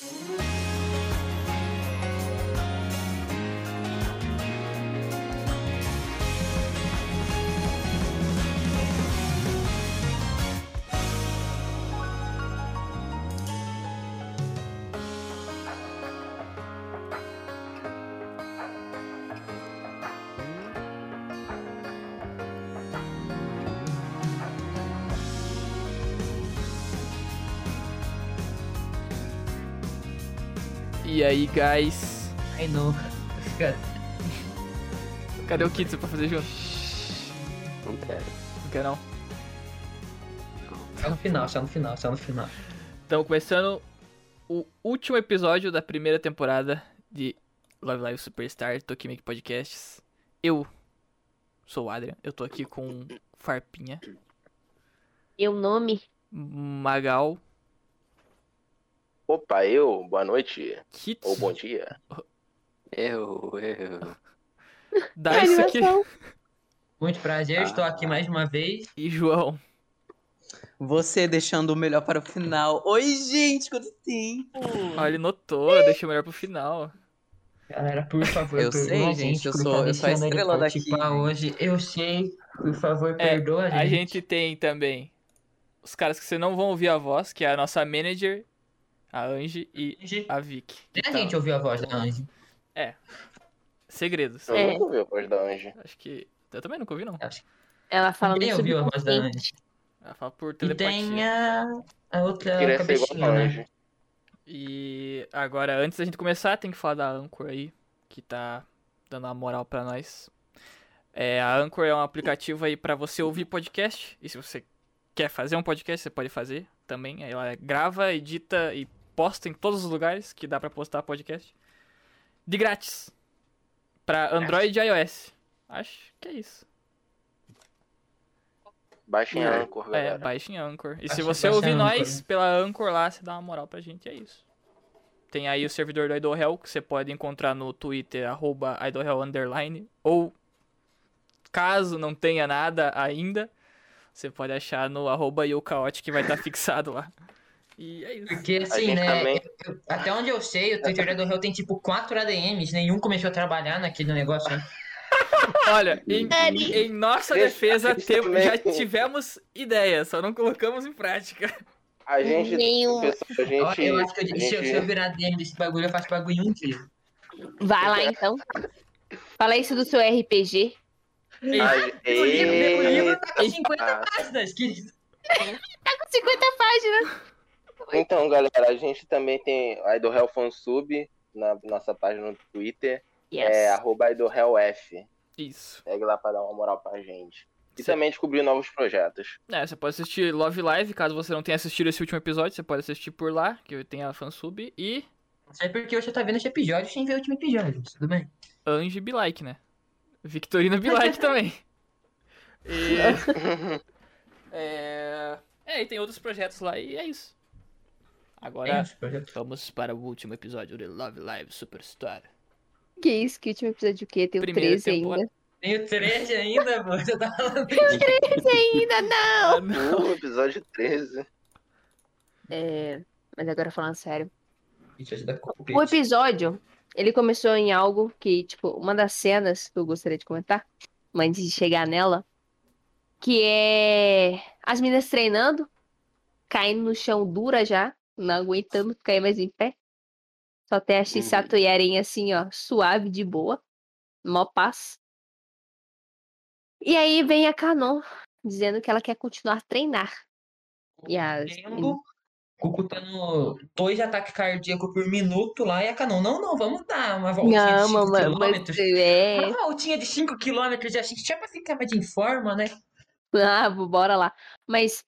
Bye. E aí, guys? Ai, não. Cadê o Kitsu pra fazer junto? Não quero. Não quer não? Só no final, só no final, só no final. Então, começando o último episódio da primeira temporada de Love Live Superstar Tokimeki Podcasts. Eu sou o Adrian, eu tô aqui com Farpinha, E o nome? Magal, Opa, eu, boa noite. Kitsu, Ou bom dia. Eu, eu. dá isso aqui. Muito prazer, estou aqui Ah. mais uma vez. e João. Você deixando o melhor para o final. Oi, gente, quanto tempo! Olha, ele notou, deixa melhor pro final. Galera, por favor, Eu perdoa sei, a gente, eu sou- eu sou a estrela daqui. hoje. Eu sei, por favor, É, perdoa A gente tem também os caras que vocês não vão ouvir a voz, que é a nossa manager, a Angie e Angie. a Vicky. Nem a Então, gente ouviu a voz da Angie. Segredos. Eu É. nunca ouvi a voz da Ange. Acho que. Eu também nunca ouvi, não. Acho que Ela fala ninguém ouviu a voz da. Angie. Ela fala por E telepatia. tem a, a outra Queria ser igual cabecinha, a né? E agora, antes da gente começar, tem que falar da Anchor aí, que tá dando uma moral pra nós. É, a Anchor é um aplicativo aí pra você ouvir podcast. E se você quer fazer um podcast, você pode fazer também. Aí Ela grava, edita e posta em todos os lugares que dá pra postar podcast. De grátis. Pra Android e iOS. Acho que é isso. Baixem a É. Anchor, É, galera. baixem a Anchor. E se você ouvir nós Anchor. pela Anchor lá, você dá uma moral pra gente, é isso. Tem aí o servidor do Idol Hell, que você pode encontrar no Twitter, arroba IdolHell Underline. Ou, caso não tenha nada ainda, você pode achar no arroba que vai estar fixado lá. E é isso. Porque assim, gente né? também- eu- até onde eu sei, o Twitter do Hell tem tipo 4 ADMs, nenhum começou a trabalhar naquele negócio aí. Olha, em, em nossa defesa, esse tem- também. já tivemos ideias, só não colocamos em prática. A gente, Nenhum. pessoal, a gente, eu acho que eu- a se, eu, se eu gente, virar DM desse bagulho, eu faço bagulho em um dia. Vai lá então. Fala isso do seu RPG. a, O livro, o livro tá com Eita. 50 páginas, querido. Tá com 50 páginas. Então, galera, a gente também tem a Idol Hell Fansub na nossa página no Twitter. Yes. É arroba Idol Hell F. Isso. Segue lá pra dar uma moral pra gente. E Cê- também descobrir novos projetos. É, você pode assistir Love Live, caso você não tenha assistido esse último episódio, você pode assistir por lá, que tem a fansub, e Não sei porque você tá vendo esse episódio sem ver o último episódio, tudo bem. Angie Bilike, né? Victorina Bilike também. E... é... é, e tem outros projetos lá, e é isso. Tem Agora, projeto. vamos para o último episódio de Love Live Superstar. Que isso? Que último episódio o quê? Tem o Primeira 13 temporada. ainda. Tem o 13 ainda, pô. Você tá falando. 13 ainda, não! Ah, não. Episódio 13. É, mas agora falando sério. O O episódio, ele começou em algo que, tipo, uma das cenas que eu gostaria de comentar, mas antes de chegar nela, que é as meninas treinando, caindo no chão dura já, não aguentando cair mais em pé. Só tem a Shisato e a Eren assim, ó, suave, de boa, mó paz. E aí vem a Kanon, dizendo que ela quer continuar a treinar. E as Tempo, Cucu tá no dois ataques cardíacos por minuto lá e a Canon. Não, não, vamos dar uma voltinha de Não, 5 mamãe, mas quilômetros. é. Uma voltinha de 5 quilômetros, a gente já pra ficar mais em forma, né? Ah, bora lá. Mas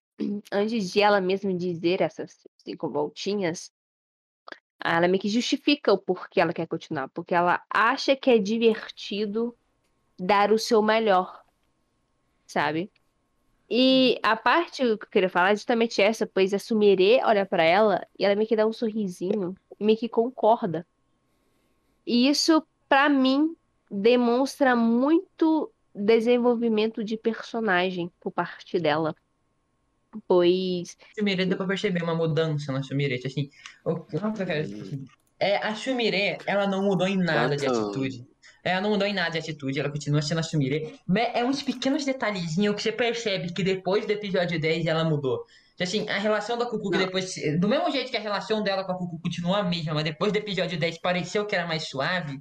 antes de ela mesma dizer essas cinco voltinhas, ela meio que justifica o porquê ela quer continuar. Porque ela acha que é divertido dar o seu melhor, sabe? E a parte que eu queria falar é justamente essa, pois a Sumire olha pra ela e ela meio que dá um sorrisinho e meio que concorda. E isso, pra mim, demonstra muito desenvolvimento de personagem por parte dela. Pois. Shumire deu pra perceber uma mudança na Shumire, assim. O o que eu quero dizer, assim, é, a Shumire, ela não mudou em nada de Tanto- atitude. Ela não mudou em nada de atitude, ela continua sendo a Shumire. Mas É uns pequenos detalhezinhos que você percebe que depois do episódio 10 ela mudou. Assim, a relação da Cucu, depois. Do mesmo jeito que a relação dela com a Cucu continuou a mesma, mas depois do episódio 10 pareceu que era mais suave,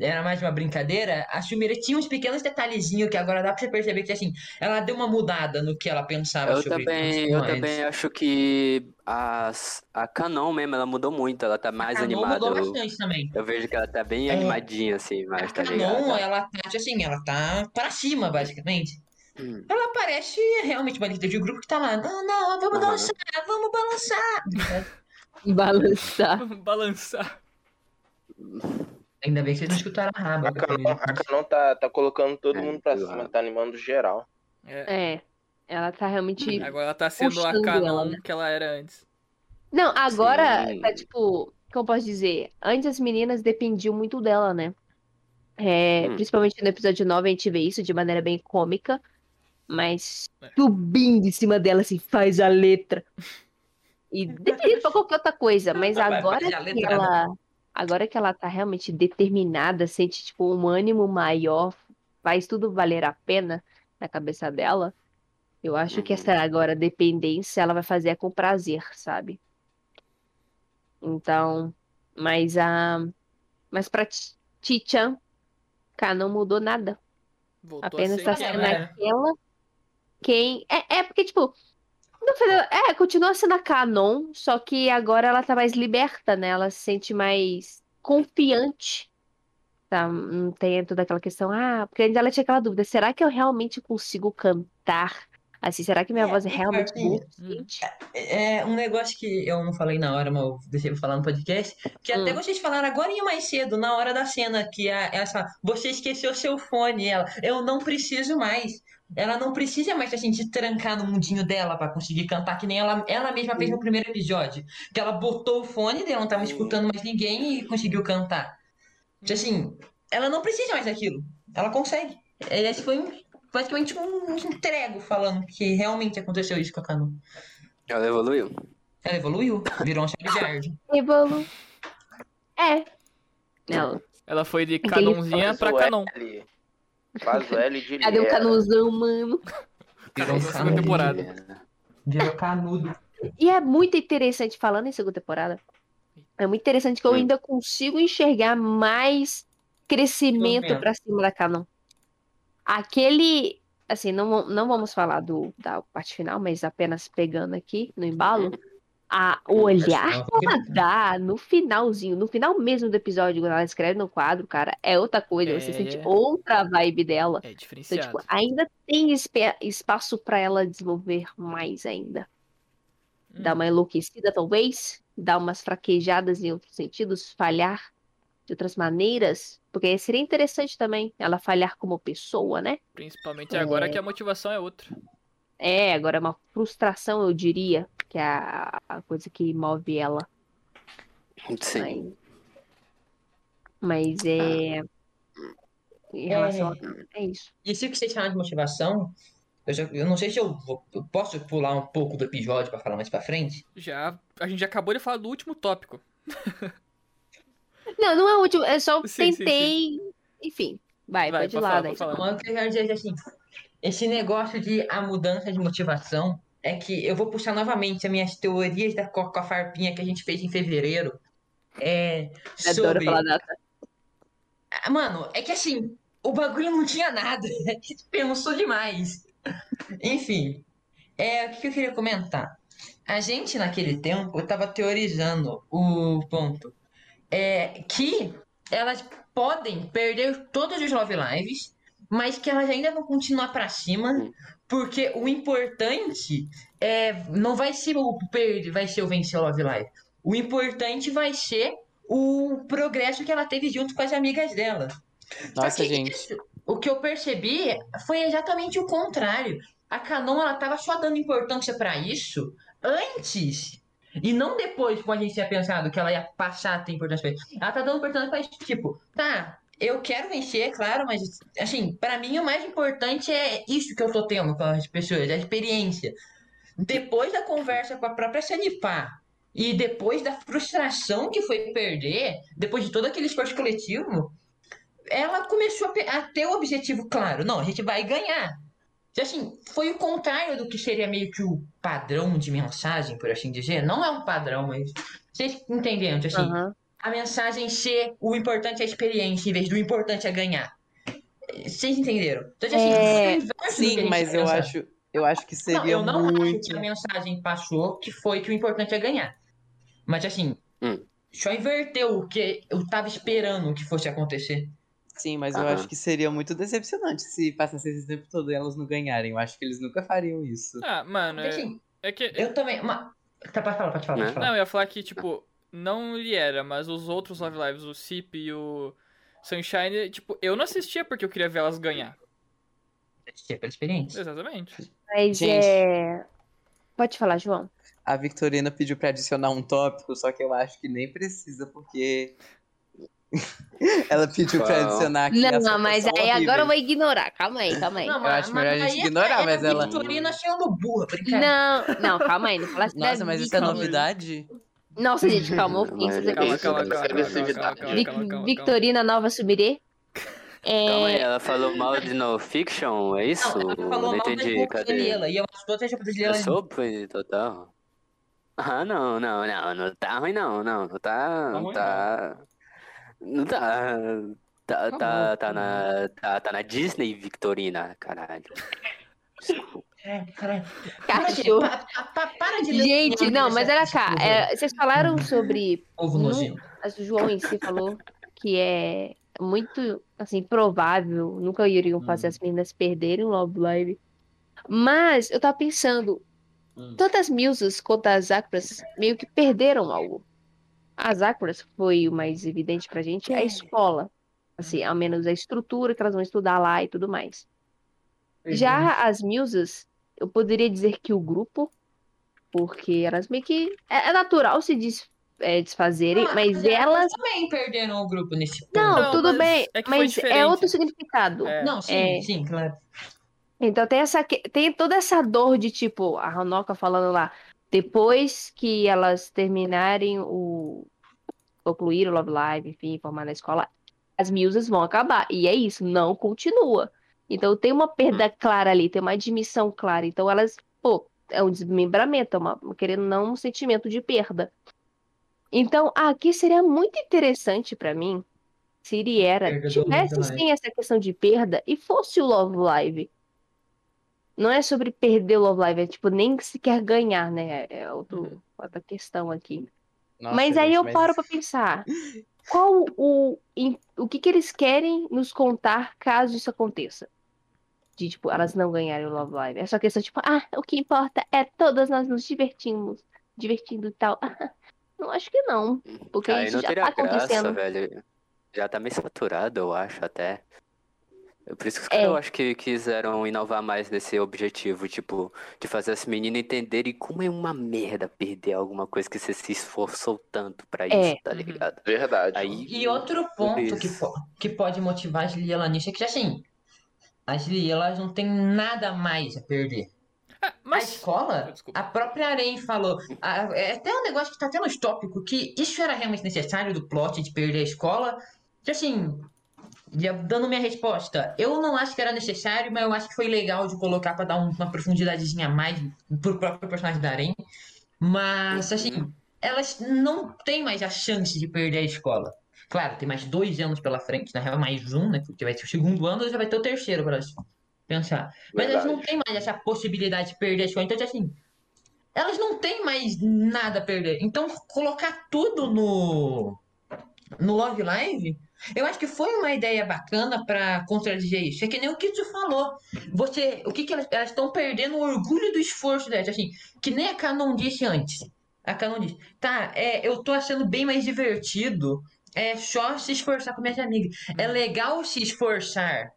era mais uma brincadeira, a Shumire tinha uns pequenos detalhezinhos que agora dá pra você perceber que, assim, ela deu uma mudada no que ela pensava Eu sobre também, eu também acho que a, a Canon mesmo, ela mudou muito, ela tá mais A Canon animada. mudou Eu, bastante também. eu vejo que ela tá bem É. animadinha, assim, A mas tá Canon, ligado? ela tá, assim, ela tá pra cima, basicamente. Hum. Ela parece realmente uma líder de grupo que tá lá, não, não, vamos Aham. dançar, vamos balançar. Balançar. Balançar. Ainda bem que vocês não escutaram a raba. A Canon, a Canon tá, tá colocando todo É, mundo pra eu cima, tá animando geral. É. É. Ela tá realmente. Agora ela tá sendo a Puxando ela, canon né? que ela era antes. Não, agora Sim. tá tipo. Como eu posso dizer? Antes as meninas dependiam muito dela, né? É, Hum. Principalmente no episódio 9 a gente vê isso de maneira bem cômica. Mas É. subindo em cima dela, assim, faz a letra. E definido pra qualquer outra coisa. Mas agora faz a que letra, ela. Agora que ela tá realmente determinada, sente, tipo, um ânimo maior, faz tudo valer a pena na cabeça dela. Eu acho que Uhum. essa agora dependência ela vai fazer com prazer, sabe? Então, mas a. Mas pra Ti- Ti-chan, cara, não mudou nada. Voltou Apenas a tá sendo era. aquela. Quem. É, é porque, tipo. No final- É, continua sendo a Canon, só que agora ela tá mais liberta, né? Ela se sente mais confiante. Tá? Não tem toda aquela questão. Ah, porque ainda ela tinha aquela dúvida: será que eu realmente consigo cantar? Assim, será que minha É, voz é e realmente assim, boa o suficiente? É um negócio que eu não falei na hora, mas eu deixei pra falar no podcast. Que até Hum. vocês falaram agora mais cedo, na hora da cena, que a, essa. Você esqueceu seu fone, ela. Eu não preciso mais. Ela não precisa mais assim, se trancar no mundinho dela pra conseguir cantar, que nem ela, ela mesma fez no primeiro episódio. Que ela botou o fone dela, não tava escutando mais ninguém e conseguiu cantar. Então, assim, ela não precisa mais daquilo. Ela consegue. Esse foi um, basicamente um entrego falando que realmente aconteceu isso com a Canu. Ela evoluiu. Ela evoluiu, virou um Charizard. Evolu. É. Ela. Ela foi de canonzinha pra o canon. L. Faz o L de Cadê o canuzão, mano? Virou segunda temporada. Virou canudo. E é muito interessante, falando em segunda temporada, é muito interessante que eu ainda consigo enxergar mais crescimento pra cima da Canon. Aquele, assim, não, não vamos falar do, da parte final, mas apenas pegando aqui no embalo, a, o olhar que ela dá no finalzinho, no final mesmo do episódio, quando ela escreve no quadro, cara, é outra coisa, você É. sente outra vibe dela. É Então, diferenciado. tipo, ainda tem espaço pra ela desenvolver mais ainda. Hum. Dar uma enlouquecida, talvez. Dar umas fraquejadas em outros sentidos. Falhar de outras maneiras. Porque seria interessante também ela falhar como pessoa, né? Principalmente agora que a motivação é outra. É, agora é uma frustração, eu diria, que é a, a coisa que move ela. Sim. Mas, mas é. Em relação a. É isso. Isso que vocês falam de motivação, eu, já- eu não sei se eu, vou- eu posso pular um pouco do episódio pra falar mais pra frente. Já, a gente já acabou de falar do último tópico. Não, não é o último. Eu só Sim, sim, tentei. Enfim, vai, Vai, pode ir lá, falar, daí. falar. É assim, esse negócio de a mudança de motivação é que eu vou puxar novamente as minhas teorias da co- com a farpinha que a gente fez em fevereiro. É, Adoro sobre falar data. Ah, Mano, é que assim, o bagulho não tinha nada. A gente pensou demais. Enfim, é, o que eu queria comentar? A gente, naquele tempo, tava teorizando o ponto. É que elas podem perder todos os Love Lives, mas que elas ainda vão continuar pra cima, porque o importante é não vai ser o perder, vai ser o vencer o Love Live. O importante vai ser o progresso que ela teve junto com as amigas dela. Nossa, que gente. isso, o que eu percebi foi exatamente o contrário. A Canon ela tava só dando importância pra isso antes e não depois, como a gente tinha pensado que ela ia passar a ter importância pra isso. Ela tá dando importância pra isso, tipo, tá, eu quero vencer, claro, mas assim, pra mim o mais importante é isso que eu tô tendo com as pessoas, a experiência. depois da conversa com a própria Sanipá e depois da frustração que foi perder, depois de todo aquele esforço coletivo, ela começou a, ter o objetivo claro. Não, a gente vai ganhar. E, Assim, foi o contrário do que seria meio que o padrão de mensagem, por assim dizer. Não é um padrão, mas vocês entendendo, assim, Aham. A mensagem ser o importante é a experiência em vez do importante é ganhar. Vocês entenderam? Então, assim, É, Sim, gente mas eu acho, eu acho que Não, seria eu não acho muito. que a mensagem passou que foi que o importante é ganhar. Mas assim, Hum. só inverteu o que eu tava esperando que fosse acontecer. Sim, mas eu acho que seria muito decepcionante se passasse esse tempo todo e elas não ganharem. Eu acho que eles nunca fariam isso. Ah, mano, Porque, é, assim, é que. eu também. Uma... Tá, pode falar, pode falar, pode Né? falar. Não, eu ia falar que, tipo, não lhe era, mas os outros Love Lives, o Cip e o Sunshine, tipo, eu não assistia porque eu queria ver elas ganhar. Assistir pela experiência. Exatamente. Mas Gente. é. Pode falar, João. A Victorina pediu pra adicionar um tópico, só que eu acho que nem precisa, porque. Ela pediu pra adicionar aqui. Não, fotos mas aí agora eu vou ignorar. Calma aí, calma aí. Não, Eu acho melhor a gente é- ignorar, é mas a ela- Victorina sendo burra, brincadeira. Não, não, calma aí. Não fala assim Nossa, mas isso é novidade? Nossa, gente, calma. ofensas aqui. Calma, calma, calma, calma, calma, agressividade. calma, Vic- calma, calma, Victorina Nova Sumirê. É, Calma aí, ela falou mal de no fiction, é isso? Não, ela falou não entendi, cadê? E eu acho todas as roupas de Eu sou total. Ah, não, não, não, não tá ruim não, não, não tá, não tá, não tá, tá, tá, tá na, tá, tá na Disney, Victorina, caralho. Desculpa. É, caralho. Para, cachorro. pa- pa- pa- para de ler Gente, não, mas olha dessa cá. é, vocês falaram sobre. Ovo nojento. O João em si falou que é muito, assim, provável. Nunca iriam fazer Hum. as meninas perderem o Love Live. Mas eu tava pensando. Hum. Tanto as Musas quanto as Akuras meio que perderam algo. As Akuras foi o mais evidente pra gente, a escola. Assim, ao menos a estrutura que elas vão estudar lá e tudo mais. Já as Musas, eu poderia dizer que o grupo, porque elas meio que. É, é natural se des- é, desfazerem, Ah, mas elas. também perderam o grupo nesse ponto. Não, Não, tudo mas bem, é mas é outro significado. É. Não, sim, É. sim, claro. Então tem essa tem toda essa dor de tipo a Honoka falando lá, depois que elas terminarem o concluir o Love Live, enfim, formar na escola, as musas vão acabar. E é isso, não continua. Então tem uma perda clara ali, tem uma admissão clara. Então elas, pô, é um desmembramento, é uma, querendo não um sentimento de perda. Então aqui seria muito interessante pra mim se Iriera tivesse sim essa questão de perda e fosse o Love Live. Não é sobre perder o Love Live, é tipo nem sequer ganhar, né? É outro, Uhum. outra questão aqui. Nossa, mas aí gente, eu mas- paro pra pensar. Qual o, o que que eles querem nos contar caso isso aconteça? De, tipo, elas não ganharem o Love Live. É só questão, tipo, ah, o que importa é todas nós nos divertimos, divertindo e tal. Não acho que não. Porque Aí isso não já teria tá graça, acontecendo. velho. Já tá meio saturado, eu acho, até. É Por isso que os É. caras, eu acho que quiseram inovar mais nesse objetivo, tipo, de fazer as meninas entenderem como é uma merda perder alguma coisa que você se esforçou tanto pra isso, É. tá Uhum. ligado? Verdade. Aí, E outro ponto que, que pode motivar as Lia nisso é que, assim, as elas não têm nada mais a perder. Ah, A mas. escola, Desculpa. a própria Arém falou, a- é até um negócio que tá até nos tópicos, que isso era realmente necessário do plot de perder a escola. Que assim, já dando minha resposta, eu não acho que era necessário, mas eu acho que foi legal de colocar pra dar um- uma profundidadezinha a mais pro próprio personagem da Arém. Mas, assim, elas não têm mais a chance de perder a escola. Claro, tem mais dois anos pela frente, na real, mais um, né? Porque vai ser o segundo ano já vai ter o terceiro pra elas pensar. Mas elas não Verdade. têm mais essa possibilidade de perder a escola. Então, assim, elas não têm mais nada a perder. Então, colocar tudo no, no Love Live, eu acho que foi uma ideia bacana pra contradizer isso. É que nem o que tu falou. Você, o que, que elas estão perdendo o orgulho do esforço delas. Assim, que nem a Canon disse antes. A Canon disse, tá, é, eu tô achando bem mais divertido é só se esforçar com minhas amigas. É legal se esforçar.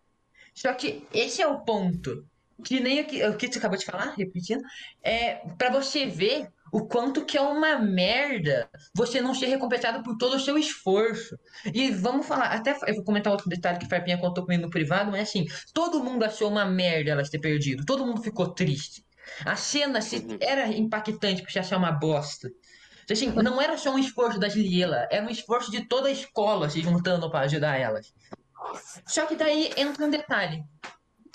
Só que esse é o ponto. Que nem o que, o que tu acabou de falar, repetindo, é pra você ver o quanto que é uma merda você não ser recompensado por todo o seu esforço. E vamos falar, até eu vou comentar outro detalhe que Farpinha contou comigo no privado, mas assim, todo mundo achou uma merda elas ter perdido, todo mundo ficou triste. A cena se- Uhum. era impactante você achar uma bosta. Assim, não era só um esforço das Liela, era um esforço de toda a escola se juntando pra ajudar elas. Só que daí entra um detalhe.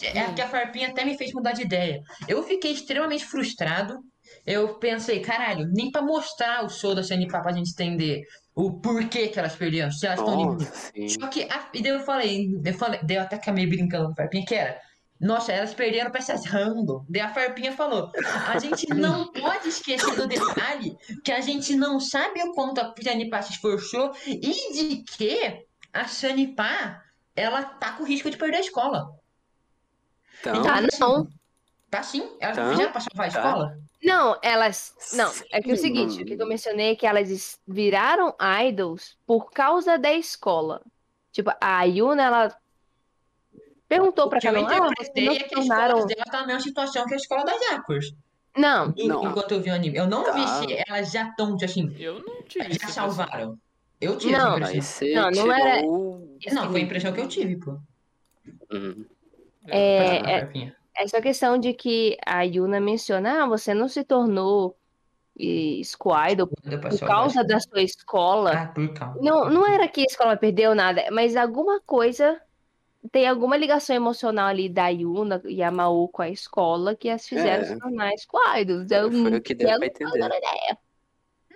É que a Farpinha até me fez mudar de ideia. Eu fiquei extremamente frustrado. Eu pensei, caralho, nem pra mostrar o show da Xanipá pra gente entender o porquê que elas perderam, se elas estão sim. só que, a- e daí eu falei, eu falei, daí eu até acabei brincando com a Farpinha, que era, nossa, elas perderam pra essas random. Daí a Farpinha falou, a gente não pode esquecer do detalhe que a gente não sabe o quanto a Xanipá se esforçou e de que a Xanipá, ela tá com risco de perder a escola. Então, Ah, não. Tá sim, elas Tá. não fizeram pra salvar a Tá. escola. Não, elas. Não, é que é o seguinte, o que eu mencionei é que elas viraram idols por causa da escola. Tipo, a Yuna, ela perguntou cada um, ah, vocês não é se que a escola tornaram. dela tá na mesma situação que a escola das Aquas. Não, Não. Enquanto eu vi o anime. Eu não vi Tá. se elas já estão, assim, Eu não tive já salvaram. Eu tive Não. aí impressão. Não, não era- Não, foi a impressão que eu tive, pô. Uhum. É, é- essa questão de que a Yuna menciona, ah, você não se tornou pra por a causa da sua escola. Ah, por causa. Não, não era que a escola perdeu nada, mas alguma coisa tem alguma ligação emocional ali da Yuna e a Maô com a escola que as fizeram É. se tornar Idols. Eu, Foi o que deu eu pra não tô entender. dando ideia.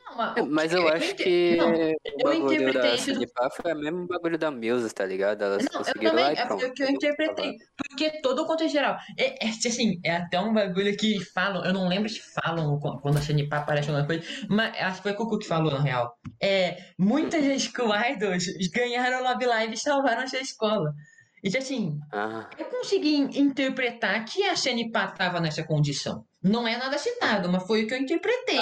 Não, mas, É, Mas eu eu acho que não, o eu bagulho interpretei da do- Sanipá foi o mesmo bagulho da Musa, tá ligado? Elas Não, eu conseguiram também, lá e é pronto. o que eu interpretei. Porque todo o contexto geral. É, é, assim, é até um bagulho que falam, eu não lembro se falam quando a Xanipá aparece alguma coisa, mas acho que foi o Cucu que falou, na real. É, muitas Idols ganharam Love Live e salvaram a sua escola. E assim, Ah, eu consegui in- interpretar que a Xanipá tava nessa condição. Não é nada citado, mas foi o que eu interpretei.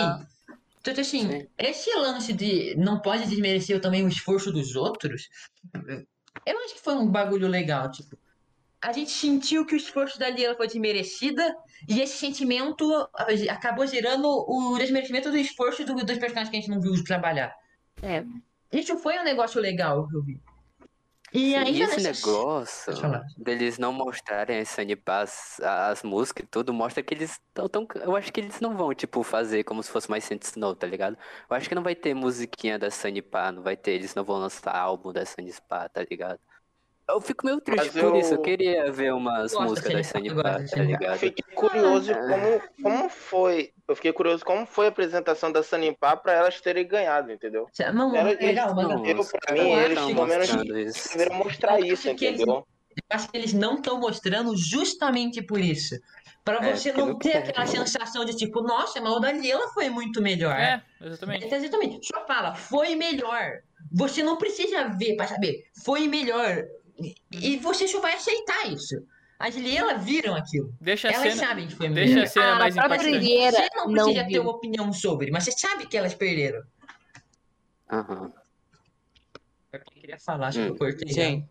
Então, assim, Sim. esse lance de não pode desmerecer também o esforço dos outros, eu acho que foi um bagulho legal, tipo. A gente sentiu que o esforço da Liela foi desmerecida, e esse sentimento ah, acabou gerando o desmerecimento do esforço do- dos personagens que a gente não viu trabalhar. É. Isso foi um negócio legal que eu vi. E ainda esse nessa- negócio deles não mostrarem as Sanipás, as músicas e tudo, mostra que eles estão tão. Eu acho que eles não vão, tipo, fazer como se fosse mais Saint Snow, tá ligado? Eu acho que não vai ter musiquinha da Sanipá, não vai ter, eles não vão lançar álbum da Sanipá, tá ligado? Eu fico meio triste Mas por isso, eu queria ver umas músicas da Sanipá, tá ligado? Fiquei curioso como, como foi. Eu fiquei curioso como foi a apresentação da Sanipá pra elas terem ganhado, entendeu? Não, Era- legal, mas Não, Eu, pra mim, não eles pelo menos deveriam mostrar Eu isso, acho que eles- entendeu? Eu acho que eles não estão mostrando justamente por isso. Pra É, você porque não ter aquela sensação de tipo, nossa, mas o da Liela foi muito melhor. É, exatamente. Então, exatamente. Só fala, foi melhor. Você não precisa ver pra saber. Foi melhor. E- você só vai aceitar isso. As Liela viram aquilo. Deixa a Elas cena. sabem que foi Deixa melhor. a cena Ah, mais a impactante. Você não não precisa ter viu. uma opinião sobre, mas você sabe que elas perderam. Aham. Eu queria falar, acho que eu Hum. cortei. Gente,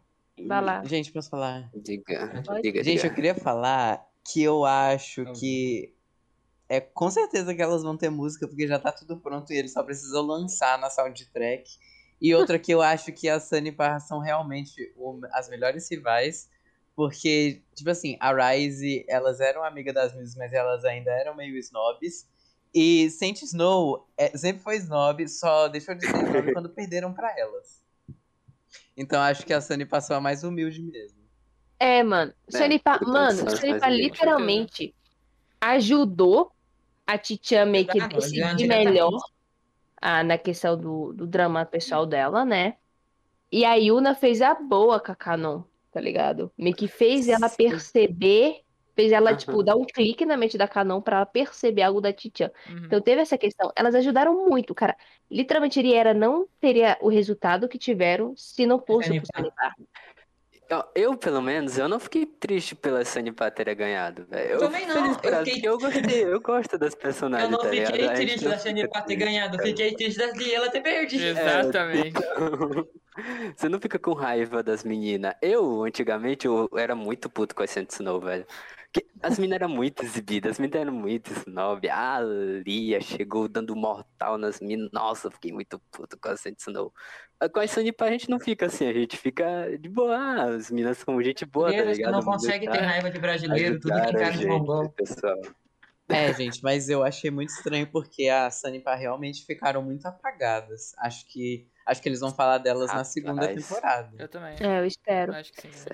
Vai lá. gente, posso falar? Diga, diga, Gente, eu diga. queria falar que eu acho que é com certeza que elas vão ter música, porque já tá tudo pronto e eles só precisam lançar na soundtrack. E outra que eu acho que a Sunny e Parra são realmente o- as melhores rivais, porque, tipo assim, a Rise, elas eram amigas das Miss, mas elas ainda eram meio snobs. E Saint Snow é, sempre foi snob, só deixou de ser snob quando perderam pra elas. Então acho que a Sunny passou a mais humilde mesmo. É, mano. É, Sonipa, mano, Sonipa literalmente ajudou a Titian meio que decidir diretamente. melhor ah, na questão do, do drama pessoal dela, né? E a Yuna fez a boa com a Canon, tá ligado? Meio que fez ela perceber, fez ela, Aham. tipo, dar um clique na mente da Canon pra ela perceber algo da Titian. Uhum. Então teve essa questão. Elas ajudaram muito, cara. Literalmente, Eriera não teria o resultado que tiveram se não fosse o Sanipar. Eu, eu, pelo menos, eu não fiquei triste pela Sanipá ter ganhado, velho. Eu Também não, eu fiquei- porque eu gostei, eu gosto das Eu personagens, não tá fiquei gente triste da fica Sanipá ter ganhado, eu fiquei triste da Liela ter perdido. Exatamente. Você não fica com raiva das meninas. Eu, antigamente, eu era muito puto com a Saint Snow, velho. As meninas eram muito exibidas, as meninas eram muito snob. A Lia chegou dando mortal nas meninas. Nossa, eu fiquei muito puto com a Saint Snow. Com a Sanipá a gente não fica assim, a gente fica de boa. As meninas são gente boa, tá Brasileiros que ligado? não consegue ter deixar raiva de brasileiro, tudo tem a cara de mongol. pessoal. É, gente, mas eu achei muito estranho porque a Sanipa realmente ficaram muito apagadas. Acho que acho que eles vão falar delas na segunda temporada. Eu também. É, eu espero. Acho que sim.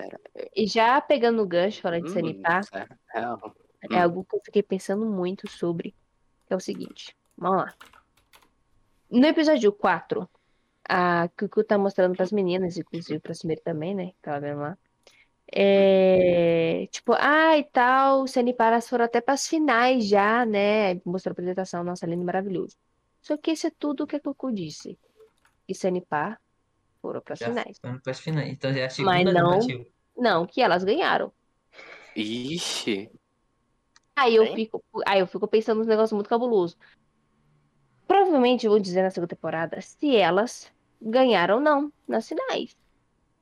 E já pegando o gancho, falando de Hum, Sanipar, sério. Real. é algo que eu fiquei pensando muito sobre. Que é o seguinte. Vamos lá. No episódio 4, a Cucu tá mostrando pras meninas, inclusive pra Sumir também, né? Que ela vendo lá. É, tipo, ah, e tal, os Saniparas foram até pras finais já, né? Mostrou a apresentação, nossa, lindo maravilhoso. Só que isso é tudo o que a Cucu disse. E Sanipar foram pras Já finais. Vamos para as finais. Então já é a Mas segunda não- tentativa. Não, que elas ganharam. Ixi. Aí eu fico, aí eu fico pensando nos negócios muito cabuloso. Provavelmente vou dizer na segunda temporada se elas ganharam ou não nas finais.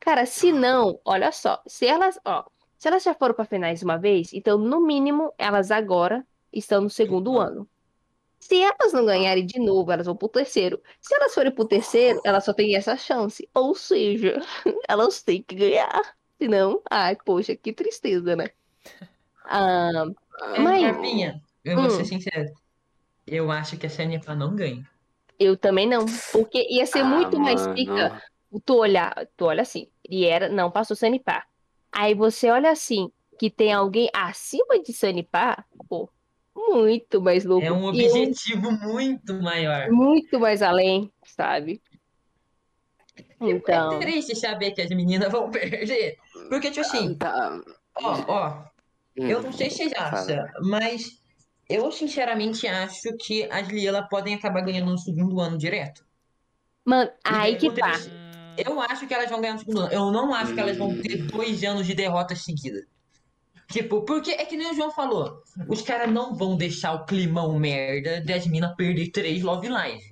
Cara, se não, olha só, se elas, ó, se elas já foram para finais uma vez, então no mínimo elas agora estão no segundo ano. Se elas não ganharem de novo, elas vão pro terceiro. Se elas forem pro terceiro, elas só têm essa chance. Ou seja, elas têm que ganhar. Senão, ai, poxa, que tristeza, né? Ah, É, Mas- Carpinha, eu vou Hum. ser sincero. Eu acho que a Sanipa não ganha. Eu também não. Porque ia ser Ah, muito mais mano. pica tu olhar, tu olha assim, e era, não passou Sanipar. Aí você olha assim, que tem alguém acima de Sanipar, pô, muito mais louco. É um objetivo muito maior. muito mais além, sabe? Então, É triste saber que as meninas vão perder. Porque, tipo assim, Tá. ó, ó, eu não sei se vocês acham, mas eu sinceramente acho que as Liela podem acabar ganhando no segundo ano direto. mano, aí que tá. Hum, Eu acho que elas vão ganhar no segundo ano. Eu não acho que elas vão ter dois anos de derrotas seguidas. Tipo, porque é que nem o João falou. Os caras não vão deixar o climão merda das minas perder três Love Live.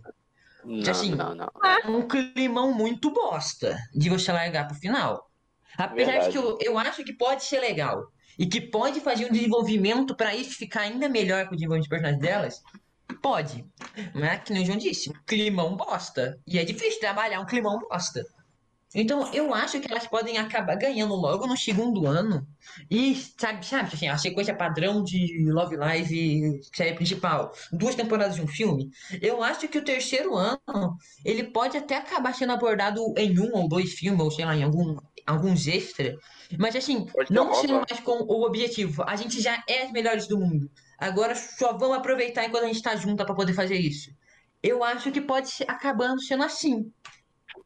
Não, assim, não, não. É um climão muito bosta de você largar pro final. Apesar de que eu, eu acho que pode ser legal. E que pode fazer um desenvolvimento pra isso ficar ainda melhor com o desenvolvimento de personagens delas. Pode. Mas é que nem o João disse, um climão bosta. E é difícil trabalhar um climão bosta. Então, eu acho que elas podem acabar ganhando logo no segundo ano. E, sabe, sabe, assim, a sequência padrão de Love Live série principal. Duas temporadas de um filme. Eu acho que o terceiro ano, ele pode até acabar sendo abordado em um ou dois filmes, ou sei lá, em algum, alguns extras. Mas, assim, Pode não sendo mais com o objetivo. A gente já é as melhores do mundo. Agora só vamos aproveitar enquanto a gente tá junto pra poder fazer isso. Eu acho que pode ser acabando sendo assim.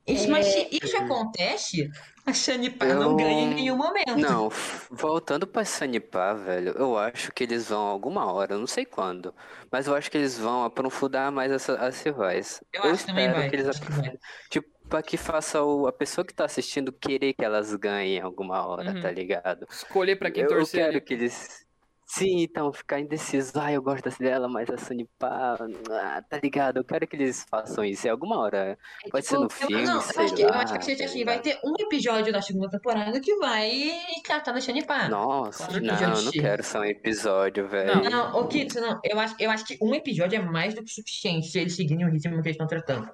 Isso, Mas se isso acontece, a Sanipar não Eu- ganha em nenhum momento. Não, voltando pra Sanipar, velho, eu acho que eles vão alguma hora, eu não sei quando, mas eu acho que eles vão aprofundar mais essa, as rivais. Eu acho que também vai, que eles acho aprofundem. Tipo, pra que faça o, a pessoa que tá assistindo querer que elas ganhem alguma hora, Uhum. tá ligado? Escolher pra quem eu, eu torcer. quero né? que eles. Sim, então, ficar indeciso. Ah, eu gosto dela, mas a Sanipar. Ah, tá ligado? Eu quero que eles façam isso. É alguma hora. É Pode tipo, ser no Eu, filme, não, eu sei acho que, eu lá. acho que vai ser tá assim, vai ter um episódio da segunda temporada que vai tratar da Sanipar. Nossa, Claro que não, não quero só um episódio, velho. Não, ô Kitsu, não. Eu acho, eu acho que um episódio é mais do que suficiente se eles seguirem o ritmo que eles estão tratando.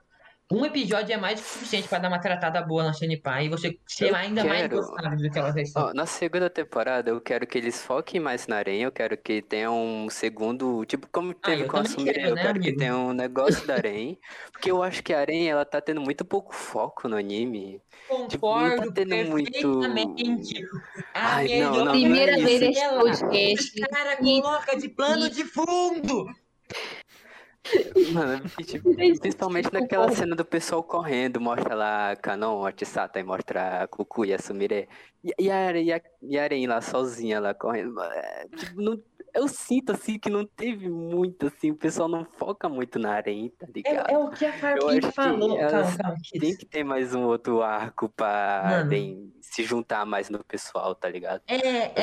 Um episódio é mais do que suficiente pra dar uma tratada boa na Sanipar e você ser Eu ainda mais quero. gostável do que ela vai ser. Ó, na segunda temporada, eu quero que eles foquem mais na aranha. Eu quero que tenha um segundo. Tipo, como teve eu com a Sumire, quero, eu né, quero que amigo? tenha um negócio da aranha. Porque eu acho que a aranha, ela tá tendo muito pouco foco no anime. Tipo, não tá Concordo tendo muito-. A Ai, não, melhor não, não é Primeira vez dela, podcast. Cara coloca de plano de fundo. Mano, tipo, principalmente naquela cena do pessoal correndo, mostra lá Kanon, a Chisata e mostra a Cucu e a Sumire. E, e, a, e, a, e a Aren lá sozinha lá correndo. É, tipo, não- eu sinto assim que não teve muito assim, o pessoal não foca muito na Aren, tá ligado? É, é o que a que falou. elas Calma, calma, Tem que ter mais um outro arco pra se juntar mais no pessoal, tá ligado? É,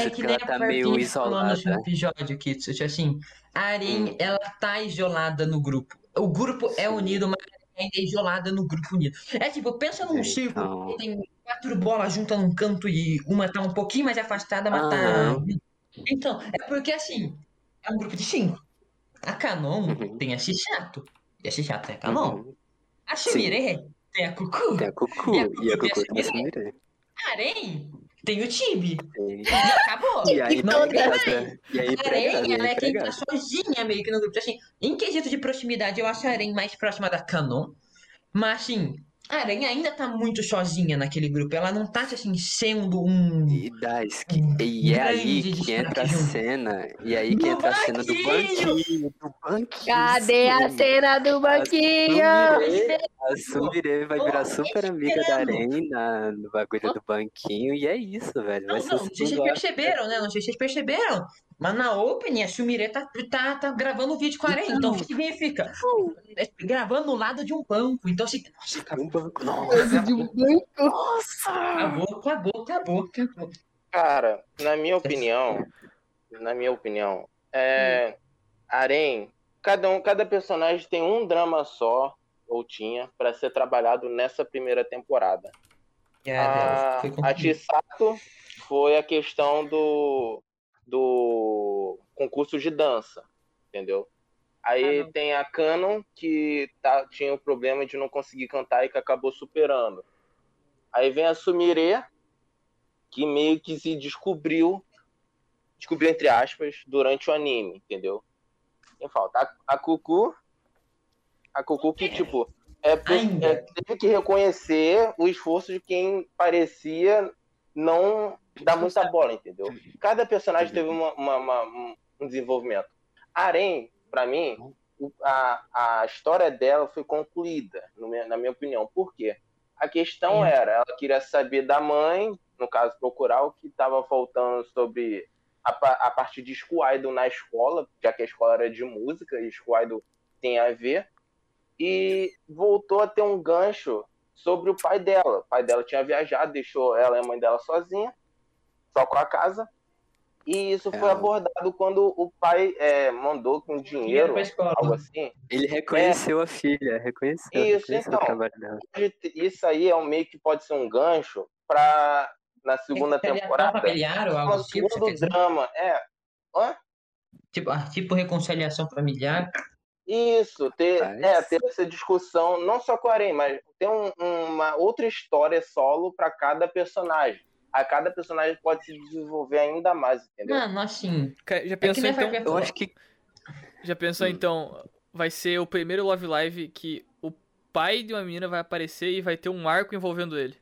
é que que ela tá meio no isolada. último episódio, Kitsu. Tipo assim, a Aren, Hum. ela tá isolada no grupo. O grupo é Sim. unido, mas ainda é isolada no grupo unido. É tipo, pensa num círculo Então. que tem quatro bolas juntas num canto e uma tá um pouquinho mais afastada, mas tá. Então, é porque assim, é um grupo de cinco. A Canon Uhum. tem a Xixato. E a Xixato tem a Canon. Uhum. A Sumire tem a Cucu. Tem a Cucu E a e Cucu tem a Cucu tem a Sumire. Sumire. A Aren tem o Tibi. E E acabou. aí, Não tem casa. E aí, A pra Aren, casa, ela é quem tá sozinha meio que no grupo. Assim, em quesito de proximidade, eu acho a Aren mais próxima da Canon. Mas, assim, a Aren ainda tá muito sozinha naquele grupo. Ela não tá, assim, sendo um... E Daisuke. E é aí Grande que entra a cena. E aí que Do entra a cena do banquinho! banquinho. Do banquinho. Cadê a sim. cena do banquinho? A Sumire vai virar super amiga da. Arena no bagulho do banquinho. E é isso, velho. Não, não, não sei se vocês perceberam, né? Não sei se vocês perceberam. Mas na Open, a Sumire tá, tá, tá gravando vídeo com a Aren. Então, o que significa? É Gravando no lado de um banco. Então, assim, nossa, acabou, Um banco. Nossa, de um banco. nossa! acabou, acabou, acabou, acabou. Cara, na minha opinião, na minha opinião, é. Arém, cada um, cada personagem tem um drama só, ou tinha, pra ser trabalhado nessa primeira temporada. A dela A. Chisato foi a questão do, do concurso de dança, entendeu? Aí Ah, tem a Canon, que tá, tinha o problema de não conseguir cantar e que acabou superando. Aí vem a Sumire, que meio que se descobriu, descobriu entre aspas, durante o anime, entendeu? Quem falta? A, a Cucu, a Cucu que, tipo, é, é, teve que reconhecer o esforço de quem parecia não dar muita bola, entendeu? Cada personagem teve uma- uma- uma- um- desenvolvimento. Arém, pra mim, a, a história dela foi concluída, meu- na minha opinião. Por quê? A questão era, ela queria saber da mãe, no caso, procurar o que estava faltando sobre a, a parte de School Idol na escola, já que a escola era de música e School Idol tem a ver, e voltou a ter um gancho sobre o pai dela. O pai dela tinha viajado, deixou ela e a mãe dela sozinha, só com a casa, e isso foi É. abordado quando o pai é, mandou com dinheiro, pra escola. algo assim. Ele reconheceu a filha, reconheceu, Isso, reconheceu então. o Isso aí é um meio que pode ser um gancho para na segunda temporada. familiar ou algo Um do tipo, segundo drama, é. Hã? Tipo, ah, tipo reconciliação familiar. Isso, ter, Mas- é, ter essa discussão, não só com a Arém, mas ter um- uma outra história solo para cada personagem. A cada personagem pode se desenvolver ainda mais, entendeu? Mano, assim. Já É pensou nem então? vai- Eu acho que. Já pensou Hum. então? Vai ser o primeiro Love Live que o pai de uma menina vai aparecer e vai ter um arco envolvendo ele.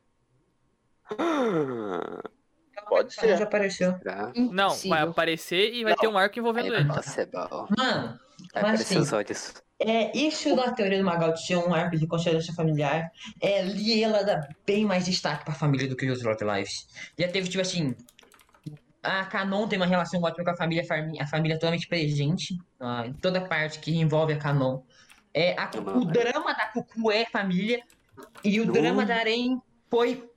Pode ser. Já apareceu. Não, vai aparecer e vai Não. ter um arco envolvendo ele. Nossa, é bom. Mano, Vai aparecer assim, os olhos. É, isso da teoria do Magal de ser um arco de reconciliação familiar, é, ali ela dá bem mais destaque pra família do que os Love Lives. Já teve, tipo assim. A Canon tem uma relação ótima com a família, a família é totalmente presente ah, em toda parte que envolve a Canon. É, a- o drama da Cucu é família e o Não. drama da Arém foi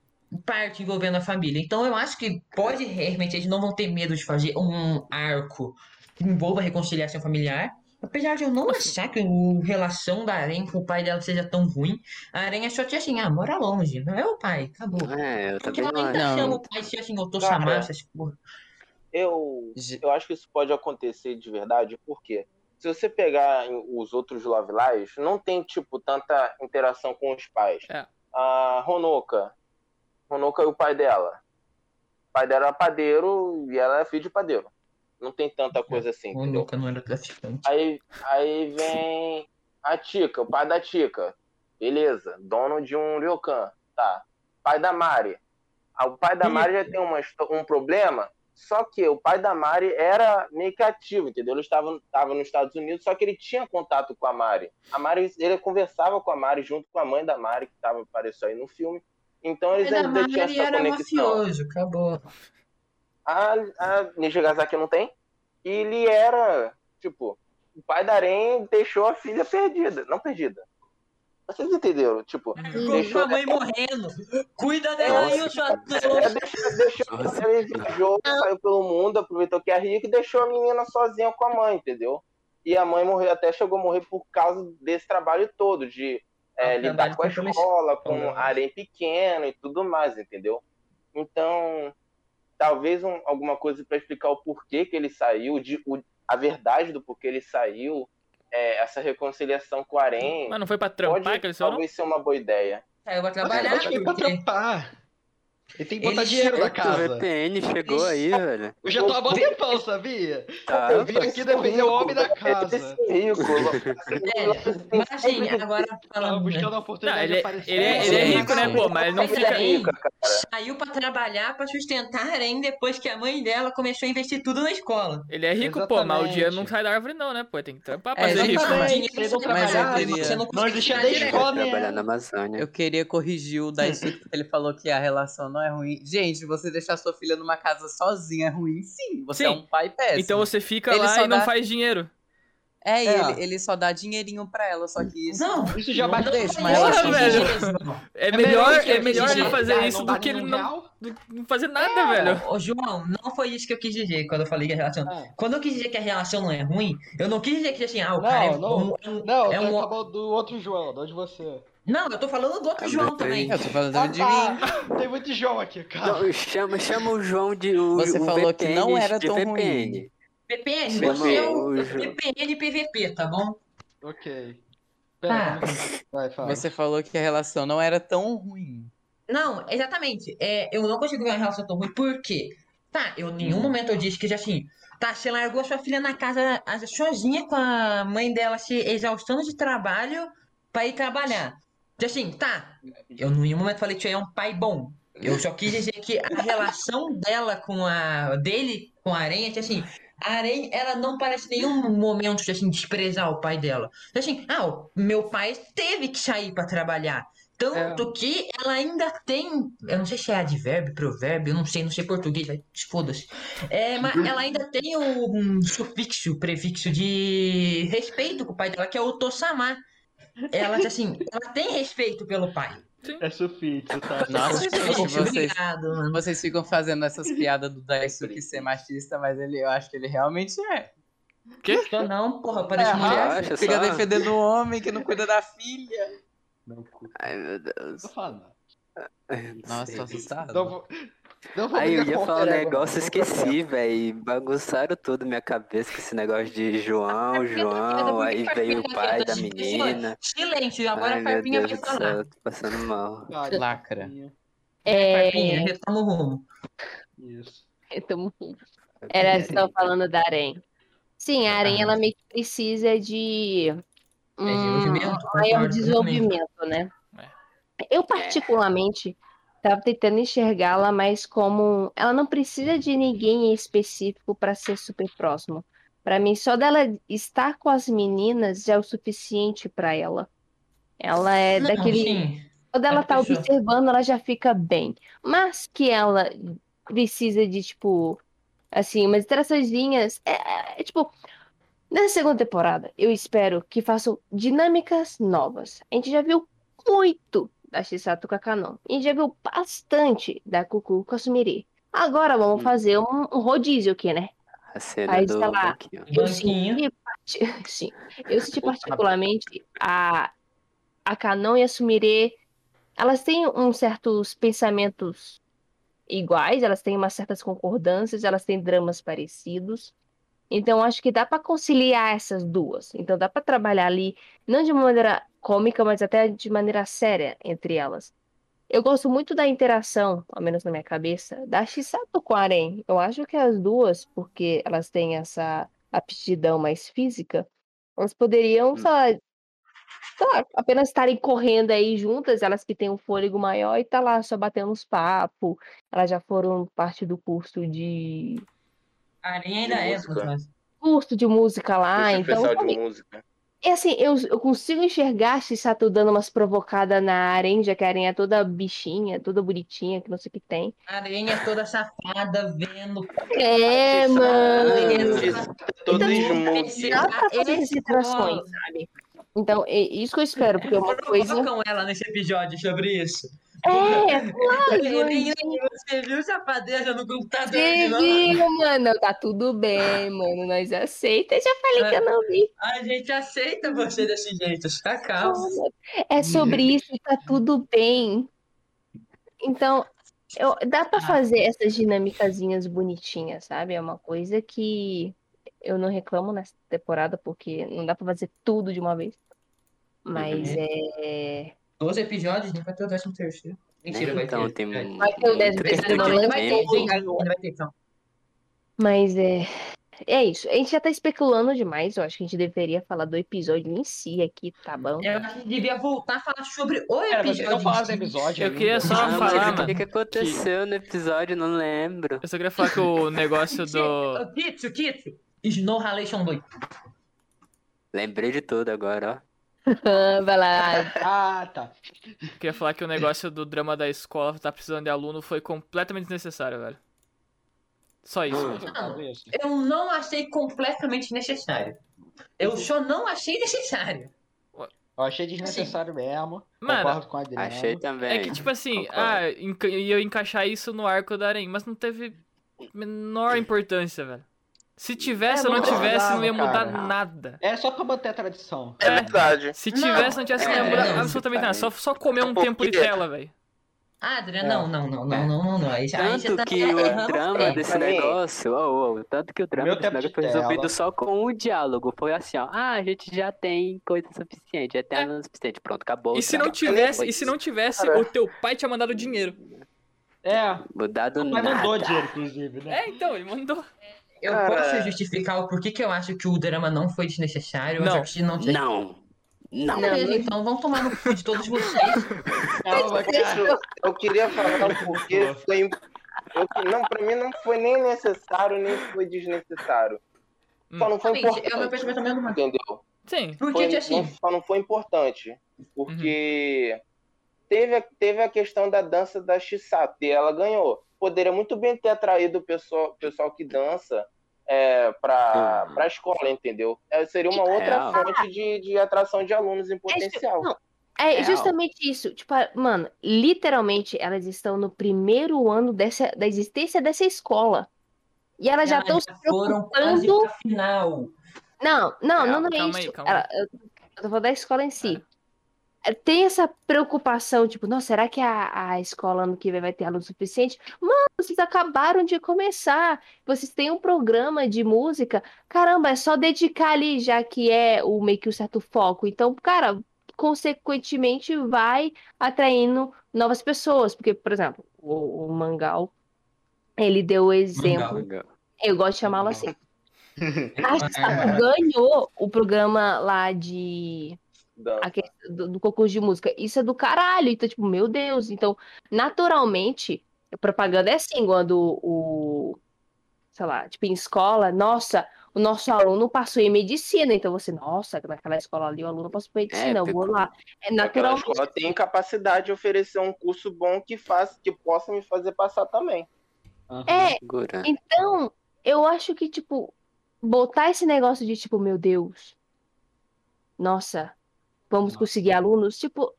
parte envolvendo a família. Então eu acho que pode realmente eles não vão ter medo de fazer um arco que envolva a reconciliação familiar. Apesar de eu não achar que a relação da Arém com o pai dela seja tão ruim, a Arém é só tia assim, ah, mora longe, não é o pai, acabou. É, eu Porque ela não ainda acho. chama Não. o pai tia assim, eu tô Cara, chamando essas porra. Eu, eu acho que isso pode acontecer de verdade, porque se você pegar os outros Love Lives, não tem, tipo, tanta interação com os pais. É. A Honoka, Honoka e o pai dela. O pai dela era padeiro e ela é filho de padeiro. Não tem tanta coisa assim, O? Luca não era traficante. Aí, aí vem a Tika, o pai da Tika. Beleza, dono de um ryokan. Tá. Pai da Mari. Ah, O pai da Mari já tem uma um problema, só que o pai da Mari era meio que ativo, entendeu? Ele estava, estava nos Estados Unidos, só que ele tinha contato com a Mari. A Mari, ele conversava com a Mari junto com a mãe da Mari, que tava, apareceu aí no filme. Então eles ainda tinham Mari essa era conexão. mafioso, acabou. A, a Nijigasaki não tem. E ele era, tipo, o pai da Aren deixou a filha perdida. Não perdida. Vocês entenderam? Tipo, Com deixou, a mãe morrendo. Cuida dela aí, o é, deixou, deixou Nossa. ele viajou, saiu pelo mundo, aproveitou que é rico e deixou a menina sozinha com a mãe, entendeu? E a mãe morreu, até chegou a morrer por causa desse trabalho todo, de é, Ah, lidar com a escola, com Uhum. arém pequeno e tudo mais, entendeu? Então, talvez um- alguma coisa para explicar o porquê que ele saiu, de, o- a verdade do porquê ele saiu, é, essa reconciliação com o Arém, Mas não foi pra trampar pode que eles foram? talvez ser uma boa ideia. Saiu pra eu trabalhar, acho que é pra trampar. Ele tem que botar Ele dinheiro na O casa. VPN chegou aí, velho. Eu já tô há bom tempão, sabia? Tá, Eu vim aqui defender o homem da casa. Rico. Assim, agora falando. né? buscando a Não, oportunidade ele, de é- aparecer. ele, é, ele é rico, né, pô? Mas não Mas fica. aí, saiu pra trabalhar pra sustentar a Harém depois que a mãe dela começou a investir tudo na escola. Ele é rico, pô, mas o dinheiro não Exatamente. sai da árvore, não, né, pô? Tem que trampar pra É, ser rico. exatamente. Mas eu trabalhar, queria- você não Não consegue existia tirar desde direto. escola, né? trabalhar na Amazônia. Eu queria corrigir o Daisuke, porque ele falou que a relação não é ruim. Gente, você deixar sua filha numa casa sozinha é ruim, sim. Você Sim. é um pai péssimo. Então você fica Ele lá e não dá- faz dinheiro. É, É. ele, ele só dá dinheirinho pra ela, só que isso Não, Isso já não bate deixa uma Porra, relação velho. boa. É melhor, é melhor ele fazer Ah, isso do que ele nenhum não, do- não fazer nada, velho. Ô, João, não foi isso que eu quis dizer quando eu falei que a relação. Ah. Quando eu quis dizer que a relação não é ruim, eu não quis dizer que assim, ah, o Não, cara é não. é um- Não, é um- falando do outro João, não de você. Não, eu tô falando do outro Ah, João mas também. Eu tô falando Ah, de mim. tá. Tem muito João aqui, cara. Não, chama, chama o João de. O, Você o falou que VPN não era tão VPN. ruim. VPN, você é o João. VPN PVP, tá bom? Ok. Tá. Pera, que- vai, fala. Você falou que a relação não era tão ruim. Não, exatamente. É, eu não consigo ver uma relação tão ruim, por quê? Tá, eu em nenhum momento eu disse que assim, tá, você largou a sua filha na casa sozinha com a mãe dela se exaustando de trabalho pra ir trabalhar. Assim, tá, eu em nenhum momento falei que você é um pai bom. Eu só quis dizer que a relação dela com a. dele com a aranha, assim, a aranha, ela não parece em nenhum momento assim, desprezar o pai dela. Assim, ah, o meu pai teve que sair pra trabalhar. Tanto que ela ainda tem. Eu não sei se é advérbio, provérbio, eu não sei, não sei português, foda-se. É, mas ela ainda tem um sufixo, prefixo de respeito com o pai dela, que é o Tosamar. Ela, assim, ela tem respeito pelo pai. É sufixo, tá? Nossa, gente, vocês, obrigado, mano. vocês ficam fazendo essas piadas do Daisuke ser machista, mas ele, eu acho que ele realmente é. Só não, porra, parece É, mulher. Acha Fica só? defendendo o homem que não cuida da filha. Ai, meu Deus. Tô falando. Não Nossa, tô assustado. Não. Não vou Aí eu ia o falar um negócio, esqueci, velho. Bagunçaram tudo minha cabeça com esse negócio de João, João, aí veio o pai da menina. Silêncio, agora Ai, a Farpinha vai falar. céu, tô passando mal. Lacra. É, Farpinha, retoma o rumo. Isso. eu tô muito- Era, tava falando da Arém. Sim, a Arém, ela meio que precisa de um Desenvolvimento, maior desenvolvimento, né? Eu, particularmente, tava tentando enxergá-la mais como. Ela não precisa de ninguém em específico para ser super próximo. Para mim, só dela estar com as meninas já é o suficiente para ela. Ela é Não, daquele. sim. Quando ela A tá pessoa- observando, ela já fica bem. Mas que ela precisa de, tipo, assim, umas interaçõezinhas. É, é, tipo, nessa segunda temporada, eu espero que façam dinâmicas novas. A gente já viu muito da Shisato com a Kanon. A gente já viu bastante da Cucu com a Sumire. Agora vamos Hum. fazer um, um rodízio aqui, né? A cena Aí, do sei lá, banquinho. Eu senti, sim, eu senti particularmente a, a Kanon e a Sumire, elas têm uns certos pensamentos iguais, elas têm umas certas concordâncias, elas têm dramas parecidos. Então acho que dá para conciliar essas duas. Então dá para trabalhar ali não de uma maneira cômica, mas até de maneira séria entre elas. Eu gosto muito da interação, ao menos na minha cabeça, da Chisato com a Aren. Eu acho que as duas, porque elas têm essa aptidão mais física, elas poderiam, sei lá, sei lá, apenas estarem correndo aí juntas, elas que têm um fôlego maior e tá lá só batendo uns papos. Elas já foram parte do curso de A aranha ainda é, curso de música lá, Esse então sabe, de música. é assim, eu, eu consigo enxergar a Chisato dando umas provocadas na Aren, já que a Aren é toda bichinha, toda bonitinha, que não sei o que tem. a aranha é toda safada, vendo. É, Sabe, mano. Então, fazer Esse essas interações, sabe? Então, é isso que eu espero, porque é uma coisa. Provocam ela nesse episódio sobre isso. É, Menina, Você viu safadeza no você novo? viu, mano? Tá tudo bem, mano. Nós aceita. Eu já falei que eu não vi. A gente aceita você desse jeito, tá calmo. É sobre isso tá tudo bem. Então, eu- dá pra fazer essas dinâmicazinhas bonitinhas, sabe? É uma coisa que eu não reclamo nessa temporada, porque não dá pra fazer tudo de uma vez. Mas é. 12 episódios, nem vai ter o 13 terceiro. Mentira, vai então, ter. tem É. Vai ter o décimo tempo terceiro de não Ainda vai ter, sim. Ainda vai ter, então. Mas é. É isso. A gente já tá especulando demais. Eu acho que a gente deveria falar do episódio em si aqui, tá bom? Eu acho que devia voltar a falar sobre o Cara, vocês não episódio. do episódio Eu ainda. queria só mas falar, o que, que aconteceu no episódio? Não lembro. Eu só queria falar que o negócio do. Kitsu, Kitsu. Snow Halation 2. Lembrei de tudo agora, ó. Vai lá. Ah, tá. Eu queria falar que o negócio do drama da escola tá precisando de aluno foi completamente desnecessário, velho. Só isso. Hum. velho. Talvez. Eu não achei completamente necessário. Eu só não achei necessário. Eu achei desnecessário mesmo. Mano, com Adriano. Achei também. É que, tipo assim, Concordo. ah, enca- ia encaixar isso no arco da Arém, mas não teve menor importância, velho. Se tivesse É, ou não não tivesse, não ia mudar cara. nada. É só pra manter a tradição. É verdade. Se tivesse, não tivesse, não ia é, mudar não, absolutamente nada. Só, só comer um tempo de tela, velho. Ah, Adriano, É. não, não, não, não, não, não, não. Aí já, aí já Tanto tá que o drama feio. desse negócio, ô, ô, tanto que o drama Meu desse negócio de foi resolvido só com um diálogo. Foi assim, ó. Ah, a gente já tem coisa suficiente, já tem É. suficiente. Pronto, acabou. E o se não tivesse, e se não tivesse, Cara. o teu pai tinha mandado dinheiro. É, Mudado mas mandou nada. dinheiro, inclusive, né? É, então, ele mandou. Eu Cara. posso justificar o porquê que eu acho que o drama não foi desnecessário. Não. não tinha. Não. Não. Beleza, então vamos tomar no cu de todos vocês. Calma, cara. Eu, eu queria falar porque foi. Não, pra mim não foi nem necessário, nem foi desnecessário. Só não foi Realmente, é o meu importante. pensamento mesmo. Entendeu? Sim. Porque, Foi- assim, não- só não foi importante. Porque teve, a- teve a questão da dança da Chisato e ela ganhou. Poderia muito bem ter atraído o pessoal, pessoal que dança é, pra, Hum. pra escola, entendeu? É, seria uma outra Real. fonte de, de atração de alunos em potencial. não, É justamente isso. Tipo, a- mano, literalmente elas estão no primeiro ano dessa, da existência dessa escola. E elas já estão elas se foram quase preocupando. pra final. Não, não, não, não é Calma aí, isso. calma Ela- eu, eu tô falando da escola em si. É, Tem essa preocupação, tipo, nossa, será que a, a escola ano que vem vai ter aluno suficiente? Mano, vocês acabaram de começar. Vocês têm um programa de música. Caramba, é só dedicar ali, já que é o meio que o certo foco. Então, cara, consequentemente vai atraindo novas pessoas. Porque, por exemplo, o, o Mangal, ele deu o exemplo. Eu gosto de chamá-lo assim. A ganhou o programa lá de Dança. a questão do, do concurso de música. Isso é do caralho. Então, tipo, meu Deus. Então, naturalmente, a propaganda é assim, quando o, sei lá, tipo, em escola, nossa, o nosso aluno passou em medicina. Então você, nossa, naquela escola ali o aluno passou em medicina, eu vou lá. É Aquela naturalmente. escola tem capacidade de oferecer um curso bom que, faça, que possa me fazer passar também. Aham. É, Segura. Então, eu acho que, tipo, botar esse negócio de, tipo, meu Deus, nossa, vamos conseguir alunos, tipo,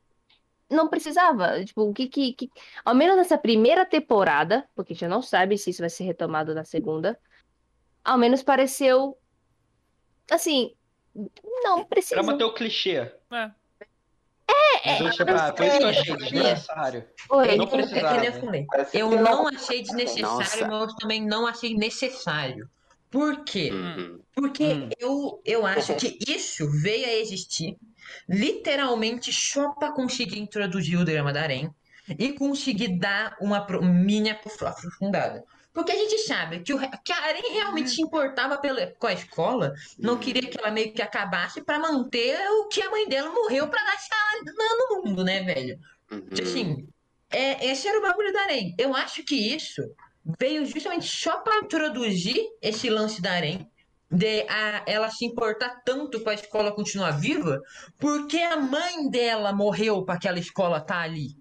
não precisava. Tipo, o que que, que- Ao menos nessa primeira temporada, porque a gente não sabe se isso vai ser retomado na segunda, ao menos pareceu, assim, não Pra precisa. manter o clichê. É. É, pra- Por isso que eu achei desnecessário. Oi, não É que nem precisava. eu não achei desnecessário, Nossa. mas eu também não achei necessário. Por quê? Uhum. Porque Hum. eu, eu acho que isso veio a existir literalmente só para conseguir introduzir o drama da Arém e conseguir dar uma mini aprofundada. Porque a gente sabe que, o, que a Arém realmente se importava pela, com a escola, não queria que ela meio que acabasse para manter o que a mãe dela morreu para deixar no mundo, né, velho? Uhum. Assim, é, esse era o bagulho da Arém. Eu acho que isso veio justamente só para introduzir esse lance da Arém, de a, ela se importar tanto com a escola continuar viva, porque a mãe dela morreu para aquela escola estar ali.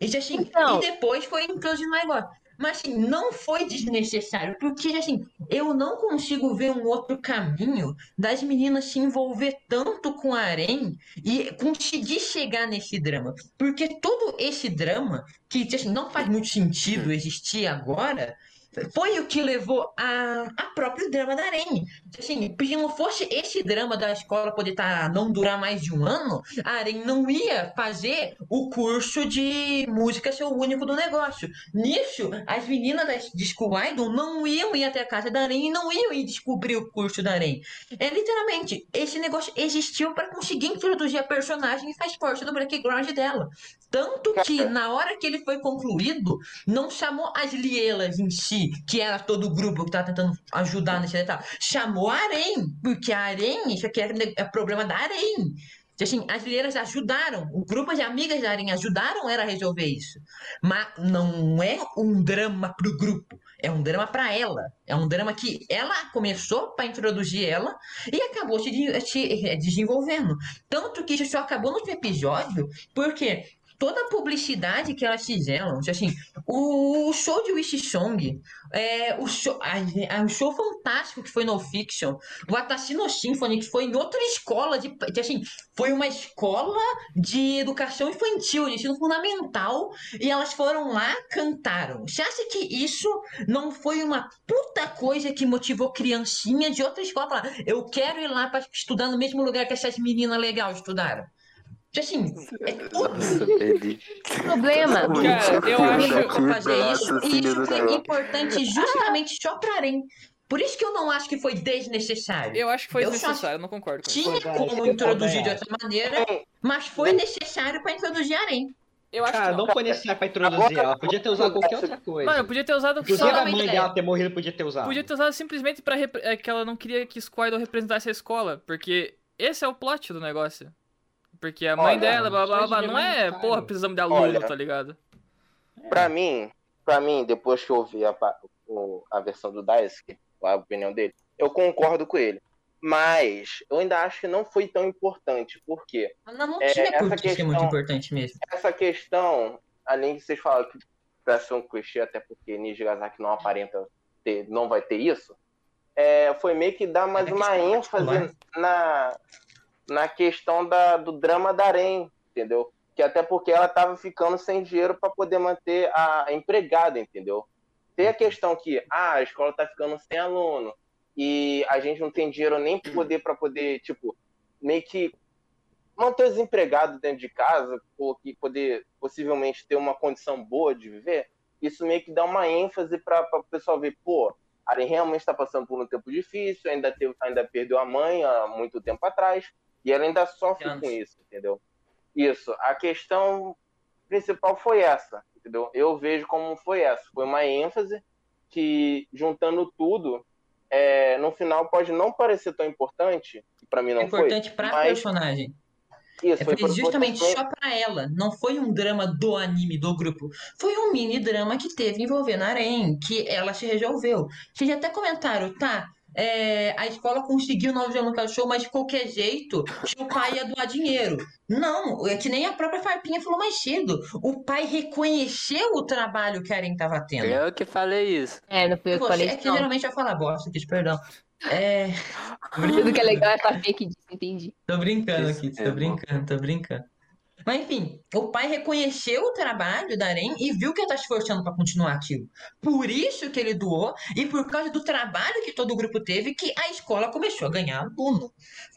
E, assim, Então. e depois foi introduzindo o negócio. Mas assim, não foi desnecessário, porque assim, eu não consigo ver um outro caminho das meninas se envolver tanto com a Arém e conseguir chegar nesse drama. Porque todo esse drama, que assim, não faz muito sentido existir agora, foi o que levou a, a próprio drama da Arém. Assim, se não fosse esse drama da escola poder tá, não durar mais de um ano, a Arém não ia fazer o curso de música ser o único do negócio. Nisso, as meninas de School Idol não iam ir até a casa da Arém e não iam ir descobrir o curso da Arém. É literalmente, esse negócio existiu para conseguir introduzir a personagem e faz parte do background dela. Tanto que na hora que ele foi concluído, não chamou as Lielas em si, que era todo o grupo que tava tentando ajudar nesse detalhe. Chamou Arém, porque a Arém, isso aqui é, é problema da Arém. Assim, as Lielas ajudaram, o grupo de amigas da Arém ajudaram ela a resolver isso. Mas não é um drama pro grupo, é um drama pra ela. É um drama que ela começou para introduzir ela e acabou se, se, eh, desenvolvendo. Tanto que isso só acabou no último episódio, porque toda a publicidade que elas fizeram, assim, o show de Wish Song, é, o, show, a- a- o show fantástico que foi no Fiction, o Atashino Symphony, que foi em outra escola, de, de, assim, foi uma escola de educação infantil, de ensino fundamental, e elas foram lá, cantaram. Você acha que isso não foi uma puta coisa que motivou criancinha de outra escola a falar, eu quero ir lá para estudar no mesmo lugar que essas meninas legais estudaram? Assim, é tudo. Problema. Cara, eu acho- fazer isso, e Raciocínio isso negócio. importante justamente só pra Arém. Por isso que eu não acho que foi desnecessário. Eu acho que foi Eu desnecessário, eu não concordo com. Tinha é, isso como introduzir de outra maneira, mas foi necessário pra introduzir Arém. Eu acho Cara, que não. não foi necessário pra introduzir ela. Podia ter usado qualquer outra coisa. Mano, podia ter usado Inclusive a mãe dela ter morrido podia ter usado. Podia ter usado simplesmente pra repre- é, que ela não queria que Squirtle representasse a escola. Porque esse é o plot do negócio. Porque a mãe Olha, dela, blá blá blá, não é, necessário. porra, precisamos de aluno, Olha. tá ligado? Pra mim, pra mim, depois que eu ouvi a, a versão do Daisuke, a opinião dele, eu concordo com ele. Mas eu ainda acho que não foi tão importante. Por quê? Não, não É, essa questão- muito importante mesmo. Essa questão, além de vocês falarem que pra ser um clichê, até porque Nijigasaki não aparenta ter, não vai ter isso, é, foi meio que dar mais É uma ênfase particular. na, na questão da, do drama da Arém, entendeu? Que até porque ela tava ficando sem dinheiro para poder manter a empregada, entendeu? Tem a questão que ah, a escola tá ficando sem aluno e a gente não tem dinheiro nem poder para poder, tipo, meio que manter os empregados dentro de casa, ou que poder possivelmente ter uma condição boa de viver, isso meio que dá uma ênfase para o pessoal ver, pô, a Aren realmente está passando por um tempo difícil, ainda, teve, ainda perdeu a mãe há muito tempo atrás, e ela ainda sofre Anos. com isso, entendeu? Isso. A questão principal foi essa, entendeu? Eu vejo como foi essa. Foi uma ênfase que, juntando tudo, é, no final pode não parecer tão importante, para mim não importante foi, pra mas personagem. isso, É foi justamente importante- só pra ela. Não foi um drama do anime, do grupo. Foi um mini drama que teve envolvendo a Arém, que ela se resolveu. Vocês até comentaram, tá? É, a escola conseguiu novos alunos no show, mas de qualquer jeito, seu pai ia doar dinheiro. Não, é que nem a própria Farpinha falou mais cedo. O pai reconheceu o trabalho que a Arém tava tendo. Eu que falei isso. É, não foi eu que falei é isso, que não. geralmente eu falo bosta aqui, perdão. É, Tudo que é legal é saber que disse, entendi. Tô brincando Isso aqui, tô é bom. brincando, tô brincando. Mas enfim, o pai reconheceu o trabalho da Arém e viu que ela tá se esforçando pra continuar aquilo. Por isso que ele doou e por causa do trabalho que todo o grupo teve que a escola começou a ganhar aluno.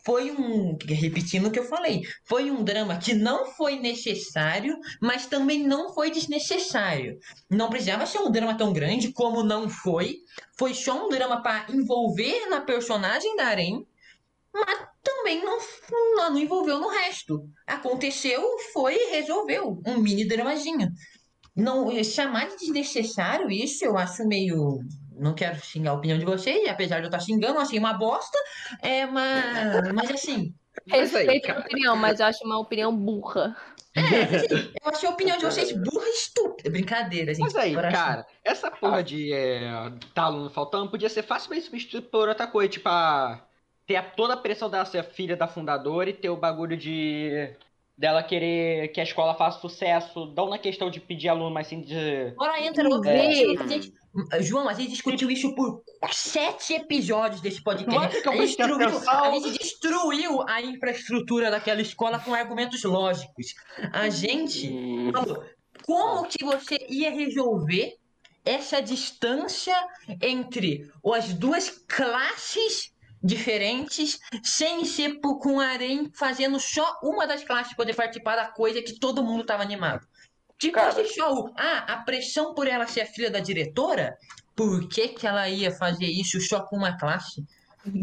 Foi um, repetindo o que eu falei, foi um drama que não foi necessário, mas também não foi desnecessário. Não precisava ser um drama tão grande como não foi. Foi só um drama pra envolver na personagem da Arém também não, não, não envolveu no resto. Aconteceu, foi e resolveu. Um mini dramazinho. Não, chamar de desnecessário isso eu acho meio. Não quero xingar a opinião de vocês, apesar de eu estar xingando, eu achei uma bosta. É, mas, mas assim, Mas aí, Respeito a opinião, mas eu acho uma opinião burra. eu achei a opinião de vocês burra e estúpida. Brincadeira, gente. Mas aí, coração. cara, essa porra de é, tá aluno faltando podia ser facilmente substituído por outra coisa, tipo a. Ter a- toda a pressão dela ser filha da fundadora e ter o bagulho de. dela querer que a escola faça sucesso, não na questão de pedir aluno, mas sim de. Agora entra outro. É. A gente- João, a gente discutiu isso por sete episódios desse podcast. A gente, destruiu, a gente destruiu a infraestrutura daquela escola com argumentos lógicos. A gente Hum, falou, como que você ia resolver essa distância entre as duas classes diferentes, sem ser por- com a Arém fazendo só uma das classes poder participar da coisa que todo mundo tava animado. Tipo, Cara. esse show, ah, a pressão por ela ser a filha da diretora, por que que ela ia fazer isso só com uma classe?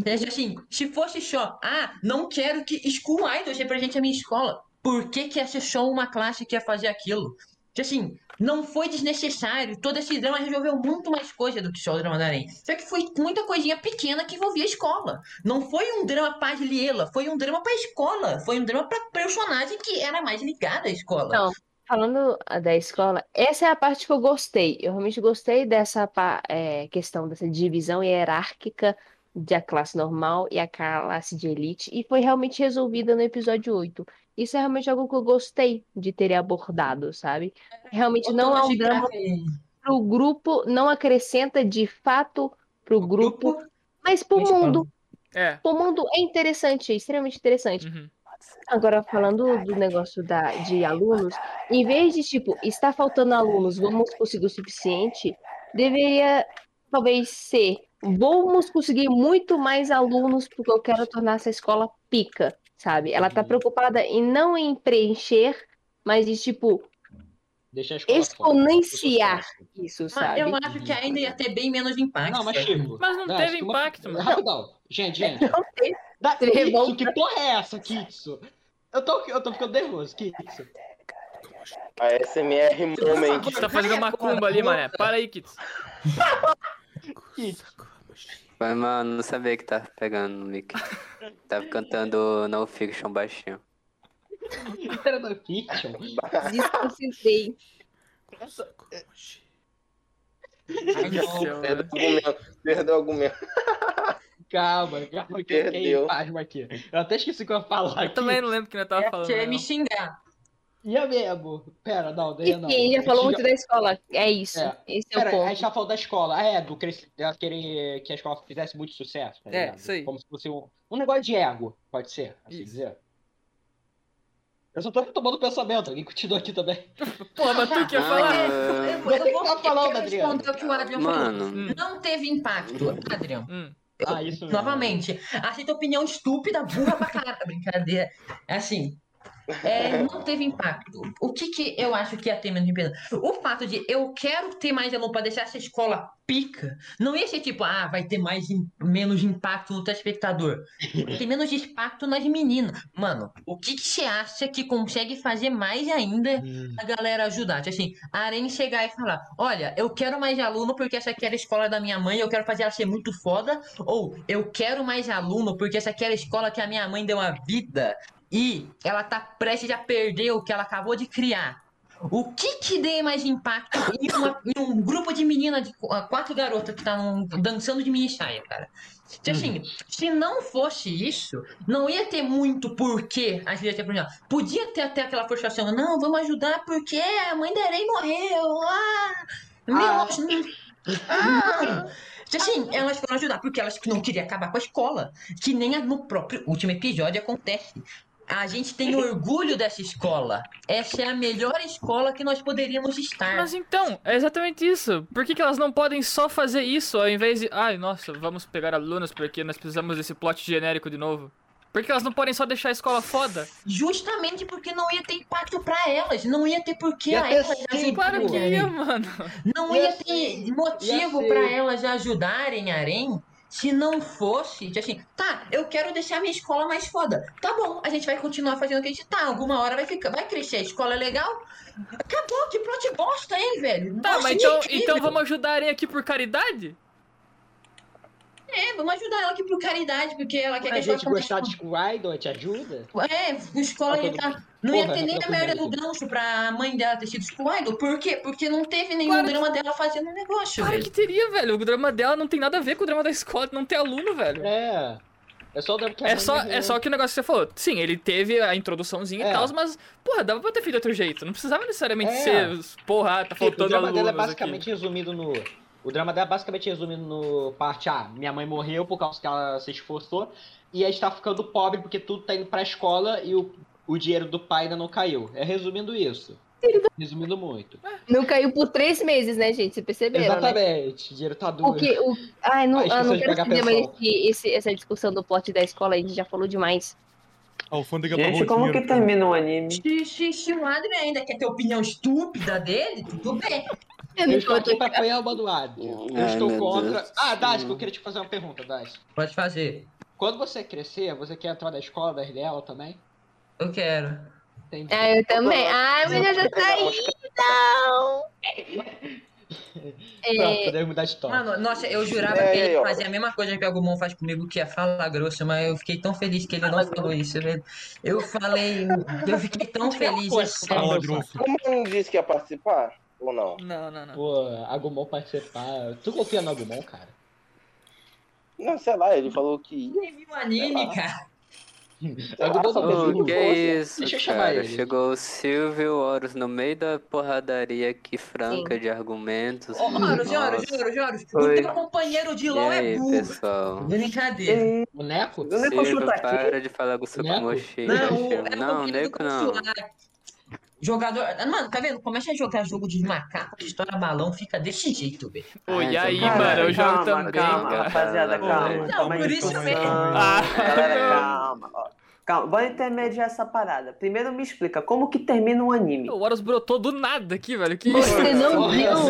É, Assim, se fosse só, ah, não quero que School Idols represente a minha escola, por que que ia ser só uma classe que ia fazer aquilo? Assim, não foi desnecessário, todo esse drama resolveu muito mais coisa do que só o drama da Arém. Só que foi muita coisinha pequena que envolvia a escola. Não foi um drama pra Liela, foi um drama pra escola, foi um drama pra personagem que era mais ligada à escola. Não. Falando ah, da escola, essa é a parte que eu gostei. Eu realmente gostei dessa é, questão dessa divisão hierárquica da classe normal e a classe de elite, e foi realmente resolvida no episódio 8. Isso é realmente algo que eu gostei de terem abordado, sabe? Realmente não é um drama pro grupo, não acrescenta de fato pro grupo, mas pro principal. mundo. É. Pro mundo é interessante, é extremamente interessante. Uhum. Agora, falando do negócio da, de alunos, em vez de, tipo, está faltando alunos, vamos conseguir o suficiente, deveria talvez ser, vamos conseguir muito mais alunos porque eu quero tornar essa escola pica, sabe? Ela tá preocupada em não em preencher, mas de, tipo, Deixa a escola exponenciar isso, Mas sabe? eu acho que ainda ia ter bem menos impacto. Não, mas tipo. Mas não né, teve se uma- impacto, mano. Rapidão. Gente, gente. Não teve. Da... Kitsu, que porra é essa, Kitsu? Eu tô, eu tô ficando nervoso, Kitsu. A SMR Moment. Você tá fazendo uma cumba ali, mané. Para aí, Kits. Kitsu. Mas, mano, não sabia que tava pegando no mic. Tava cantando No Fiction baixinho. Era da Fiction. Desconcentrei. Ai, não. Céu, Perdeu né? o argumento. Perdeu o argumento. Calma, calma, que eu fiquei em pasmo aqui. Eu até esqueci o que eu ia falar Eu aqui. também não lembro que eu tava É, falando. Você ia não. me xingar. Ia mesmo. Pera, não, daí não. Enfim, já falou muito da escola. É isso. É. Esse é o Pera, a ponto. gente já falou da escola. É, do querer que a escola fizesse muito sucesso. tá É, ligado? isso aí. Como se fosse um, um negócio de ego, pode ser, assim Isso. dizer. Eu só tô retomando o pensamento, alguém continua aqui também. Porra, mas tu que ia Ah, falar. é, eu, eu Você que vou tá falando, eu Adriano. responder o que o Adriano falou. Mano, Hum, Não teve impacto, Adriano. hum. Ah, isso mesmo. Novamente, aceita opinião estúpida, burra pra caralho. Brincadeira. É assim. É, não teve impacto. O que, que eu acho que ia ter menos impacto? O fato de eu quero ter mais aluno pra deixar essa escola pica, não ia ser tipo, ah, vai ter mais menos impacto no telespectador. Ter menos impacto nas meninas. Mano, o que, que você acha que consegue fazer mais ainda Hum. a galera ajudar. Tipo assim, a Arene chegar e falar: Olha, eu quero mais aluno porque essa aqui era a escola da minha mãe, eu quero fazer ela ser muito foda. Ou eu quero mais aluno porque essa aqui era a escola que a minha mãe deu a vida e ela tá prestes a perder o que ela acabou de criar. O que que dê mais impacto em, uma- em um grupo de meninas, de qu- quatro garotas que estão dançando de mini saia, cara? Tipo assim, se não fosse isso, não ia ter muito porquê a gente ter problema. Podia ter até aquela frustração, não, vamos ajudar porque a mãe da Arei morreu. Ah, meu, Ah. não. Assim, elas foram ajudar porque elas não queriam acabar com a escola. Que nem no próprio último episódio acontece. A gente tem orgulho dessa escola. Essa é a melhor escola que nós poderíamos estar. Mas então, é exatamente isso. Por que, que elas não podem só fazer isso ao invés de. Ai, nossa, vamos pegar alunos porque nós precisamos desse plot genérico de novo? Por que elas não podem só deixar a escola foda? Justamente porque não ia ter impacto pra elas. Não ia ter porquê Ia a elas sim, ajudarem. Claro que ia, mano. Não Ia ia ter motivo ser. elas ajudarem a Arém se não fosse, tipo assim, tá, eu quero deixar minha escola mais foda. Tá bom, a gente vai continuar fazendo o que a gente tá. Alguma hora vai ficar, vai crescer, a escola é legal. Acabou, que plot bosta, hein, velho? Tá, Nossa, mas que então, incrível. então vamos ajudarem aqui por caridade? É, vamos ajudar ela aqui por caridade, porque ela quer que A a escola gente gostar de Idol, te ajuda? É, a escola Tá ia todo- tá. Não ia Porra, ter nem a merda do gancho pra mãe dela ter sido School Idol. Por quê? Porque não teve nenhum Claro que- drama dela fazendo negócio, Claro velho. que teria, velho. O drama dela não tem nada a ver com o drama da escola, não tem aluno, velho. É. É só o drama que a É mãe só, é só que o negócio que você falou. Sim, ele teve a introduçãozinha e É. tal, mas, porra, dava pra ter feito de outro jeito. Não precisava necessariamente É. ser, porra, tá Tipo, o faltando drama alunos dela é aqui. basicamente resumido no. O drama dela é basicamente resumido no parte A. Minha mãe morreu por causa que ela se esforçou. E a gente tá ficando pobre porque tudo tá indo pra escola e o, o dinheiro do pai ainda não caiu. É resumindo isso. Resumindo muito. Não caiu por três meses, né, gente? Vocês perceberam, né? Exatamente. Dinheiro tá duro. O que, o... Ai, não, Ah, não quero entender mais esse, esse- essa discussão do plot da escola, a gente já falou demais. A alfândega Gente, como que dinheiro, cara. termina um anime? Se o Adri ainda quer ter opinião estúpida dele, tudo bem. Eu Eu não estou tô- aqui pra apoiar o bando Adrio. Eu estou contra. Deus Ah. Dask, eu queria te fazer uma pergunta, Dask. Pode fazer. Quando você crescer, você quer entrar na escola da RDL também? Eu quero. Entendi. Ah, eu também. Ai, mas eu já saí, não! Pronto, É, podemos mudar de história. Mano, nossa, eu jurava É, que ele ó. fazia a mesma coisa que o Agumon faz comigo, que é falar grosso, mas eu fiquei tão feliz que ele não falou isso, velho. Eu falei, eu fiquei tão feliz. é sério. Fala grosso. Como não disse que ia participar? Ou não? Não, não, não. Pô, Agumon participar. Tu confia no Agumon, cara? Não, sei lá, ele falou que ia. Ele viu o anime, cara. Ô, pensando que isso, Deixa eu chamar cara. ele. Chegou o Silvio Horus no meio da porradaria aqui franca de argumentos. Ô, Horus, Horus, Nossa. Horus, Horus, o teu companheiro de E LOL é burro. pessoal? Brincadeira. O Neco? Silvio, chutar aqui. para de falar com o seu Neco? Não, o- é Não, o Neco não. Jogador. Mano, tá vendo? Começa a jogar jogo de macaco, que estoura balão, fica desse jeito, velho. Pô, e Ai, aí, cara, mano, eu jogo calma, também, calma, cara. rapaziada, calma. Não, calma por isso calma mesmo. Ah, Galera, não. calma. ó. Calma, bora intermediar essa parada. Primeiro me explica, como que termina um anime? O Horus brotou do nada aqui, velho. Que isso? Você não Porra, viu? Não,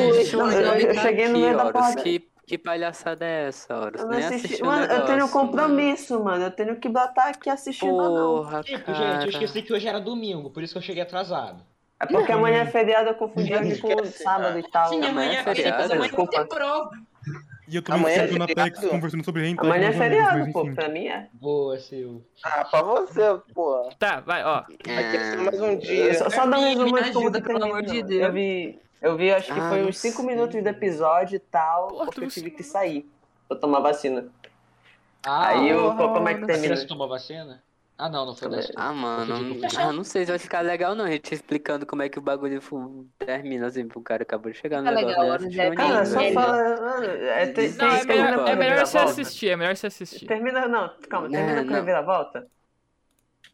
eu, eu cheguei no meio da parada. que, que palhaçada é essa, Horus? Eu assisti. Mano, eu tenho um negócio, compromisso, mano. Eu tenho que botar aqui assistindo ou não. Porra, Tipo, cara. gente, eu esqueci que hoje era domingo, por isso que eu cheguei atrasado. É porque amanhã é feriado, eu confundi hoje com sábado e tal. Sim, amanhã amanhã é feriado, amanhã desculpa. ter prova. E eu também Amanhã é na? PEX conversando sobre hentai. Amanhã é feriado, pô. Pra mim é. Boa, Sil. Ah, pra você, pô. Tá, vai, ó. Vai ter que ser mais um Eu dia. Só, só dar um resumo de que pelo amor de mano. Deus. Eu vi, eu vi, acho que Ah, foi não uns 5 sei. minutos do episódio e tal, Porra, porque eu tive viu que sair pra tomar vacina. Ah, Aí eu, porra, como é que Você termina? já tomou vacina? Ah, não, não foi dessa. Ah, mano, ah, não sei se vai ficar legal não, a gente explicando como é que o bagulho termina, assim, pro cara acabou de chegar no Fica negócio, legal, né? Horus, assistiu é o Cara, só fala. É, tem, Não, tem, é melhor, é melhor você reviravolta? assistir, é melhor você assistir. Termina, não, calma, É, termina com não. reviravolta.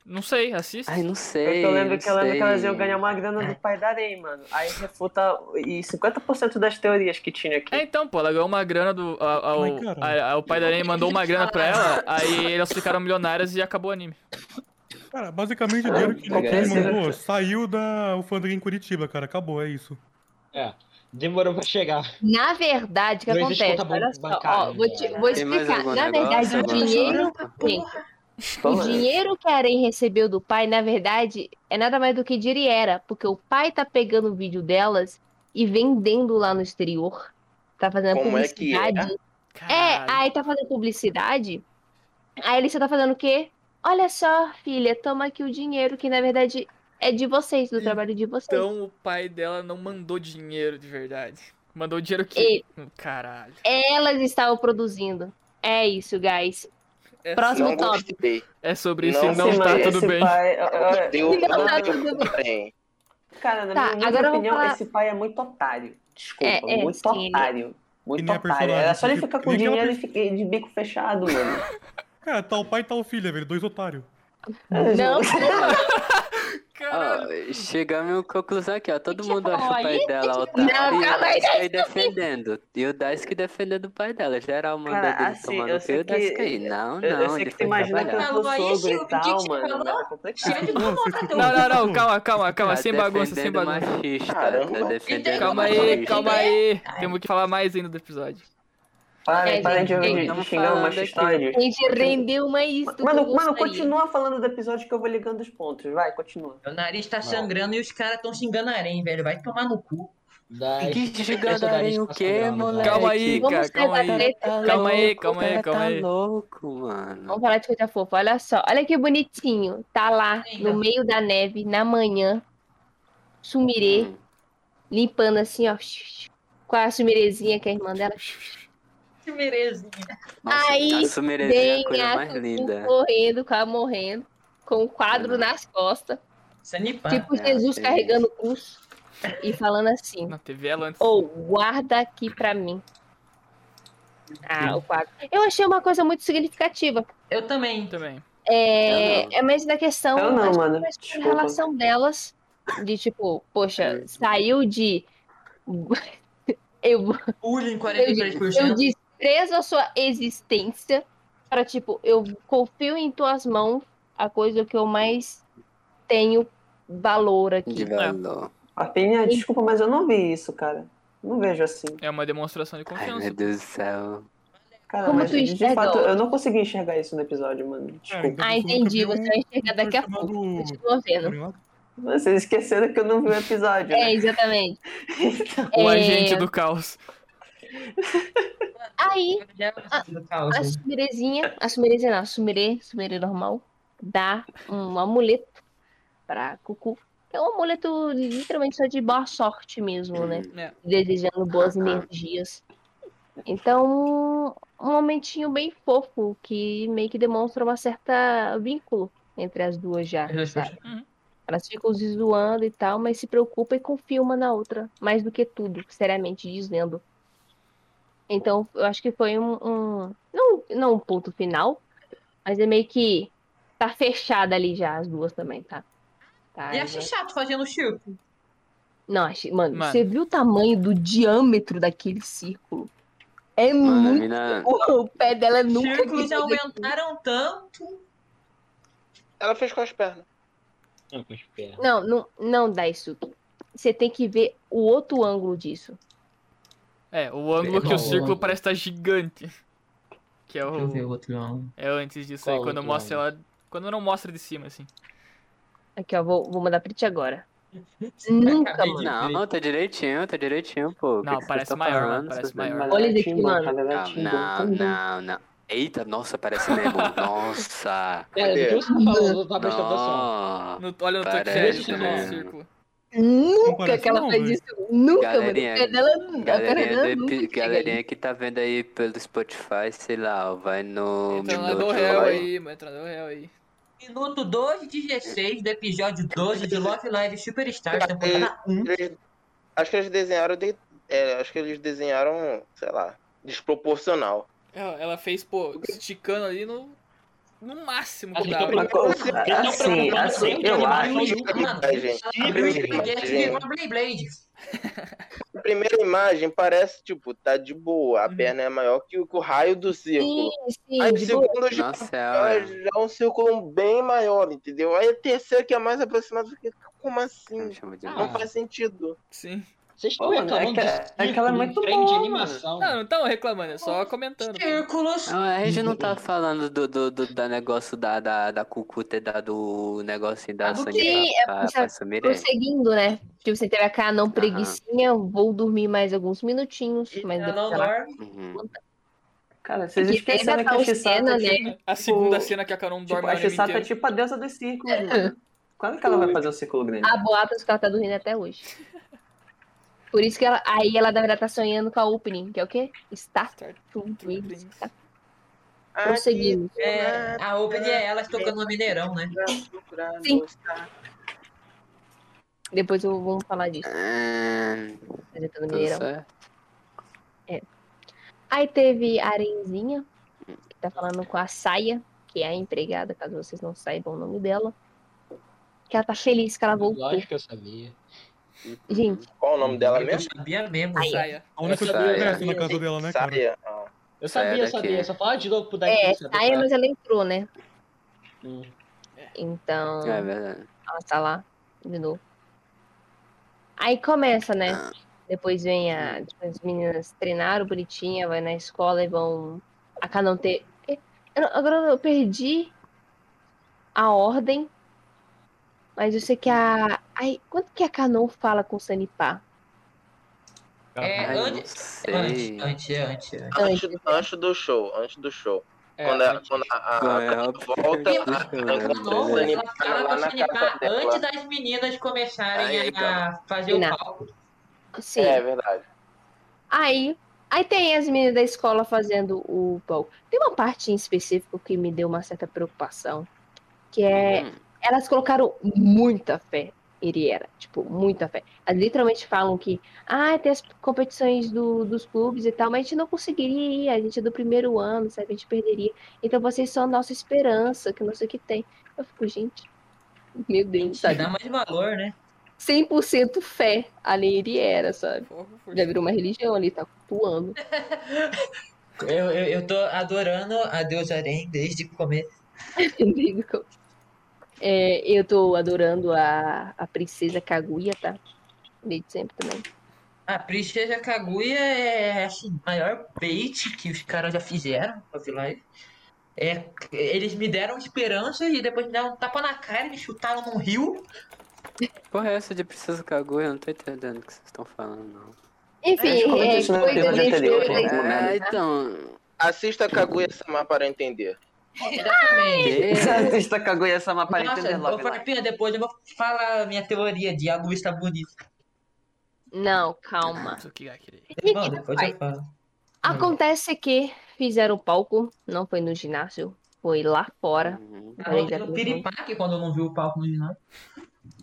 Não sei, assiste. Ai, não sei, eu lembro que eu não lembro que elas sei. iam ganhar uma grana do pai da Arei, mano. Aí refuta e 50% das teorias que tinha aqui. É, então, pô, ela ganhou uma grana do. a- a- Ai, a- a- o pai da Nen mandou uma grana pra ela, aí elas ficaram milionárias e acabou o anime. Cara, basicamente o dinheiro que ele mandou saiu da alfândega em Curitiba, cara. Acabou, é isso. É. Demorou pra chegar. Na verdade, o que Não acontece? conta Olha só, ó, vou, te- vou explicar. Na negócio, verdade, o dinheiro. O Toma. dinheiro que a Arém recebeu do pai, na verdade, é nada mais do que Diriera, porque o pai tá pegando o vídeo delas e vendendo lá no exterior. Tá fazendo Como é que é? publicidade. É, aí tá fazendo publicidade. Aí ele só tá fazendo o quê? Olha só, filha, toma aqui o dinheiro que na verdade é de vocês, do trabalho de vocês. Então o pai dela não mandou dinheiro de verdade. Mandou dinheiro que. E- Caralho. Elas estavam produzindo. É isso, guys. É, Próximo Não tópico. gostei. é sobre isso Não, não tá mas tudo esse bem. Pai, olha, Deu Não, tá tudo bem. cara, na Tá, minha opinião, falar- esse pai é muito otário. Desculpa, É, é, muito sim, otário. Muito a otário. Era só ele ficar com aquela dinheiro e per- ficar de bico fechado, mano. Cara, tal pai e tal filha, velho. Dois otários. Não, Caralho. Ó, chegamos à conclusão aqui, ó. Todo que mundo acha o pai dela Não, otário e o calma aí, aí defendendo. E o Daisuke defendendo o pai dela. Geral mandou Cara, dele assim, tomando eu o sei e o Daisuke aí. Não, Eu, eu não, sei ele que tu imagina que eu sou sogro e tal, mano. é ficou- Não, não, não, calma, calma, calma, Tá sem bagunça, sem bagunça. machista. Tá defendendo Calma aí, machista. calma aí. Temos que falar mais ainda do episódio. Parem, É, parem de, gente, de, de xingar o falando machistóide. a gente rendeu mais do Mano, mano, continua falando do episódio que eu vou ligando os pontos. Vai, continua. Meu nariz tá sangrando e os caras tão xingando a Arém, velho. Vai tomar no cu. Daí, Que gigantarem o quê, Passando grana, moleque? Calma aí, cara, calma sair da aí. treta. Calma aí, louco, calma aí, o cara calma tá aí. louco, mano. Vamos falar de coisa fofa. Olha só. Olha que bonitinho. Tá lá no meio da neve, na manhã. Sumirê, Hum. limpando assim, ó. Com a sumirezinha que é a irmã dela. Que merezinha. Nossa, Aí, a Sumirezinha é a Vem coisa a mais linda. correndo, quase morrendo. Com o quadro nas costas. Tipo é, Jesus sim. carregando cruz. E falando assim. Não, teve ela antes. Ou guarda aqui pra mim. Ah, o quadro. Eu achei uma coisa muito significativa. Eu também. Também. É, Eu é mais da questão Eu não, que mano. Desculpa. relação delas De tipo, poxa, saiu de. Eu, Bullying eu, 43%. eu desprezo a sua existência para, tipo, eu confio em tuas mãos a coisa que eu mais tenho valor aqui. De valor. Papinha, desculpa, mas eu não vi isso, cara. Não vejo assim. É uma demonstração de Ai, confiança. meu Deus do céu. Cara, Como mas tu de fato, eu não consegui enxergar isso no episódio, mano. Desculpa. Ah, entendi. Você vai enxergar daqui a pouco. Continua vendo. ligado? Vocês esqueceram que eu não vi o episódio, É, né? exatamente. O É, agente do caos. Aí, Do a caos. sumirezinha, a sumirezinha não, a sumire, sumire normal, dá um amuleto pra Cucu. É um amuleto literalmente só de boa sorte mesmo, né? É. Desejando boas energias. Então, um momentinho bem fofo que meio que demonstra uma certa vínculo entre as duas já, sabe? Uhum. Elas ficam se zoando e tal, mas se preocupa e confia uma na outra, mais do que tudo, seriamente dizendo. Então, eu acho que foi um, um- não, não um ponto final, mas é meio que tá fechada ali já as duas também, tá? Tá, E já- achei chato fazendo círculo. Não, achei, mano, Mano. você viu o tamanho do diâmetro daquele círculo? É Mano, muito. mina. O pé dela nunca Círculos fazer aquilo. aumentaram tanto. Ela fez com as pernas. Não, com espera. Não, não, não dá isso. Você tem que ver o outro ângulo disso. É, o ângulo que o círculo ângulo? parece estar gigante. Que é Deixa eu ver o o. outro ângulo. É antes disso Qual aí, quando mostra ela. Quando não mostra de cima, assim. Aqui, ó, vou, vou mandar pra ti agora. Nunca, mano. Não, tá direitinho, tá direitinho, pô. O que Não, que parece tão maior, mano, falando? parece Vocês- maior. Olha isso aqui, mano. Não, não, não, não. Eita, nossa, parece mesmo. Nossa. O que você tá falando? Tá prestando atenção. Olha no toque mesmo. círculo. Nunca que ela não, fez velho. isso. Nunca, Galerinha, mano. Dela, Galerinha, dela do nunca galerinha que tá vendo aí pelo Spotify, sei lá, vai no Entra na do réu aí, mano. Entra na do réu aí. Minuto 12 e 16 do episódio 12 de Love Live Superstars, temporada 1. Eles- acho que eles desenharam de, é, acho que eles desenharam, sei lá, desproporcional. Ela, ela fez, pô, esticando ali no. No máximo que que Eles tão assim, assim, sempre eu em acho. gente. a primeira imagem parece, tipo, tá de boa, a Uhum. perna é maior que o, que o raio do círculo. Sim, sim, Aí o segundo já, Nossa, já, é, é um círculo bem maior, entendeu? Aí a terceira que é mais aproximada, como assim? Ah. Não faz sentido. Sim. Vocês estão reclamando é que- de é que ela é círculo em muito trem de animação. Não, não estão reclamando, é só comentando. Círculos. Não, a gente não tá falando do, do, do, da negócio da, da, da Cucu ter dado o negocinho da Ah, do pra, pra, É, pra. Prosseguindo, né? Tipo, você teve a cara não preguicinha, vou dormir mais alguns minutinhos, mas Ela depois não ela... dorme. Uhum. Cara, vocês esqueceram a que a tal Chisata cena, é tipo, né? A segunda Tipo, cena que a Carol tipo, dorme o a anime Chisata é tipo a deusa dos círculos, mano. Quando que ela vai fazer o círculo grande? Há boatos que ela tá dormindo até hoje. Por isso que ela, aí ela, na verdade, tá sonhando com a opening, que é o quê? Star True Dreams. Tá? Prosseguindo. É, a opening é elas tocando no Mineirão, né? Sim. Depois eu vou falar disso. Ah, Apresentando tudo Mineirão. certo. Aí teve a Arenzinha, que tá falando com a Saia, que é a empregada, caso vocês não saibam o nome dela. Que ela tá feliz que ela voltou. Lógico que eu sabia. Gente, Qual o nome dela Eu mesmo? sabia mesmo. Saia. A única Eu coisa que sabia. acontece na casa dela, né, cara? Saia. Ah. Eu sabia, eu sabia. Só fala de novo pro Daqui é. Saia, mas ela entrou, né? Hum. Então, É verdade. ela tá lá de novo. Aí começa, né? Depois vem a. tipo, as meninas treinaram bonitinha, vai na escola e vão. A cada não ter. Eu não- Agora eu perdi a ordem. Mas eu sei que a. Ai, quando que a Canon fala com o Sanipá? É, Ai, antes, antes, antes, antes, antes. Antes, antes do show, antes do show. É, quando a, quando a, a, é a óbvio. volta, E a, Canon, ela a fala com lá o na Sanipá casa dela. antes das meninas começarem Aí, a fazer o palco. Sim. É verdade. Aí, aí tem as meninas da escola fazendo o palco. Tem uma parte em específico que me deu uma certa preocupação, que é Hum. Elas colocaram muita fé em Iriera, tipo, muita fé. Elas literalmente falam que, ah, tem as competições do, dos clubes e tal, mas a gente não conseguiria ir, a gente é do primeiro ano, sabe, a gente perderia. Então vocês são a nossa esperança, que não sei o que tem. Eu fico, gente, meu Deus, sabe? dá mais valor, né? 100% fé ali ele era, sabe? Fogo, Já virou uma religião ali, tá cultuando. Eu, eu, eu tô adorando a deusa Arém desde o começo. Digo, é, eu tô adorando a, a princesa Kaguya, tá? Desde sempre também. A Princesa Kaguya é assim, o maior bait que os caras já fizeram pra vilagem. É, eles me deram esperança e depois me deram um tapa na cara e me chutaram num rio. Porra, é essa de Princesa Kaguya? Eu não tô entendendo o que vocês estão falando, não. Enfim, é, isso no coisa episódio anterior, mistura- né? É, então. Assista Kaguya-sama para entender. Exatamente. Que? Assista Kaguya-sama para Nossa, entender Love Live. Farpinha, depois eu vou falar a minha teoria de a luz está bonita. Não, calma. Isso que vai querer. Bom, Gente, depois eu falo. Acontece que fizeram o palco, não foi no ginásio, foi lá fora. Uhum. Ah, no piripaque quando eu não vi o palco no ginásio.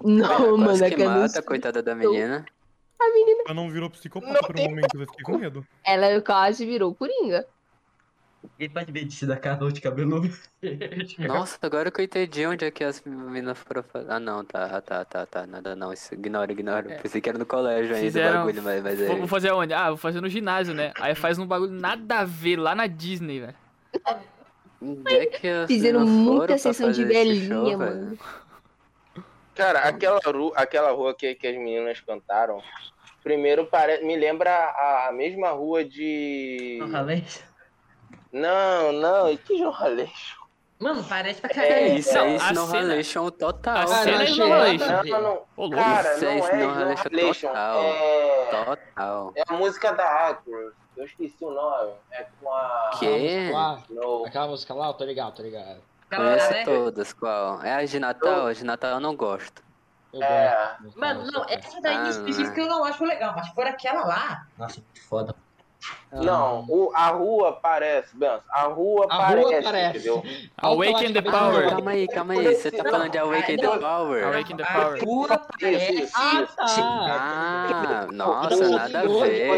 Não, mano, é que mata, coitada da menina. Ela não virou psicopata por um momento, eu fiquei com medo. Ela quase virou coringa. Ele pode ver de da Carol de cabelo verde. Nossa, agora que eu entendi onde é que as meninas foram fazer. Ah, não, tá, tá, tá, tá. Nada não. Isso, ignora, ignora. É. Pensei que era no colégio ainda Fizeram- o bagulho, mas, mas é. Vou, fazer aonde? Ah, vou fazer no ginásio, né? Aí faz um bagulho nada a ver lá na Disney, velho. Onde é que as Fizeram muita sessão de velhinha, show, mano. Cara, aquela, ru- aquela rua que, que as meninas cantaram, primeiro pare... me lembra a, a mesma rua de. Não, não, que jornaleixo. Mano, parece pra É caralho. isso, é a Snow cena- Halation total. a cena não é. Não, não. Louco. Cara, Isso é não é jornaleixo. total. É... Total. é a música da Acro. Eu esqueci o nome. É com a. Que? No... aquela música lá, eu tô ligado, tô ligado. Conheço né? todas, qual? É a de Natal? A de Natal eu não gosto. Eu É. gosto. Mano, não, essa daí Ah, em específico eu não acho legal, mas por aquela lá. Nossa, muito foda. Não, o, a rua parece, Benção. A rua A parece, rua parece. entendeu? Awaken the Power. Calma aí, calma aí. Você tá falando de Awaken the Power? Awaken the A Power. rua Isso, parece. Ah, tá. Ah, nossa, nada a ver.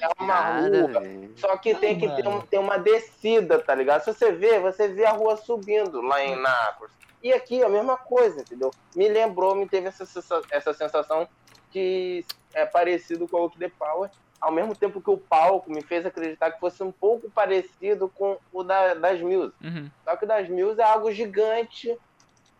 É uma a rua. Só que tem que ter, um- ter uma descida, tá ligado? Se você vê, você vê a rua subindo lá em Nápoles. E aqui a mesma coisa, entendeu? Me lembrou, me teve essa, essa sensação que é parecido com o Oak the Power, ao mesmo tempo que o palco me fez acreditar que fosse um pouco parecido com o da, das Mills. Uhum. Só que o das Mills é algo gigante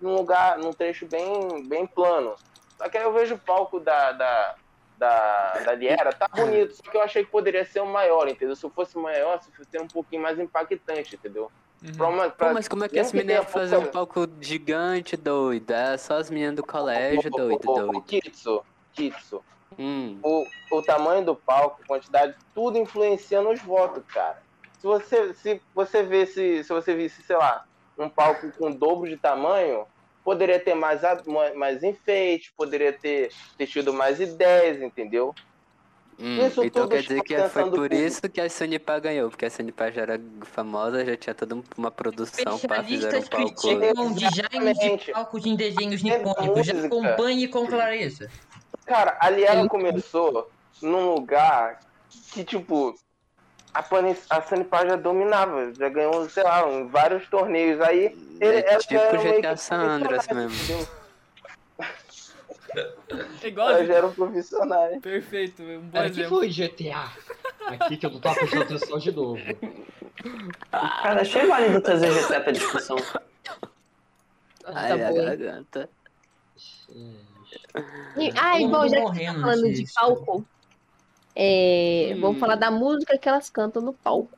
num lugar, num trecho bem, bem plano. Só que aí eu vejo o palco da, da, da, da Liera, tá bonito, só que eu achei que poderia ser um maior, entendeu? Se fosse maior, se fosse um pouquinho mais impactante, entendeu? Pra uma- Pô, pra- mas como é que as meninas iam fazer um palco gigante, doido? É só as meninas do colégio, doido, doido. Kitsu, Kitsu, Hum. o, o tamanho do palco, a quantidade, tudo influencia nos votos, cara. Se você, se você vê se, se você visse, sei lá, um palco com o dobro de tamanho, poderia ter mais, a- mais enfeite, poderia ter, ter tido mais ideias, entendeu? Hum, Isso então tudo quer dizer que chama foi por público. isso que a Sanipá ganhou, porque a Sanipá já era famosa, já tinha toda um- uma produção para fizer um palco. criticam design de palcos em desenhos É nipônicos. Já acompanhe com clareza. Cara, ali ela começou num lugar que, tipo, a, Pani- a Sanipar já dominava, já ganhou, sei lá, em vários torneios. Aí ele, É ela tipo era meio GTA que San Andreas profissional, mesmo. É igual. Ela já era um profissional. Perfeito, um bom que exemplo. foi GTA? Aqui que eu não tô prestando atenção de novo. Cara, achei válido trazer GTA pra discussão. Ai, Tá bom. garganta. E- Ah, bom, já que tá falando de palco, é, Hum. vamos falar da música que elas cantam no palco.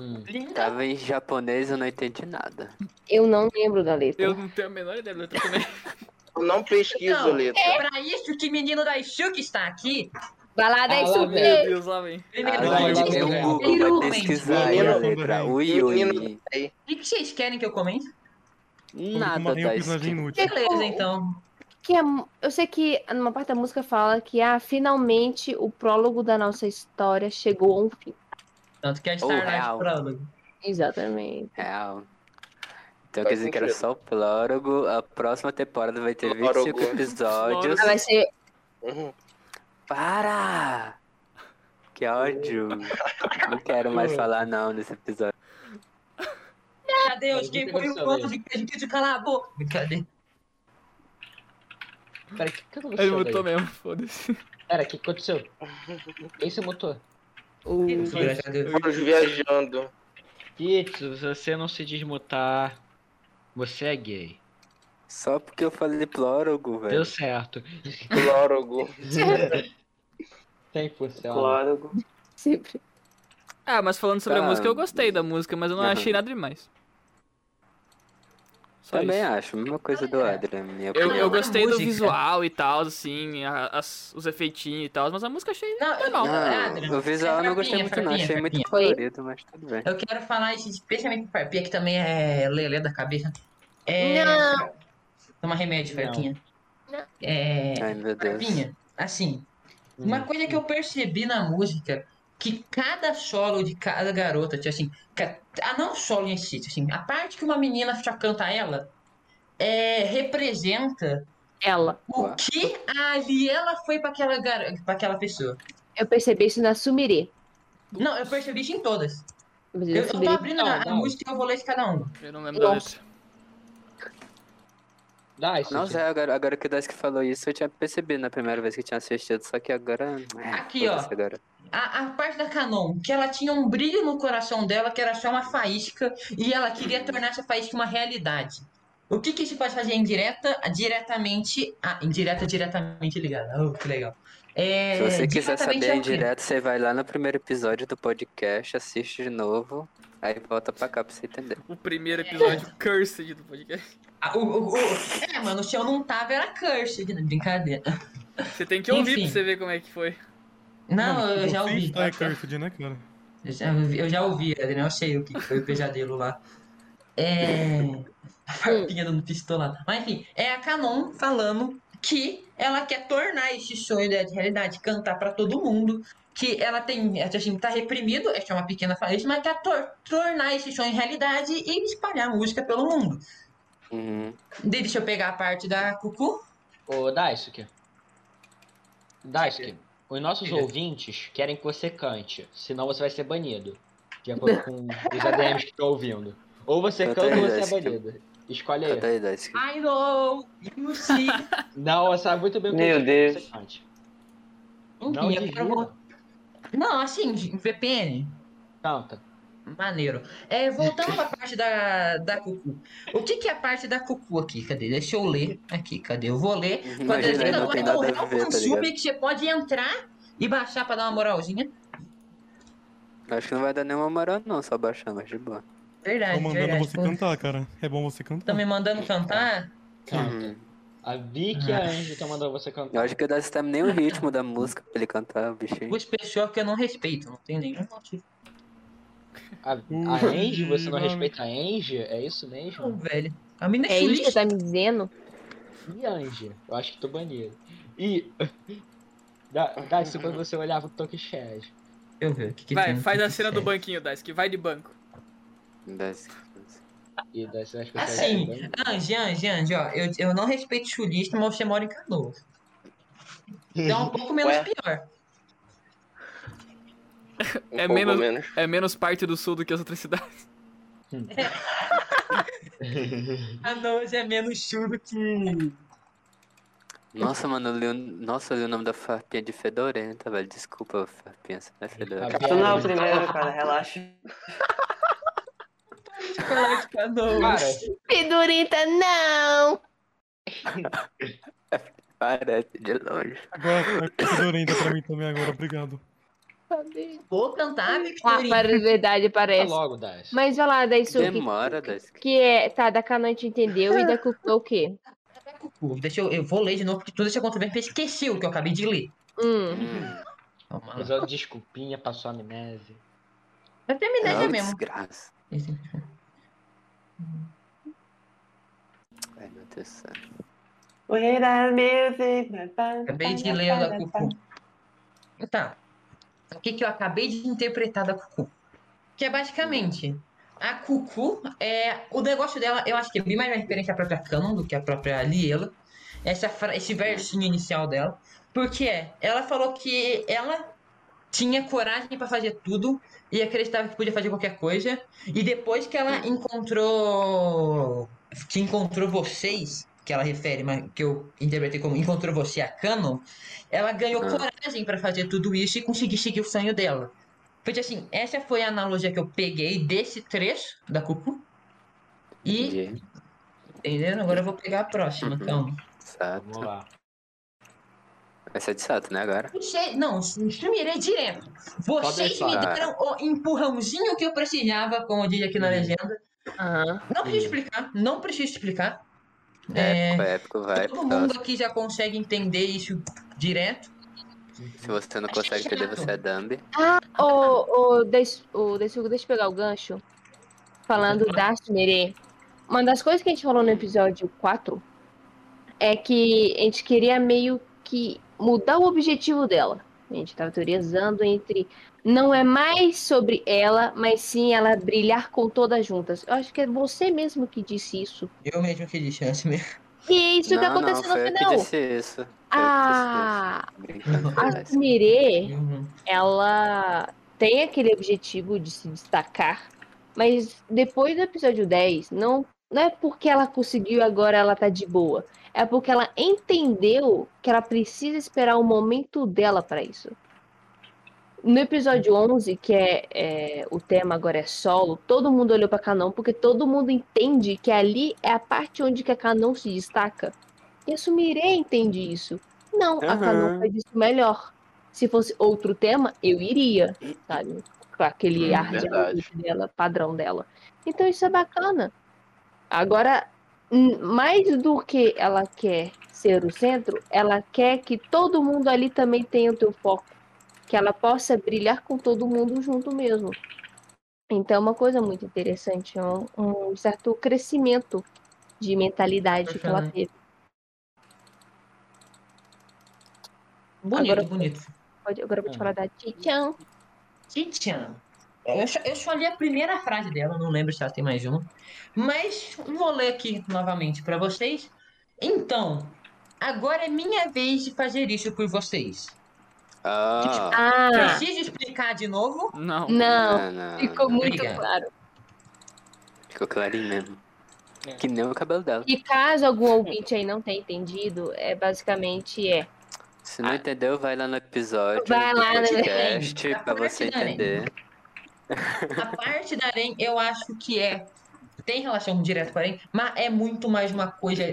Hum. Tava em japonês, eu não entendi nada. Eu não lembro da letra. Eu não tenho a menor ideia da letra também. Eu não pesquiso Não, letra. é pra isso que menino da Xuc está aqui. Vai lá, Ah, lá Meu. Deus, lá vem. Primeiro, Ah, vai. Google, vai Menino, pesquisar aí a letra. Ui, ui. o que vocês querem que eu comente? Nada esquerda. inútil. Beleza, então. Que a- eu sei que numa parte da música fala que ah, finalmente o prólogo da nossa história chegou a um fim. Tanto que a Oh, Starlight real. prólogo. Exatamente. Real. Então quer dizer que era só o prólogo. A próxima temporada vai ter Prólogo. 25 episódios. Ah, vai ser Uhum. Para! Que ódio. Não quero mais falar não nesse episódio. Meu Deus, quem foi o anjo que a gente calar a boca? Brincadeira. Pera, o que, que aconteceu? Ele mutou daí? mesmo, foda-se. Pera, o que aconteceu? Quem se mutou? O... Viajando. Kitsu, você não se desmutar, você é gay. Só porque eu falei plórogo, velho. Deu certo. Clórogo. 100%. Claro. Sempre. Ah, mas falando sobre a Tá. música, eu gostei da música, mas eu não Aham. achei nada demais. Só Também isso. acho, mesma coisa do Adrian, minha Eu, opinião. eu gostei do visual e tal, assim, a- as- os efeitinhos e tal, mas a música achei Não, normal. não, Adrian, Não, o visual eu não gostei muito não, achei muito colorido, mas tudo bem. Eu quero falar isso especialmente pro Farpinha, que também é lelê da cabeça. É... Não. Toma remédio. Farpinha. Não. É... Ai, meu Deus. Farpinha, assim, Hum. uma coisa que eu percebi na música, que cada solo de cada garota, tipo assim, ah, não solo em si, assim, a parte que uma menina já canta ela, é, representa Ela. o Ué. que ali ela foi pra aquela, gar... pra aquela pessoa. Eu percebi isso na Sumire. Não, eu percebi isso em todas. Eu Eu, tô abrindo Não, a, a não. música e eu vou ler de cada um. Eu não lembro da Nossa. letra. Dá isso. Nossa, é, agora, agora que o Dask falou isso, eu tinha percebido na primeira vez que tinha assistido, só que agora... é, Aqui, ó. Agora. A, a parte da Canon, que ela tinha um brilho no coração dela, que era só uma faísca, e ela queria tornar essa faísca uma realidade. O que que isso pode fazer indireta? Diretamente. Ah, indireta, diretamente ligada. Oh, que legal. É, Se você quiser saber quê? direto, você vai lá no primeiro episódio do podcast, assiste de novo, aí volta pra cá pra você entender. O primeiro episódio cursed do podcast. O, o, o- é, mano, se eu não tava, era cursed, né? Brincadeira. Você tem que ouvir Enfim. pra você ver como é que foi. Não, eu já Você ouvi. está é cursed, né, cara? Eu já ouvi, eu já ouvi, Adriano, eu sei o que foi o pesadelo lá. É. A farpinha dando pistola. Mas enfim, é a Canon falando que ela quer tornar esse sonho de realidade, cantar pra todo mundo. Que ela tem, assim, tá reprimido, é uma pequena falência, mas quer tor- tornar esse sonho em realidade e espalhar música pelo mundo. Uhum. Deixa eu pegar a parte da Cucu. Ô, Daisuke. Daisuke, os nossos ouvintes querem que você cante, senão você vai ser banido. De acordo com os ADMs que estão ouvindo. Ou você Canta ou você é banido. Escolhe aí. Canta aí. I know, you see. Não, você sabe muito bem o que Deus. você cante. Enfim, Não eu quero. Não, assim, VPN. Canta. Maneiro. É, voltando pra parte da, da Cucu. O que, que é a parte da Cucu aqui? Cadê? Deixa eu ler. Aqui, cadê? Eu vou ler. Quando Imagina, eu não agora tem nada é a um ver, tá fansub ligado? que você pode entrar e baixar pra dar uma moralzinha. Acho que não vai dar nenhuma moral não, só baixar, mas de boa. Verdade, Tô mandando verdade. você Pô, cantar, cara. É bom você cantar. Tão me mandando cantar? Canta. Uhum. A Vicky e a Angie estão mandando você Eu cantar. acho que o Dask tá nem o ritmo da música pra ele cantar, o bichinho. Duas pessoas que eu não respeito. Não tem nenhum motivo. A, a Angie, você não respeita a Angie? É isso Não, mesmo? velho. A mina É é isso que chulista. você tá me dizendo? E Angie? Eu acho que tô banido. E. Isso quando você olhava o Toque Shed. Eu o que que Vai, tem faz a que cena do banquinho, Dask, vai de banco. Dask. E você acha que você Assim, banido. Ange, Ange, Ange, ó. Eu, eu não respeito chulista, mas você mora em Canoas. Então é um pouco menos Ué? pior. Um É pouco menos- É menos parte do sul do que as outras cidades. Canoas é menos chulo que. Nossa, mano, eu li o... Nossa, eu li o nome da farpinha de fedorenta, velho. Desculpa, farpinha, você não é fedorenta. Tu não é o primeiro, cara, relaxa. Cara, Fedorenta, não! Parece de longe. Agora, é fedorenta pra mim também agora, obrigado. Vou cantar, Ah, Victoria. para de verdade, tá parece. logo, Dais. Mas vai lá, Daisuke. Demora, Dask. Que é. Tá, da Canon a gente entendeu e da Cucu o quê? Deixa eu, eu vou ler de novo, porque tudo isso aconteceu porque eu esqueci o que eu acabei de ler. Hum. Hum, lá. Desculpinha, passou amnésia. Eu terminei não, já mesmo. desgraça. Ai, meu Deus do céu. Acabei de ler a da Cucu. Tá. O que, que eu acabei de interpretar da Cucu? Que é basicamente. A Cucu é. O negócio dela, eu acho que é bem mais referência à própria Canon do que a própria Liela. Essa, esse versinho inicial dela. Porque é, ela falou que ela tinha coragem pra fazer tudo e acreditava que podia fazer qualquer coisa. E depois que ela encontrou. Que encontrou vocês, que ela refere, mas que eu interpretei como encontrou você a Canon, ela ganhou Ah. coragem pra fazer tudo isso e conseguir seguir o sonho dela. Porque assim, essa foi a analogia que eu peguei desse trecho da Cucu. E, Entendi. entendeu? Agora eu vou pegar a próxima, Uhum. calma. Sato. Vamos lá. Vai ser de Sato, né, agora? Puxei, não, sumirei direto. Vocês me deram o empurrãozinho que eu precisava, como diz aqui na Hum. legenda. Aham. Não preciso Hum. explicar, não preciso explicar. Épico, É, épico, vai. todo mundo aqui já consegue entender isso direto. Se você não consegue entender, você é Dumb. Ô, ô, deixa, ô, deixa, eu- deixa eu pegar o gancho. Falando da Sumire. Uma das coisas que a gente falou no episódio 4 é que a gente queria meio que mudar o objetivo dela. A gente tava teorizando entre. Não é mais sobre ela, mas sim ela brilhar com todas juntas. Eu acho que é você mesmo que disse isso. Eu mesmo que disse antes mesmo. E é isso que não, aconteceu não, no eu que final. disse isso. Foi eu que Ah, disse isso. Brincando, a Sumire Uhum. ela tem aquele objetivo de se destacar, mas depois do episódio 10, não, não é porque ela conseguiu agora ela tá de boa. É porque ela entendeu que ela precisa esperar o momento dela para isso. No episódio 11, que é, é, o tema agora é solo, todo mundo olhou pra Canon porque todo mundo entende que ali é a parte onde que a Canon se destaca. E a Sumire entende isso. Não, a Aham. Canon faz isso melhor. Se fosse outro tema, eu iria, sabe? Com aquele Hum, ar de dela, padrão dela. Então isso é bacana. Agora, mais do que ela quer ser o centro, ela quer que todo mundo ali também tenha o teu foco. Que ela possa brilhar com todo mundo junto mesmo. Então é uma coisa muito interessante, é um, um certo crescimento de mentalidade que ela teve. Bonito, Agora- bonito. Pode- Agora eu vou te Uhum. falar da Tichan. Titian. Eu só, eu só li a primeira frase dela, não lembro se ela tem mais uma. Mas vou ler aqui novamente pra vocês. Então, agora é minha vez de fazer isso por vocês. Ah, Ah, Preciso explicar de novo? Não. não, não, não, ficou não. muito Obrigado. claro. Ficou clarinho mesmo. É. Que nem o cabelo dela. E caso algum ouvinte aí não tenha entendido, é basicamente é. Se não entendeu, vai lá no episódio Vai lá no- podcast A pra você entender. A parte da Arém, eu acho que é. Tem relação direta com a Arém, mas é muito mais uma coisa.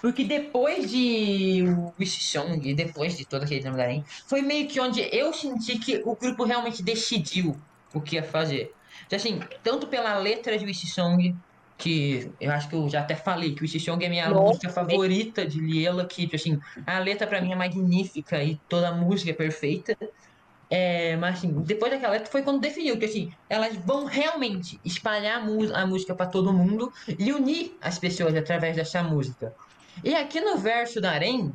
Porque depois de o Wishsong, depois de todo aquele drama da Arém, foi meio que onde eu senti que o grupo realmente decidiu o que ia fazer. Então, assim, tanto pela letra de Wishsong, que eu acho que eu já até falei que o Wishsong é minha Nossa. música favorita de Liela, que, tipo assim, a letra pra mim é magnífica e toda a música é perfeita. É, mas assim, depois daquela letra foi quando definiu que assim, elas vão realmente espalhar a, música para todo mundo e unir as pessoas através dessa música. E aqui no verso da Arém,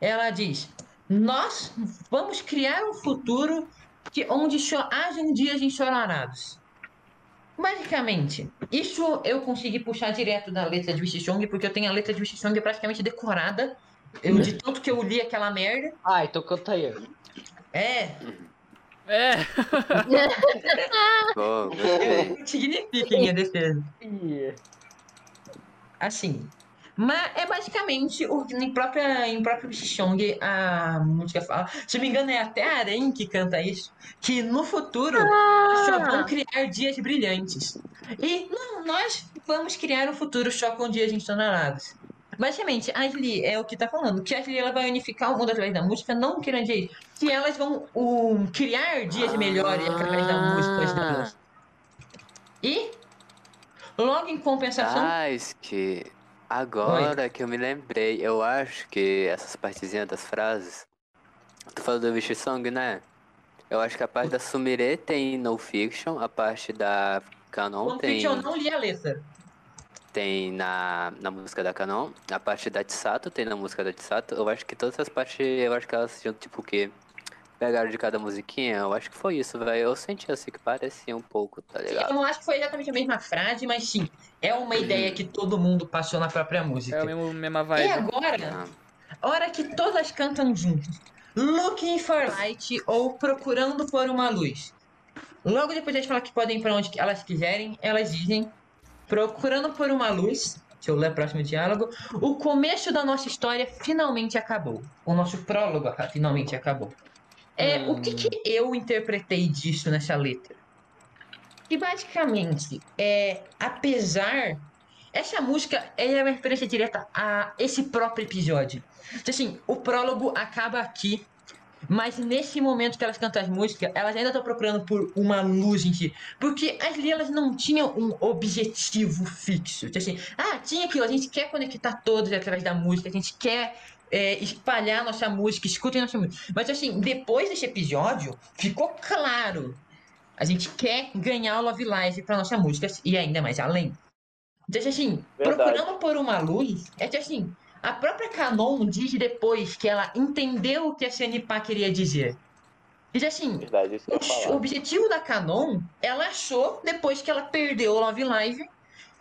ela diz: Nós vamos criar um futuro que onde cho- hajam dias ensolarados. Basicamente, isso eu consegui puxar direto da letra de Wishsong, porque eu tenho a letra de Wishsong praticamente decorada. Eu, de tanto que eu li aquela merda. Ah, então canta aí. É, É. O que significa em minha defesa. Assim. Mas é basicamente o que em própria em próprio Shishong a música fala. Se não me engano, é até a Aren que canta isso. Que no futuro só vão criar dias brilhantes. E não, nós vamos criar um futuro só com dias ensolarados. Basicamente, a Ashley é o que tá falando. Que a Ashley ela vai unificar o mundo através da música, não querendo dizer que elas vão um, criar dias melhores através da música. E logo em compensação, Ah, que agora que eu me lembrei, eu acho que essas partezinhas das frases. Tu falou do Wish Song, né? Eu acho que a parte da Sumire tem No Fiction, a parte da Canon quando tem, eu não li a letra. Tem na, na música da Canon, a parte da Tsato tem na música da Tsato. Eu acho que todas essas partes, eu acho que elas tinham tipo o quê? Pegaram de cada musiquinha, eu acho que foi isso, velho. Eu senti assim que parecia um pouco, tá ligado? Eu não acho que foi exatamente a mesma frase, mas sim, é uma ideia que todo mundo passou na própria música. É a mesma, mesma E vibe. agora, Ah, hora que todas cantam juntas. Looking for light ou procurando por uma luz. Logo depois de falar que podem ir pra onde elas quiserem, elas dizem procurando por uma luz. Deixa eu ler o próximo diálogo. O começo da nossa história finalmente acabou. O nosso prólogo aca- finalmente acabou. É, O que, que eu interpretei disso nessa letra? Que basicamente, é, apesar. Essa música é uma referência direta a esse próprio episódio. Então, assim, o prólogo acaba aqui, mas nesse momento que elas cantam as músicas, elas ainda estão procurando por uma luz em si. Porque as Lilas não tinham um objetivo fixo. Então, assim, ah, tinha aquilo, a gente quer conectar todos através da música, a gente quer é, espalhar nossa música, escutem nossa música. Mas assim, depois desse episódio, ficou claro. A gente quer ganhar o Love Live pra nossa música e ainda mais além. Então, assim, Verdade. procurando por uma luz, é que assim, a própria Canon diz depois que ela entendeu o que a Senipá queria dizer. Diz assim, Verdade, o objetivo da Canon, ela achou depois que ela perdeu o Love Live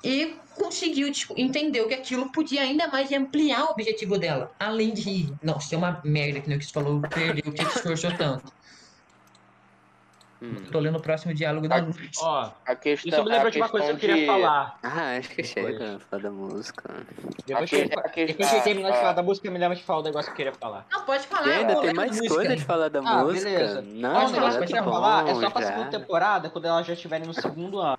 e conseguiu tipo, entender que aquilo podia ainda mais ampliar o objetivo dela. Além de, nossa, é uma merda que o que você falou, perdeu o que se esforçou tanto. Hum. Tô lendo o próximo diálogo da Luz. Ó, A questão, isso me lembra de uma coisa que eu queria de- falar. Ah, acho que chega, falar da música. Depois que, depois está- que eu terminar de ah. falar da música, me lembra de falar o negócio que eu queria falar. Não, pode falar. E ainda tem mais música. coisa de falar da Ah, música? beleza. Não, Ó, o negócio que eu queria falar é só pra já. segunda temporada, quando elas já estiverem no segundo ano.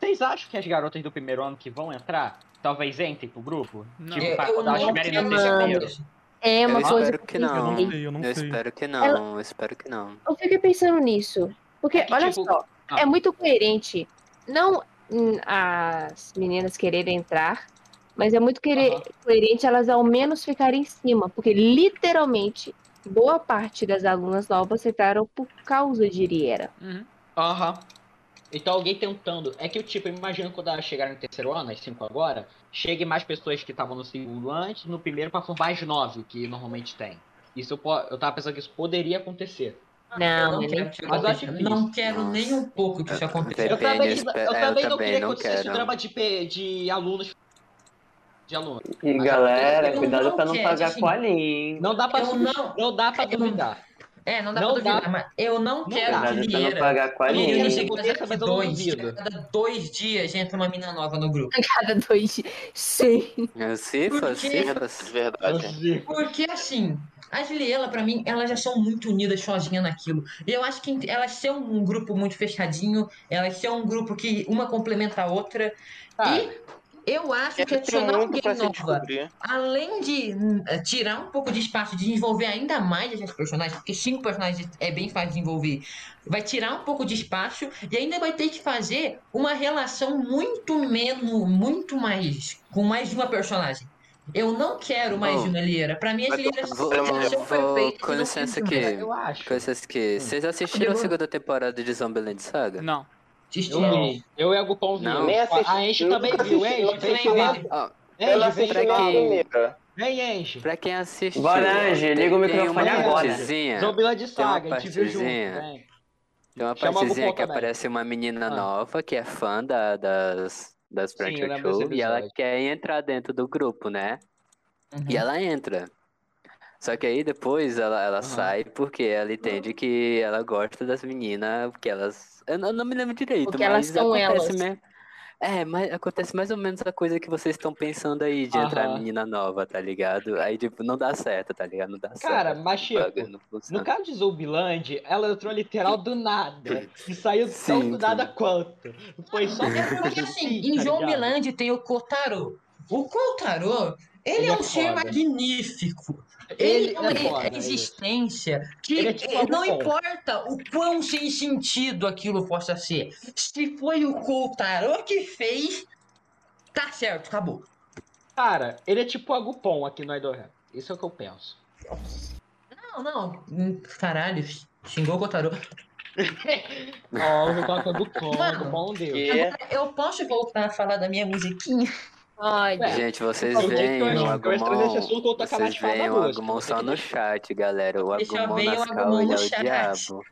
Vocês acham que as garotas do primeiro ano que vão entrar, talvez entrem pro grupo? Não. Tipo, Eu, pra eu quando elas estiverem no terceiro. É uma eu coisa espero que Eu não. não sei, eu não Eu sei. espero que não, eu espero que não. Eu fiquei pensando nisso. Porque, É que, olha tipo, só, ah. é muito coerente. Não as meninas quererem entrar, mas é muito querer- Aham. coerente elas ao menos ficarem em cima. Porque literalmente, boa parte das alunas novas entraram por causa de Riera. Uhum. Aham. Então alguém tentando. É que o tipo, eu imagino quando elas chegarem no terceiro ano, as cinco agora, chegue mais pessoas que estavam no segundo antes, no primeiro pra formar as nove, que normalmente tem. Isso eu, eu tava pensando que isso poderia acontecer. Não, eu não quero que Mas acho. Não quero nem um pouco que isso aconteça. Eu também, eu eu também não queria que acontecesse o drama de, de alunos. De alunos. E Mas galera, cuidado não pra não pagar assim, colinho. Não dá subst- não- não dá pra eu- duvidar. É, não dá Não pra duvidar, dá. mas eu não, Não quero dá. não Liera. pagar essa mas eu não dois, cada dois dias entra uma mina nova no grupo. cada dois. dias. Sim. É, Cifras, Porque- cifras. Verdade. Porque assim, as Liela, pra mim, elas já são muito unidas sozinhas naquilo. E eu acho que elas são um grupo muito fechadinho, elas são um grupo que uma complementa a outra. Cara, E eu acho que Tem adicionar muito alguém nova, além de hum, eh, tirar um pouco de espaço, de desenvolver ainda mais esses personagens, porque cinco personagens é bem fácil de desenvolver, vai tirar um pouco de espaço e ainda vai ter que fazer uma relação muito menos, muito mais, com mais de uma personagem. Eu não quero mais de uma Liera. Pra mim, as Lieras vou- já vou- perfeitas. com licença preciso aqui. mais. eu acho. Coisas que. Vocês assistiram a segunda temporada de Zombieland Saga? Não. Assisti. Eu e a Gupão viu. Não. Nem assisti. A eu também viu, não Vem vem assisti nem a cá. primeira. Vem, Ange. pra quem assistiu. Bora, Ange, liga o microfone agora. partezinha- Zombila de Tem uma saga, a gente viu junto. partezinha. Vem. Tem uma Chama partezinha que aparece uma menina Ah. nova que é fã da- das, das Sim, Prank Show e ela quer entrar dentro do grupo, né? Uhum. E ela entra. Só que aí depois ela, ela Aham. sai porque ela entende que ela gosta das meninas, porque elas. Eu não, não me lembro direito, Porque elas mas são acontece elas. mesmo. É, mas acontece mais ou menos a coisa que vocês estão pensando aí de entrar Aham. menina nova, tá ligado? Aí, tipo, não dá certo, tá ligado? Não dá Cara, certo. mas o bagulho tipo, no caso de Zombiland, ela entrou literal do nada. E saiu tão Sim, do nada quanto. Foi só É porque assim, em tá ligado? Zombieland tem o Kotaro. O Kotaro, ele, Ele é é um ser magnífico. Ele, Ele é uma é foda, existência que Ele é tipo eh, não importa o quão sem sentido aquilo possa ser. Se foi o Kotaro que fez, tá certo, acabou. Cara, ele é tipo Agupom aqui no Idol Rap. Isso é o que eu penso. Não, não. Hum, Caralho, xingou o Kotaro. Ó, eu vou colocar o Agupom, Agupom não deu. Eu posso voltar a falar da minha musiquinha? Ué, Gente, vocês Eu veem o Agumon. assunto Vocês veem o. Agumon só no chat, galera. O Deixa eu Agumon ver o Nascal, Agumon ele no é o chat. diabo.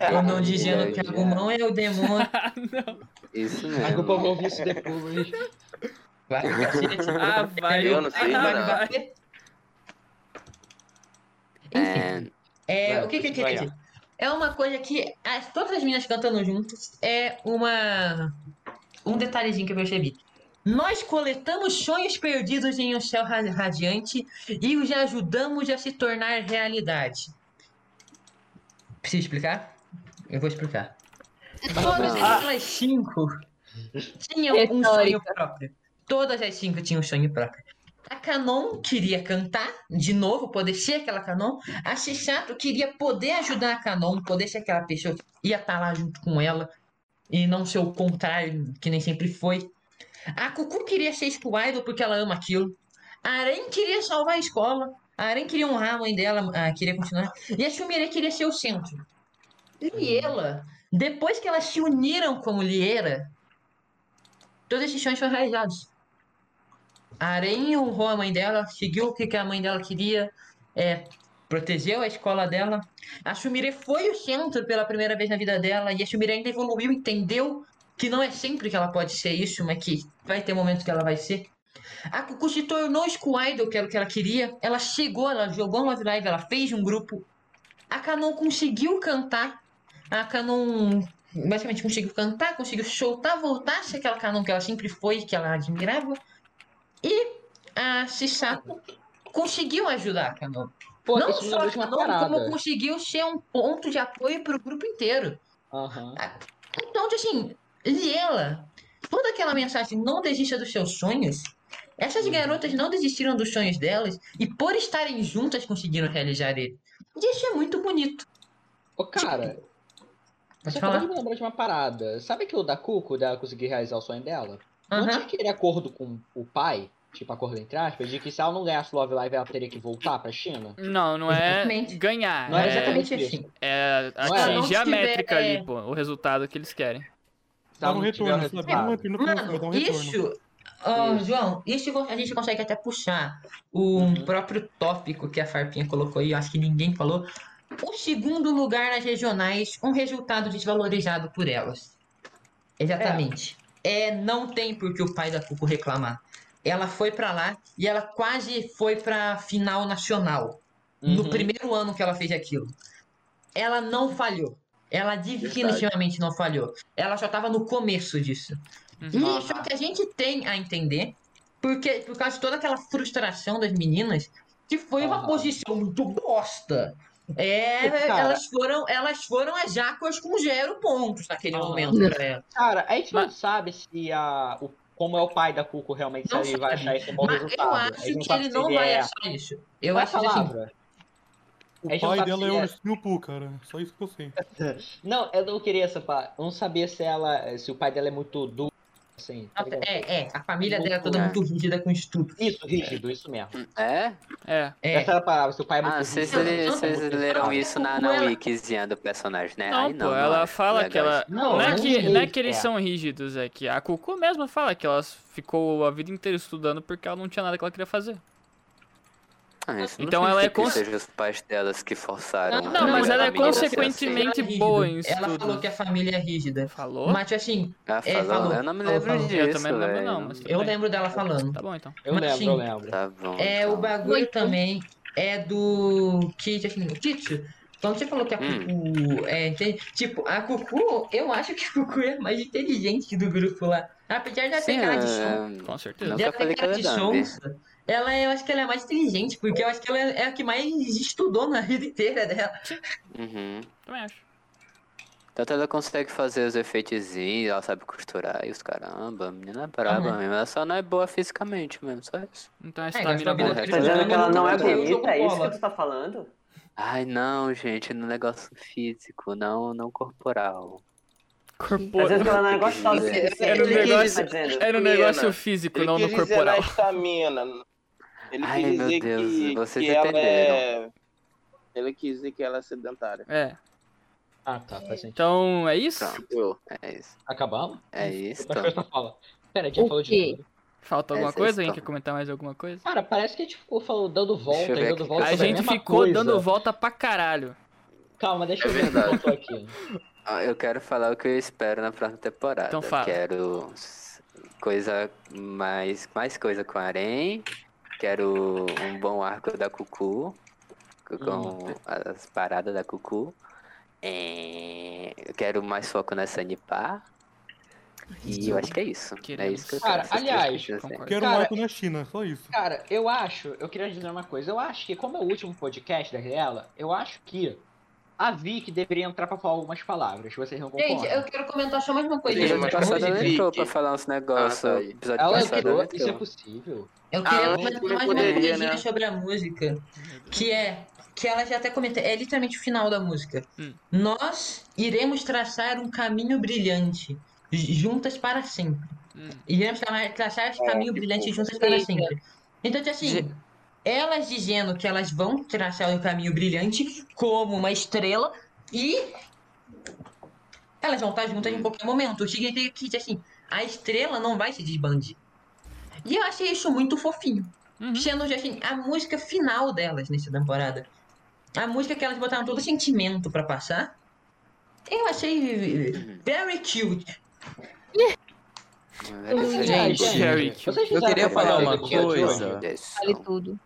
Eu não dizendo é o que diabo. Agumon é o demônio. Isso Agupom mesmo. ouviu isso depois. Vai, cacete. Ah, vai. Eu não sei, ah, não. vai. Enfim. É, É, Vai, o que, que eu queria dizer? É uma coisa que as, todas as meninas cantando juntas é uma. Um detalhezinho que eu percebi. Nós coletamos sonhos perdidos em um céu ra- radiante e os ajudamos a se tornar realidade. Preciso explicar? Eu vou explicar. Todas Não. aquelas cinco tinham um sonho próprio. Todas as cinco tinham um sonho próprio. A Canon queria cantar, de novo, poder ser aquela Canon. A Shisato queria poder ajudar a Canon, poder ser aquela pessoa que ia estar lá junto com ela. E não ser o contrário, que nem sempre foi. A Cucu queria ser Idol porque ela ama aquilo. A Aren queria salvar a escola. A Aren queria honrar a mãe dela, ah, queria continuar. E a Shumire queria ser o centro. Liela, depois que elas se uniram como Liera, todos esses sonhos foram realizados. A Aren honrou a mãe dela, seguiu o que que a mãe dela queria, é, protegeu a escola dela. A Shumire foi o centro pela primeira vez na vida dela, e a Shumire ainda evoluiu, entendeu que não é sempre que ela pode ser isso, mas que vai ter momentos que ela vai ser. A Cucu se tornou School Idol, que era o que ela queria. Ela chegou, ela jogou um Love Live, ela fez um grupo. A Canon conseguiu cantar. A Canon basicamente conseguiu cantar, conseguiu soltar, voltar a ser aquela Canon que ela sempre foi, que ela admirava. E a Shisato conseguiu ajudar a Canon. Pô, não só a uma Canon, como conseguiu ser um ponto de apoio para o grupo inteiro. Aham. Então, assim, Liela, toda aquela mensagem, não desista dos seus sonhos, essas garotas não desistiram dos sonhos delas e por estarem juntas conseguiram realizar ele. E isso é muito bonito. Ô, cara, Pode você acabou de falar? me lembrar de uma parada. Sabe aquilo da Cuco, dela conseguir realizar o sonho dela? Não Aham. tinha aquele acordo com o pai, tipo acordo entre aspas, de que se ela não ganhasse o Love Live, ela teria que voltar pra China? Não, não é Exatamente. ganhar. Não Não é é, exatamente isso. assim. é Não é? atingir a Não tiver- métrica ali, pô. O resultado que eles querem. Dá ela um tiver retorno, no um Mano, retorno. isso. João, isso a gente consegue até puxar o Uhum. próprio tópico que a Farpinha colocou aí, acho que ninguém falou. O segundo lugar nas regionais, um resultado desvalorizado por elas. Exatamente. É, não tem por que o pai da Cuco reclamar. Ela foi pra lá e ela quase foi pra final nacional. No Uhum. primeiro ano que ela fez aquilo. Ela não falhou. Ela definitivamente não falhou. Ela só tava no começo disso. Uhum. E só que a gente tem a entender, porque por causa de toda aquela frustração das meninas, que foi uma posição muito bosta. É, Cara. elas foram, elas foram as Jacuas com zero pontos naquele Aham. momento pra ela. Cara, a gente não Mas- sabe se a, o, como é o pai da Cuco realmente, se Não ele vai achar esse bom Mas resultado. eu acho que ele não vai é... achar isso. Eu Qual é acho que assim, palavra? O não pai sabe dela é é- o Snoopu, cara. Só isso que eu sei. Não, eu não queria essa parte. Eu não sabia se ela. se o pai dela é muito duro. Assim, tá é, é, a família Muito dela é toda bom. muito rígida com estudo. Isso, rígido, isso mesmo. É? É. É, Essa era a palavra, se o pai é muito Ah, vocês, rígido. não, não, vocês não, leram não, isso na, não, na wikizinha do personagem, né? Não, Ai, pô, ela acho fala que ela. Não, Não, é não que, não é que é. eles são rígidos, é que a Cucu mesma fala que ela ficou a vida inteira estudando porque ela não tinha nada que ela queria fazer. Ah, não Então ela é significa que cons- seja os pais delas que forçaram. Não, mas ela é ser consequentemente é boa em rígida. Ela falou que a família é rígida. Falou? Mas assim, assim. É, Ela falou, falou. eu não me Falou, lembro falou. disso, Eu também não lembro, não, mas eu bem. lembro dela falando. Tá bom então. Eu Mas, lembro, assim, eu lembro. Tá bom. É, o então. bagulho Muito. também é do que, assim, Tito, quando você falou que a Hum. Cucu é, tipo, a Cucu, eu acho que a Cucu é mais inteligente do grupo lá. Apesar de ela ter cara de som, é... Com certeza. Não. falei ter cara de é sonsa, ela, é- eu acho que ela é a mais inteligente, porque eu acho que ela é a que mais estudou na vida inteira dela. Uhum. Também acho. Tanto ela consegue fazer os efeitozinhos, ela sabe costurar e os caramba. A menina é braba Uhum. mesmo. Ela só não é boa fisicamente mesmo, só isso. Então essa É, estamina gastou a boa. vida Tá dizendo que ela não é bonita? É isso que tu tá falando? Ai, não, gente, no negócio físico, não, não corporal. Tá Corporal. dizendo que ela não é gostosa. Era um é que negócio- tá. Era um negócio físico, não no corporal. na estamina. Ele Ai, quis meu dizer Deus, que, vocês que ela entenderam. é... Ele quis dizer que ela é sedentária. É. Ah, tá, faz sentido. Então, é isso? Pronto, é isso. Acabamos? É isso. Outra coisa pra falar. Pera, a gente já falou de tudo. Falta alguma Essa coisa? Alguém quer comentar mais alguma coisa? Cara, parece que a gente ficou falando, dando volta e dando aqui. volta A sobre gente mesma ficou coisa. dando volta pra caralho. Calma, deixa É eu ver verdade. aqui. Ah, Eu quero falar o que eu espero na próxima temporada. Então fala. Quero coisa mais, mais coisa com a Arém. Quero um bom arco da Cucu. Com Hum. as paradas da Cucu. É, Eu quero mais foco na Sanipar. E eu acho que é isso. É Queremos. isso que eu Cara, quero. aliás, concordo. Quero um arco na China, só isso. Cara, eu acho, eu queria dizer uma coisa, eu acho que como é o último podcast dela, eu acho que a Vicky deveria entrar pra falar algumas palavras, vocês não concordam? Gente, eu quero comentar só mais uma coisa eu a passar Passada ela entrou pra falar uns negócios. Ah, tá episódio Ela passado entrou, ela isso é possível. Eu queria Ah, comentar mais uma poderia, coisinha né? sobre a música, que é que ela já até comentei, é literalmente o final da música. Hum. Nós iremos traçar um caminho brilhante, juntas para sempre. Hum. Iremos tra- traçar esse É, caminho que brilhante juntas para sempre. Então, tipo assim, elas dizendo que elas vão traçar o caminho brilhante como uma estrela e elas vão estar juntas em qualquer momento. Significa que, assim, a estrela não vai se desbandir. E eu achei isso muito fofinho. Uhum. Sendo, assim, a música final delas nessa temporada. A música que elas botaram todo sentimento pra passar. Eu achei very cute. Gente, eu queria falar uma coisa. Vale tudo.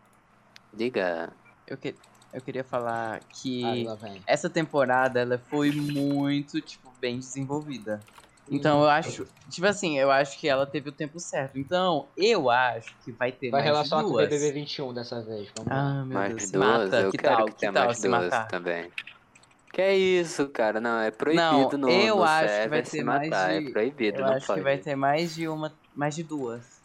Diga. Eu, que- eu queria falar que Ai, vem. essa temporada ela foi muito, tipo, bem desenvolvida. Então eu acho, tipo assim, eu acho que ela teve o tempo certo. Então, eu acho que vai ter Vai mais de relacionar com o duas. BBB 21 dessa vez, vamos. Ah, meu Mais Deus, duas? mata. eu que quero tal? que Que tal mais se duas matar? também. Que é isso, cara? Não, é proibido Não, no, eu no acho que vai ter mais matar. de- É proibido, Eu não acho pode. que vai ter mais de uma, mais de duas.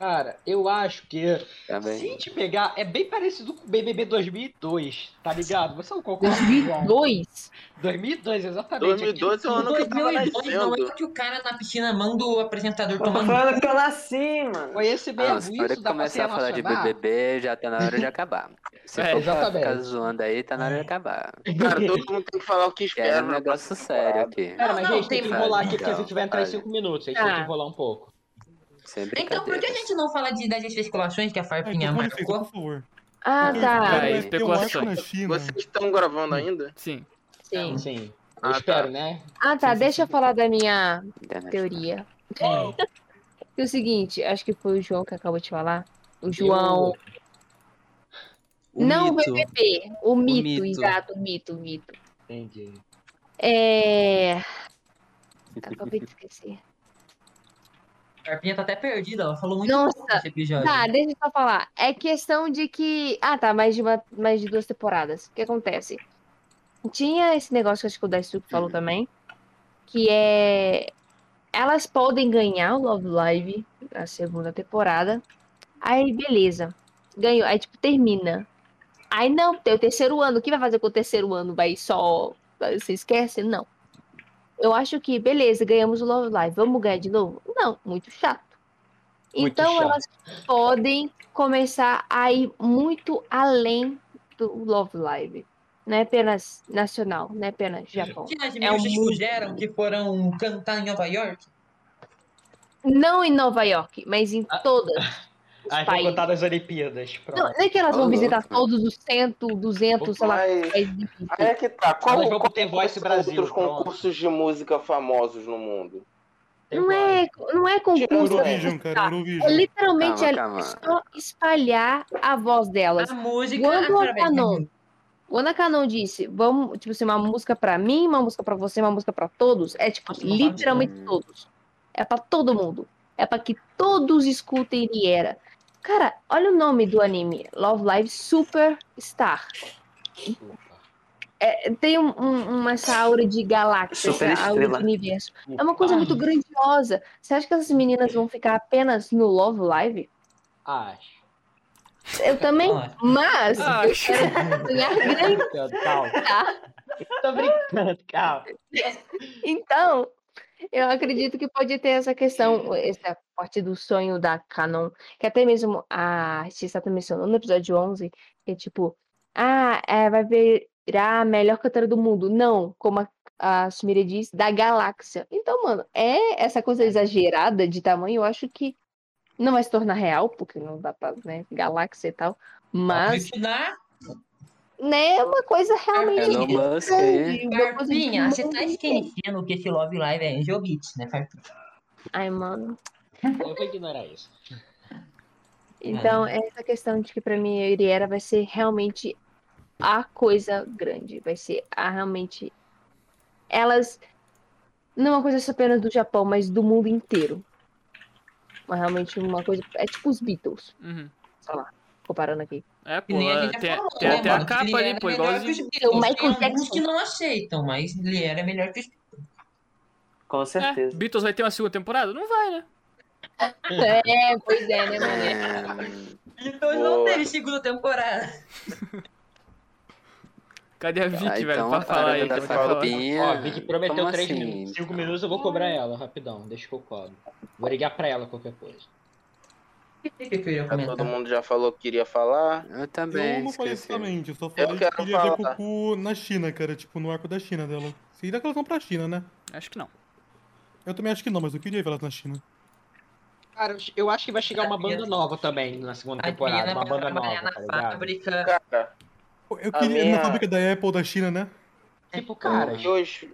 Cara, eu acho que se a Também. gente pegar, é bem parecido com o BBB 2002, tá ligado? Você não concorda? João? 2002? 2002, exatamente. 2012 é o ano que eu tava 2002 não é nascendo. que o cara na piscina manda o apresentador Eu tô falando que eu nasci, mano. Foi esse Ah, mesmo, for isso dá pra se começar a falar de. BBB, já tá na hora de acabar. Se É, for exatamente. ficar zoando aí, tá na hora de acabar. Cara, todo mundo tem que falar o que Que é espera. um né? negócio sério aqui. Cara, mas Não, gente, tem que enrolar aqui, porque a gente vai entrar em vale. 5 minutos, a gente tem Tá. que enrolar um pouco. Sem Então, por que a gente não fala de, das especulações que a É, Farpinha licença, marcou? por favor. Ah, tá. Um especulações. Vocês estão gravando ainda? Sim. Sim. Sim. Ah, Eu tá. espero, né? Ah, tá. Deixa eu falar da minha teoria. É o seguinte, acho que foi o João que acabou de falar. O João. O não mito. o BBB, o mito, mito. exato, o mito, o mito. Entendi. É. Acabei de esquecer. A Farpinha tá até perdida, ela falou muito Nossa, nesse episódio. Tá, deixa eu só falar. É questão de que. Ah, tá, mais de, uma, mais de duas temporadas. O que acontece? Tinha esse negócio que acho que o Daisuke falou também. Que é. Elas podem ganhar o Love Live na segunda temporada. Aí, beleza. Ganhou. Aí, tipo, termina. Aí, não, tem o terceiro ano. O que vai fazer com o terceiro ano? Vai só. Você esquece? Não. Eu acho que, beleza, ganhamos o Love Live. Vamos ganhar de novo? Não, muito chato. Muito então chato. elas podem começar a ir muito além do Love Live. Não é apenas nacional, não é apenas Japão. Que as É um fizeram que foram cantar em Nova York? Não em Nova York, mas em Ah, todas Aí países. contar das Olimpíadas. Não, Pronto. não é que elas vão visitar todos os 100, 200, sei lá, aí é que tá. Qual, Elas vão qual pro The Voice Brasil, outros pronto. concursos de música famosos no mundo? Não é, não é concurso. Eurovision, cara, É Eurovision. literalmente Calma, é calma. só espalhar a voz delas. A música Quando a Canon, quando a Canon disse, vamos, tipo assim, uma música pra mim, uma música pra você, uma música pra todos, é tipo, literalmente todos. É pra todo mundo. É pra que todos escutem Riera. Cara, olha o nome do anime, Love Live Superstar. É, tem um, um- uma essa aura de galáxia, Super essa aura de universo. É uma coisa muito grandiosa. Você acha que essas meninas vão ficar apenas no Love Live? Acho. Eu também, Ah. mas eu Acho. quero sonhar grande, Brincando, calma. tá? Tô brincando, calma. Então, eu acredito que pode ter essa questão, essa parte do sonho da Canon, que até mesmo a artista tá mencionando no episódio 11, que é tipo, ah, é, vai virar a melhor cantora do mundo. Não, como a, a Sumire diz, da galáxia. Então, mano, é essa coisa exagerada de tamanho, eu acho que não vai se tornar real, porque não dá pra, né, galáxia e tal, mas. Né, é uma coisa realmente Elon Musk de Farpinha, você tá esquecendo que esse Love Live é Angel Beats, né, Farpinha? Ai, mano. Eu vou ignorar isso. Então, essa questão de que pra mim a Iriera vai ser realmente a coisa grande. Vai ser a realmente. Elas. Não é uma coisa apenas do Japão, mas do mundo inteiro. Mas realmente uma coisa. É tipo os Beatles, Uhum. sei lá, comparando aqui. É, pô, a é, tem, falou, tem né, até mano, a capa ali, pô, que igualzinho. os Beatles. O Michael Jackson. que não aceitam, mas ele era melhor que os Com É, certeza. Beatles vai ter uma segunda temporada? Não vai, né? É, pois é, né, mano? É, Beatles. não Boa. teve segunda temporada. Cadê a Vicky, Ah, velho? então Pra falar aí. falar. Fabinha. Ó, a Vicky prometeu como 3 assim? minutos. 5 minutos eu vou cobrar ela, rapidão. Deixa que eu cobro. Vou ligar pra ela qualquer coisa. O que que eu ia Já comentar? todo mundo já falou que queria falar. Eu também. Eu não falei eu só falei que quero queria ver falar. Goku na China, cara, tipo, no arco da China dela. Se dá que elas vão pra China, né? Acho que não. Eu também acho que não, mas eu queria ver elas na China. Cara, eu acho que vai chegar uma banda nova também na segunda temporada. Adriana Uma banda nova, na tá fábrica. Cara, Eu queria minha- na fábrica da Apple da China, né? Tipo, cara, que eu, es-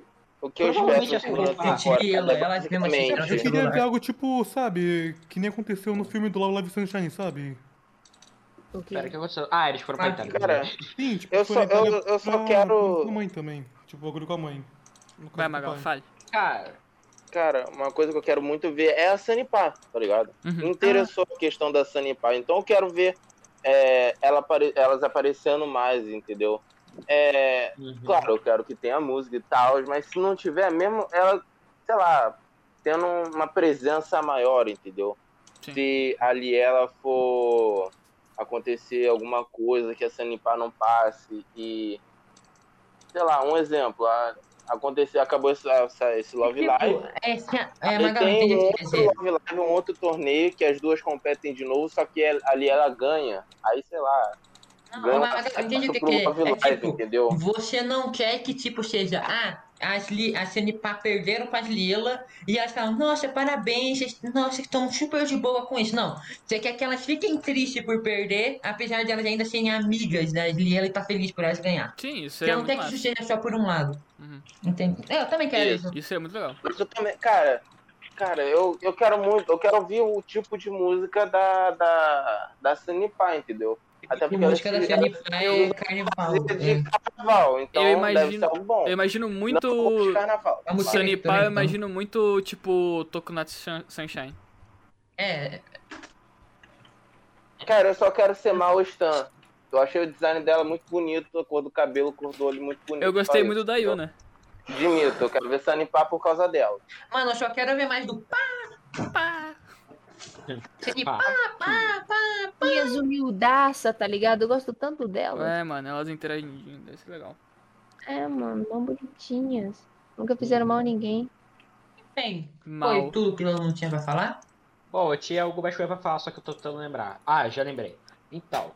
o que eu espero temporada ela- fizeram Eu queria ver algo tipo, sabe, que nem aconteceu no filme do Love Live Sunshine, sabe? O quê? Pera, o que aconteceu? Ah, eles foram pra Ah, Itália. Cara, Sim, tipo, Eu só- eu- eu só pra- quero- Com a mãe também. Tipo, bagulho com a mãe. Vai, Magal, fale. Cara, Cara, uma coisa que eu quero muito ver é a Sanipar, tá ligado? Uhum. Me interessou a questão da Sanipar, então eu quero ver é, ela apare- elas aparecendo mais, entendeu? É, uhum. claro, eu quero que tenha música e tal, mas se não tiver mesmo, ela, sei lá, tendo uma presença maior, entendeu? Sim. Se ali ela for acontecer alguma coisa que a Sanipar não passe e sei lá, um exemplo, a, acontecer, acabou esse, essa- esse Love Tipo, Live, É, sim, é, tem um outro. Love Live, um outro torneio que as duas competem de novo, só que el- ali ela ganha. Aí, sei lá, Não, Magal, eu entendi o que que é. É tipo, entendeu? Você não quer que, tipo, seja, ah, as, li, as CNPA perderam para as Lila e elas falam, nossa, parabéns, vocês- nossa, estão super de boa com isso. Não, você quer que elas fiquem tristes por perder, apesar de elas ainda serem amigas das Lila e tá feliz por elas ganhar. Sim, isso Você é não muito quer que massa. isso seja só por um lado. Uhum. Entende? Eu também quero Isso. isso. Isso é muito legal. Mas eu também, cara, cara, eu, eu quero muito, eu quero ouvir o tipo de música da, da, da Sanipar, entendeu? Até A porque música da CNPA é carnaval. é. de carnaval, então Eu deve imagino- ser algo bom. Eu imagino Não muito. de carnaval. A música eu imagino muito, tipo, Tokunatsu Sun- Sunshine. É, Cara, eu só quero ser mal Stan. Eu achei o design dela muito bonito, a cor do cabelo, a cor do olho muito bonito. Eu gostei muito isso, da? Yuna. Admito, eu quero ver Sanipar por causa dela. mano, eu só quero ver mais do pá, Pá. CNPA, Pá. pá, pá. E as humildaça, tá ligado? Eu gosto tanto delas. É, mano, elas interagindo, deve ser legal. É, mano, tão bonitinhas. Nunca fizeram mal a ninguém. Bem, foi Mal. tudo que eu não tinha pra falar? Bom, eu tinha algumas coisas pra falar, só que eu tô tentando lembrar. Ah, já lembrei. Então,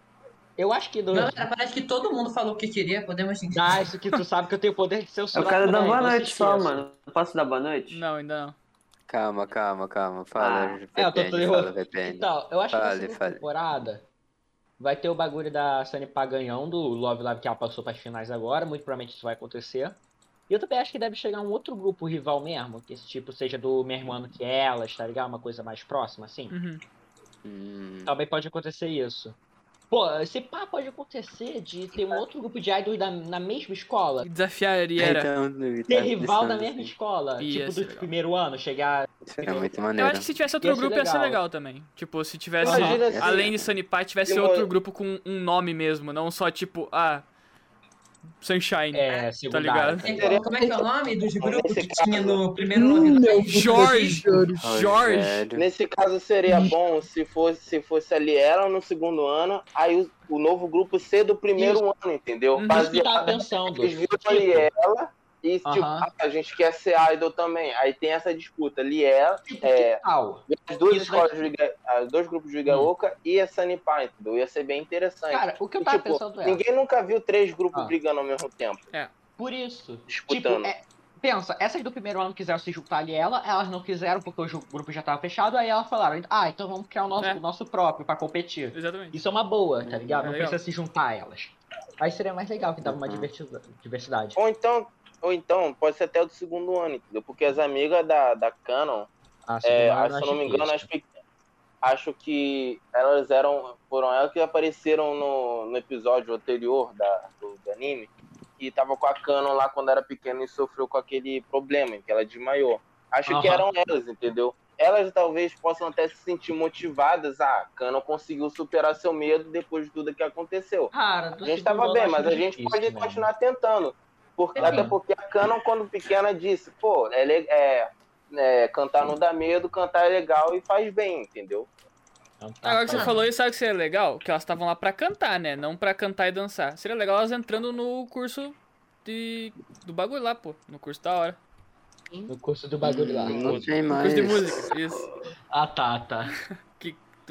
eu acho que do... Galera, parece que todo mundo falou o que queria, podemos Ah, isso que tu sabe que eu tenho o poder de ser o Eu quero dar boa se noite só, mano. Posso dar boa noite? Não, ainda não. Calma, calma, calma. Fala, Ah, VPN, é, eu tô todo fala, VPN. Então, eu acho que na Fale, segunda fale. temporada vai ter o bagulho da Sanipar ganhando o Love Live que ela passou pras finais agora, muito provavelmente isso vai acontecer. E eu também acho que deve chegar um outro grupo rival mesmo, que esse tipo seja do mesmo ano que elas, tá ligado? Uma coisa mais próxima, assim. Uhum. Hum, Também pode acontecer isso. Pô, esse pá pode acontecer de ter um outro grupo de idols da, na mesma escola. Desafiaria era. então, Ter rival da pensando mesma assim, escola. Ia tipo ser do legal. primeiro ano, chegar. Isso é muito Eu maneiro. acho que se tivesse outro Ia ser grupo ia ser legal. também. Tipo, se tivesse, Imagina além de Sunny Pie, tivesse se outro mo- grupo com um nome mesmo, não só tipo, ah, Sunshine. É, secundária. ligado? tá É, ligado? como é que é o nome dos grupos que Nesse tinha caso- no primeiro Love Live? Jorge! Jorge! Rogério. Nesse caso seria bom se fosse, se fosse ali ela no segundo ano, aí o, o novo grupo ser do primeiro ano, entendeu? Uhum. Isso que eu tava Baseado- pensando. Eles viram ali ela e tipo, ah, a gente quer ser idol também. Aí tem essa disputa ali ela, tipo, é, as duas Isso escolas de Iga- os dois grupos de Igaoka e a Sanipar, entendeu? Ia ser bem interessante. Cara, o que eu E, tava tipo, pensando é. ninguém nunca viu três grupos Ah. brigando ao mesmo tempo, Por isso. disputando. Tipo, é, pensa, essas do primeiro ano quiseram se juntar ali ela, elas não quiseram porque o grupo já tava fechado, aí elas falaram, ah, então vamos criar o nosso, É. o nosso próprio pra competir. Exatamente. Isso é uma boa, tá ligado? É Não legal. precisa se juntar a elas. Aí seria mais legal que dava uma Uhum. diversidade. Ou então, ou então, pode ser até o do segundo ano, entendeu? Porque as amigas da, da Canon, Ah, é, se acho não me engano, acho que, acho que elas eram. Foram elas que apareceram no, no episódio anterior da, do, do anime. que tava com a Canon lá quando era pequena e sofreu com aquele problema, em que ela desmaiou. Acho que eram elas, entendeu? Elas talvez possam até se sentir motivadas. Ah, Canon conseguiu superar seu medo depois de tudo que aconteceu. Cara, A gente tava bem, mas a gente pode continuar tentando. Porque, Sim. até porque a Canon, quando pequena, disse, pô, é, é, é, cantar não dá medo, cantar é legal e faz bem, entendeu? Agora que você Ah. falou isso, sabe o que seria legal? Que elas estavam lá pra cantar, né? Não pra cantar e dançar. Seria legal elas entrando no curso de... do bagulho lá, pô. No curso da hora. No curso do bagulho lá. Não tem No mais. curso de música, isso. Ah, tá, tá.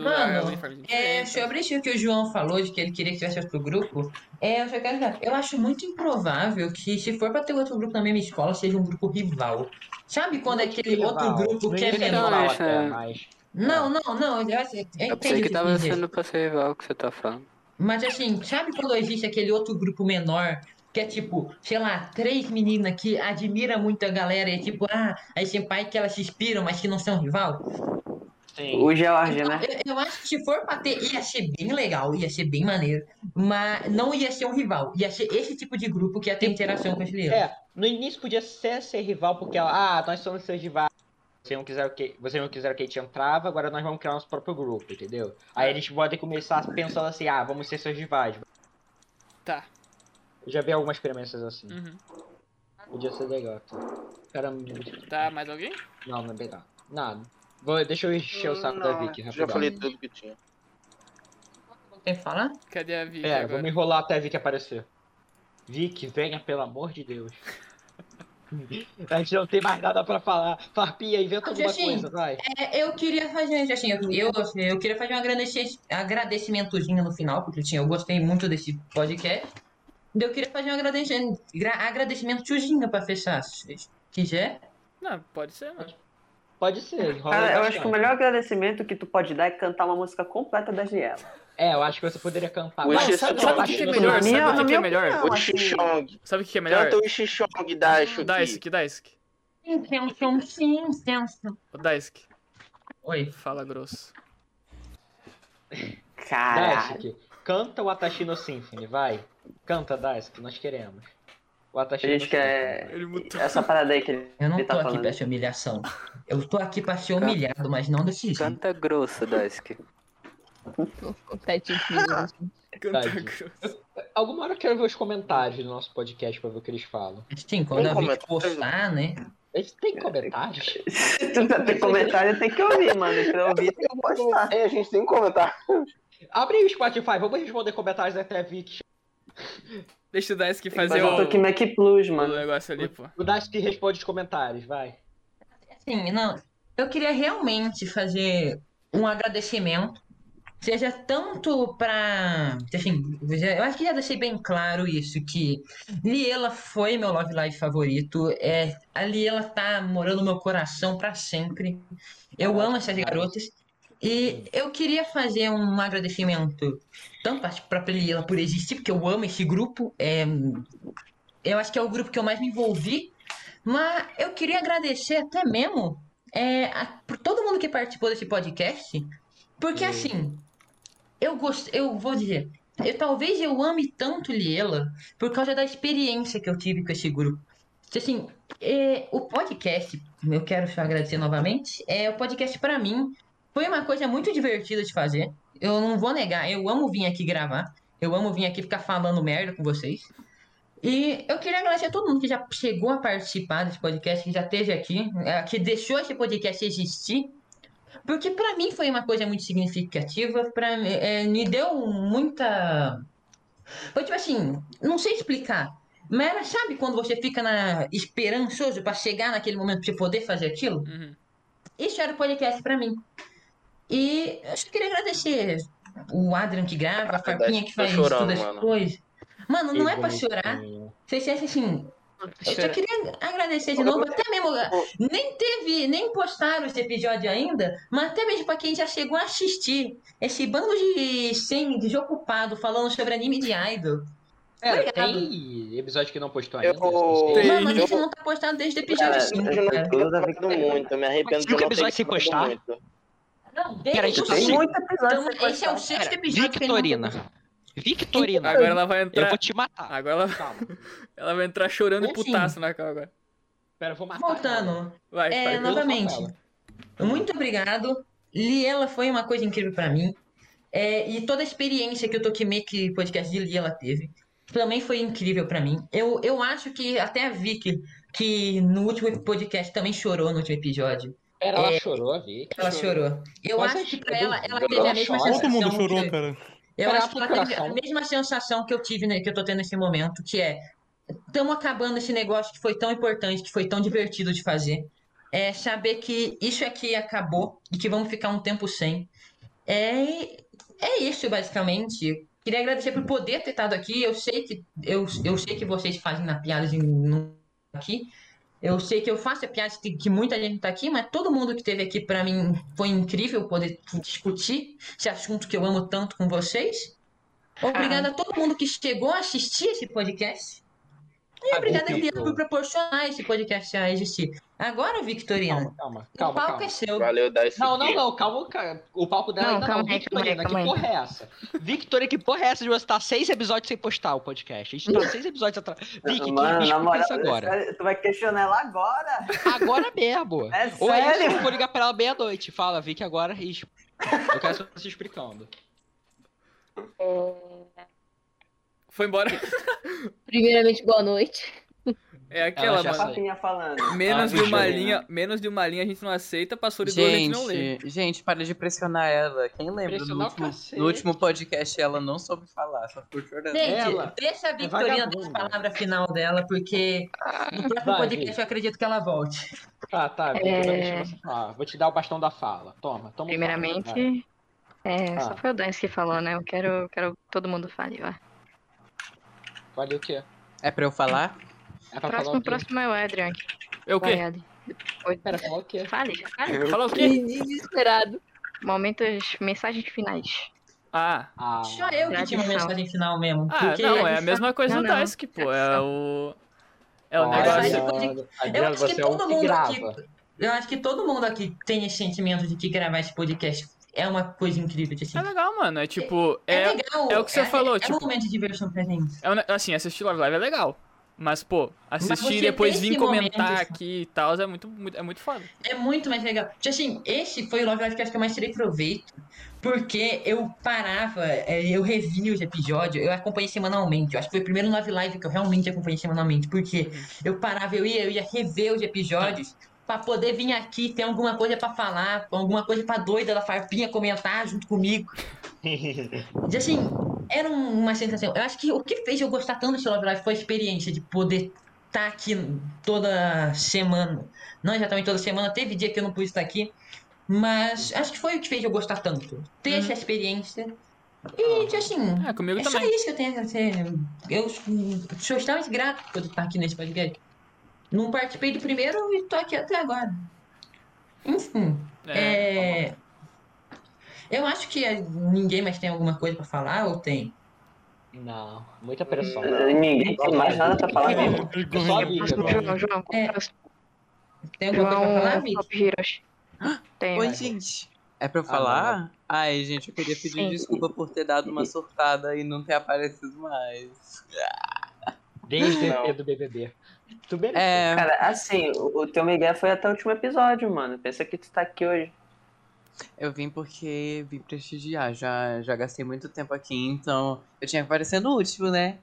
Mano, é uniforme É, diferente. sobre isso que o João falou, de que ele queria que tivesse outro grupo, é, eu só quero dizer, eu acho muito improvável que, se for pra ter outro grupo na mesma escola, seja um grupo rival. Sabe quando é aquele outro grupo que é menor? rival. até, é. mas... Não, não, não, eu, eu Eu entendi pensei o que tava sendo pra ser rival que você tá falando. Mas assim, sabe quando existe aquele outro grupo menor que é tipo, sei lá, três meninas que admira muito a galera e é tipo, ah, aí tem pai que elas se inspiram, mas que não são rival? Sim. O Georgia, né? Eu, eu acho que se for pra ter, ia ser bem legal, ia ser bem maneiro, mas não ia ser um rival, ia ser esse tipo de grupo que ia ter interação com as crianças. É, no início podia ser ser rival, porque ela, ah, nós somos seus rivais. Vocês não quiseram que, vocês não quiseram que a gente entrava, agora nós vamos criar nosso próprio grupo, entendeu? Aí a gente pode começar pensando assim, ah, vamos ser seus rivais. Tá. Eu já vi algumas experiências assim. Uhum. Podia ser legal. Tá? Caramba, Tá, mais alguém? não, não é legal. Nada. Vou, deixa eu encher o saco da Não, Vicky, Já rapidão. falei tudo que tinha. Tem que falar? Cadê a Vicky Pera, agora? vamos enrolar até a Vicky aparecer. Vicky, venha, pelo amor de Deus. a gente não tem mais nada pra falar. Farpia, inventa alguma Assim, coisa, vai. É, eu queria fazer, assim, eu, eu, eu queria fazer um agradeci- agradecimentozinho no final, porque assim, eu gostei muito desse podcast. Eu queria fazer um agradecimento, gra- agradecimento tiozinho pra fechar, se quiser. Não, pode ser, mano. Pode ser, Cara, eu acho que o melhor agradecimento que tu pode dar é cantar uma música completa da Giela. É, eu acho que você poderia cantar. O Mas sabe, sabe o que, que é melhor? minha- Sabe o que, é melhor? O Xixong. Sabe o que, é melhor? Canta o Xixong. Daisuke, Daisuke. Intenção, sim, intenção. Ô, Daisuke, Oi. fala grosso. Caralho. Daisuke, canta o Atashino Symphony, vai. Canta, Daisuke, nós queremos. O A Atashino gente quer essa parada aí que ele, Eu não ele tô tá aqui falando. pra ser humilhação. Eu tô aqui pra ser humilhado, mas não desse jeito. Canta grosso. Sete minutos. Canta Tadinho. grosso. Alguma hora eu quero ver os comentários do nosso podcast pra ver o que eles falam. Sim, quando Tem a gente comentário? postar, né? A gente tem comentários? Se tu já tem comentário, tem que ouvir, mano. Pra ouvir, tem que postar. É, a gente tem comentar. Abre aí o Spotify, vamos responder comentários até a Vicky. Deixa o que fazer fazer um o, Toque Mac Plus, o mano. negócio ali, pô. O Daisuke responde os comentários, vai. Sim, não. Eu queria realmente fazer um agradecimento, seja tanto pra. Assim, eu acho que já deixei bem claro isso, que Liela foi meu Love Live favorito. É, a Liela tá morando no meu coração pra sempre. Eu amo essas garotas. E eu queria fazer um agradecimento tanto pra própria Liela por existir, porque eu amo esse grupo. É, eu acho que é o grupo que eu mais me envolvi. Mas eu queria agradecer até mesmo é, a, por todo mundo que participou desse podcast. Porque assim, eu gosto, eu vou dizer, eu, talvez eu ame tanto Liela por causa da experiência que eu tive com esse grupo. Assim, é, o podcast, eu quero só agradecer novamente, é o podcast pra mim foi uma coisa muito divertida de fazer. Eu não vou negar, eu amo vir aqui gravar. Eu amo vir aqui ficar falando merda com vocês. E eu queria agradecer a todo mundo que já chegou a participar desse podcast, que já esteve aqui, é, que deixou esse podcast existir. Porque pra mim foi uma coisa muito significativa, pra, mim, é, me deu muita. Foi tipo assim, não sei explicar. Mas sabe quando você fica na, esperançoso pra chegar naquele momento você poder fazer aquilo? Uhum. Isso era o podcast pra mim. E eu só queria agradecer o Adrian que grava, a Farpinha que tô faz chorando, todas as coisas. Mano, não é pra chorar. Vocês acham assim, eu só queria agradecer de novo, até mesmo. Nem teve, nem postaram esse episódio ainda, mas até mesmo pra quem já chegou a assistir. Esse bando de sem desocupado falando sobre anime de idol. É, Obrigado. tem episódio que não postou Eu- ainda? Não sei. Tem. Mano, a gente eu- não tá postando desde o episódio Cara, 5, eu não falado muito, eu me arrependo de não sem falado postar? muito. Não, desde o episódio Então, sem esse é o sexto episódio que ele não Victorina. Victorina, Agora ela vai eu entrar. vou te matar. Agora ela, Calma. ela vai entrar chorando e Assim. putaço na cara agora. Pera, eu vou matar. ela. Voltando, Vai, É, vai. Eu novamente. muito obrigado. Liela foi uma coisa incrível pra mim. É, e toda a experiência que o Tokimeki Podcast de Liela teve também foi incrível pra mim. Eu, eu acho que até a Vicky, que no último podcast também chorou no último episódio. Pera, ela É. chorou, Vic. Ela chorou. Eu Mas acho eu que pra choro. ela, ela Ela teve a mesma chora. sensação. Todo mundo chorou, que- cara. Eu acho que ela tem teve a mesma sensação que eu tive, né, que eu tô tendo nesse momento, que é estamos acabando esse negócio que foi tão importante, que foi tão divertido de fazer. É saber que isso aqui acabou e que vamos ficar um tempo sem. É, é isso, basicamente. Queria agradecer por poder ter estado aqui. Eu sei que eu, eu sei que vocês fazem na piada de aqui. Eu sei que eu faço a piada de que muita gente tá aqui, mas todo mundo que esteve aqui pra mim foi incrível poder discutir esse assunto que eu amo tanto com vocês. Obrigada a todo mundo que chegou a assistir esse podcast. E Ah, obrigada, Guilherme, por proporcionar esse podcast a existir. Agora, Victorina, Calma, calma, o palco calma. é seu. Valeu, dá esse Não, não, não, calma, cara. O palco dela Não, ainda calma não. aí, Victorina, calma que porra é essa? Victoria, que porra é essa de você estar seis episódios sem postar o podcast? A gente tá seis episódios atrás. Vic, que Mano, me na explica moral, isso agora. sério, tu vai questionar ela agora? Agora mesmo. É Ou é isso, sério? eu vou ligar pra ela meia-noite. Fala, Vic, agora. es- Eu quero você explicando. Foi embora. Primeiramente, boa noite. É aquela, já mano. Papinha falando. Menos Ah, de uma linha, menos de uma linha a gente não aceita, passou de duas a gente não lê. Gente, para de pressionar ela. Quem lembra? No último, no último podcast ela não soube falar, só ficou chorando. Gente, Ela deixa a Victorina dar a palavra final dela, porque no próximo Vai, podcast eu acredito que ela volte. Tá, tá, É. falar. Vou te dar o bastão da fala. Toma, toma. Primeiramente, é, Ah. só foi o Dance que falou, né? Eu quero, quero que todo mundo fale, vai. Valeu o quê? É pra eu falar? É pra falar Próximo, o quê? próximo é o Adrian. É o Vai, quê? Adri. Oi, Pera, falar o quê? Fale, fale. Fala o quê? Desesperado. Momentos, mensagens finais. Ah. Ah, Só eu que tinha uma mensagem final mesmo. Ah, porque não, é a mesma coisa Não, do não. Daisuke, pô. É o. É o Olha, negócio- negócio. Eu Adriano, acho que é o todo mundo aqui. Eu acho que todo mundo aqui tem esse sentimento de que gravar esse podcast é uma coisa incrível de É assistir. legal, mano. É tipo. É, É, legal. é o que você é, falou, é, tipo- É um momento de diversão pra gente. é assim, assistir Love Live é legal. Mas, pô, assistir e depois vir comentar momento- aqui e tal é muito, muito, é muito foda. É muito mais legal. Tipo assim, esse foi o Love Live que eu acho que eu mais tirei proveito. Porque eu parava, é, eu revia os episódios, eu acompanhei semanalmente. Eu acho que foi o primeiro Love Live que eu realmente acompanhei semanalmente. Porque eu parava, eu ia, eu ia rever os episódios pra poder vir aqui, ter alguma coisa pra falar, alguma coisa pra doida da farpinha comentar junto comigo. E assim, era um- uma sensação. Eu acho que o que fez eu gostar tanto desse Love Live foi a experiência de poder estar aqui toda semana. Não exatamente toda semana, teve dia que eu não pude estar aqui. Mas acho que foi o que fez eu gostar tanto. Ter essa experiência. E, assim, É, comigo é só isso que eu tenho a dizer. Eu sou extremamente grato por estar aqui nesse podcast. Não participei do primeiro e tô aqui até agora. Enfim. É, É... Eu acho que é, ninguém mais tem alguma coisa pra falar ou tem? Não, muita pressão. Ninguém tem mais nada pra falar mesmo. Eu só vi Próximo, agora. João, João. É. Tem alguma coisa pra falar, Heroes. Tem. Oi, gente. É pra eu Ah, falar? Ai, gente, eu queria pedir Sim. desculpa por ter dado uma surtada e não ter aparecido mais. Desde o do BBB. Tu mereceu. É, Cara, assim, o, teu Miguel foi até o último episódio, mano. Pensa que tu tá aqui hoje. eu vim porque vim prestigiar. Já, já gastei muito tempo aqui, então eu tinha que aparecer no último, né?